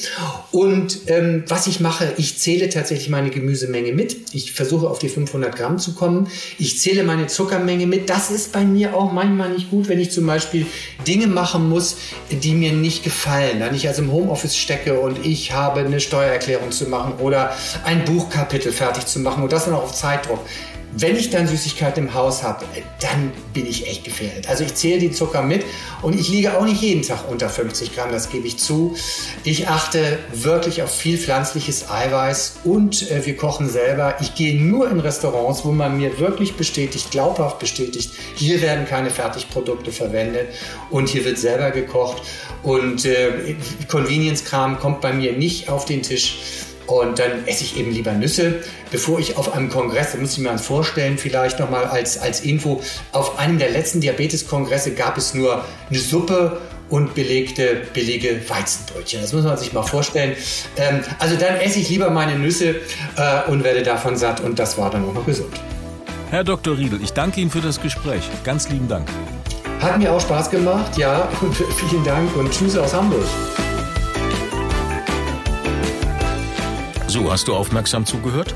Speaker 4: Und ähm, was ich mache, ich zähle tatsächlich meine Gemüsemenge mit. Ich versuche auf die 500 Gramm zu kommen. Ich zähle meine Zuckermenge mit. Das ist bei mir auch manchmal nicht gut, wenn ich zum Beispiel Dinge machen muss, die die mir nicht gefallen. Wenn ich also im Homeoffice stecke und ich habe eine Steuererklärung zu machen oder ein Buchkapitel fertig zu machen und das dann auch auf Zeitdruck wenn ich dann Süßigkeiten im Haus habe, äh, dann bin ich echt gefährdet. Also ich zähle die Zucker mit und ich liege auch nicht jeden Tag unter 50 Gramm, das gebe ich zu. Ich achte wirklich auf viel pflanzliches Eiweiß und äh, wir kochen selber. Ich gehe nur in Restaurants, wo man mir wirklich bestätigt, glaubhaft bestätigt, hier werden keine Fertigprodukte verwendet und hier wird selber gekocht und äh, Convenience-Kram kommt bei mir nicht auf den Tisch. Und dann esse ich eben lieber Nüsse, bevor ich auf einem Kongress, da muss ich mir das vorstellen, vielleicht nochmal als, als Info, auf einem der letzten Diabeteskongresse gab es nur eine Suppe und belegte billige Weizenbrötchen. Das muss man sich mal vorstellen. Ähm, also dann esse ich lieber meine Nüsse äh, und werde davon satt und das war dann auch noch gesund.
Speaker 2: Herr Dr. Riedel, ich danke Ihnen für das Gespräch. Ganz lieben Dank.
Speaker 4: Hat mir auch Spaß gemacht, ja, [LAUGHS] vielen Dank und Tschüss aus Hamburg.
Speaker 2: So, hast du aufmerksam zugehört?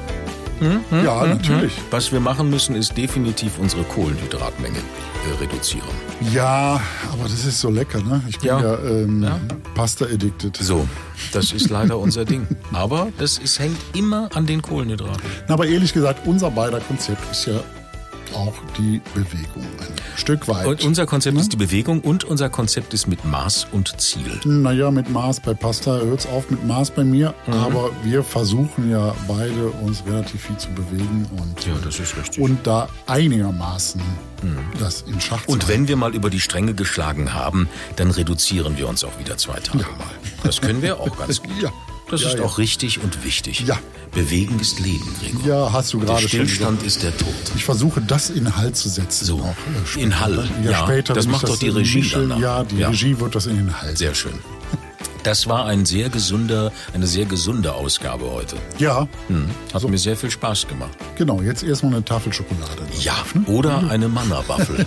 Speaker 3: Ja, natürlich.
Speaker 2: Was wir machen müssen, ist definitiv unsere Kohlenhydratmenge äh, reduzieren.
Speaker 3: Ja, aber das ist so lecker, ne? Ich bin
Speaker 2: Ja.
Speaker 3: ja, ähm,
Speaker 2: Ja.
Speaker 3: Pasta-addicted.
Speaker 2: So, das ist leider unser Ding. Aber das ist, hängt immer an den Kohlenhydraten.
Speaker 3: Na, aber ehrlich gesagt, unser beider Konzept ist ja auch die Bewegung ein Stück weit.
Speaker 2: Und unser Konzept ist die Bewegung und unser Konzept ist mit Maß und Ziel.
Speaker 3: Naja, mit Maß bei Pasta hört es auf mit Maß bei mir,
Speaker 2: Mhm.
Speaker 3: aber wir versuchen ja beide uns relativ viel zu bewegen und,
Speaker 2: Ja, das ist richtig.
Speaker 3: und da einigermaßen das in Schach zu
Speaker 2: Und
Speaker 3: halten.
Speaker 2: wenn wir mal über die Stränge geschlagen haben, dann reduzieren wir uns auch wieder zwei Tage mal. Das können wir auch ganz [LAUGHS] gut.
Speaker 3: Ja.
Speaker 2: Das
Speaker 3: Ja,
Speaker 2: ist
Speaker 3: ja.
Speaker 2: auch richtig und wichtig.
Speaker 3: Ja.
Speaker 2: Bewegen ist Leben, Gregor.
Speaker 3: Ja, hast du
Speaker 2: Der
Speaker 3: gerade schon
Speaker 2: Stillstand ist der Tod.
Speaker 3: Ich versuche das in Hall zu setzen.
Speaker 2: So,
Speaker 3: auch, äh,
Speaker 2: in Hall,
Speaker 3: Ja,
Speaker 2: ja.
Speaker 3: später.
Speaker 2: Das macht doch die
Speaker 3: in
Speaker 2: Regie
Speaker 3: Michel-
Speaker 2: dann, ne?
Speaker 3: Ja, die
Speaker 2: Ja.
Speaker 3: Regie wird das in den Hall
Speaker 2: Sehr schön. Das war ein sehr gesunder, eine sehr gesunde Ausgabe heute.
Speaker 3: Ja,
Speaker 2: Hm. Hat mir sehr viel Spaß gemacht.
Speaker 3: genau. Jetzt erstmal eine Tafel Schokolade.
Speaker 2: Ja,
Speaker 3: ne?
Speaker 2: oder eine Mannerwaffel.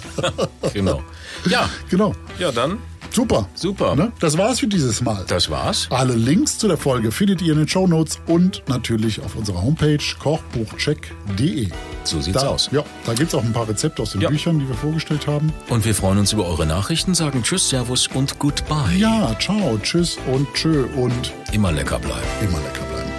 Speaker 2: [LAUGHS] genau. Ja,
Speaker 3: Genau.
Speaker 2: ja dann,
Speaker 3: Super.
Speaker 2: super.
Speaker 3: Ne? Das war's für dieses Mal.
Speaker 2: Das war's.
Speaker 3: Alle Links zu der Folge findet ihr in den Shownotes und natürlich auf unserer Homepage kochbuchcheck.de.
Speaker 2: So sieht's
Speaker 3: Da,
Speaker 2: aus.
Speaker 3: ja, da gibt's auch ein paar Rezepte aus den
Speaker 2: Ja.
Speaker 3: Büchern, die wir vorgestellt haben.
Speaker 2: Und wir freuen uns über eure Nachrichten, sagen Tschüss, Servus und Goodbye.
Speaker 3: Ja, ciao, tschüss und tschö und
Speaker 2: Immer lecker bleiben.
Speaker 3: immer lecker bleiben.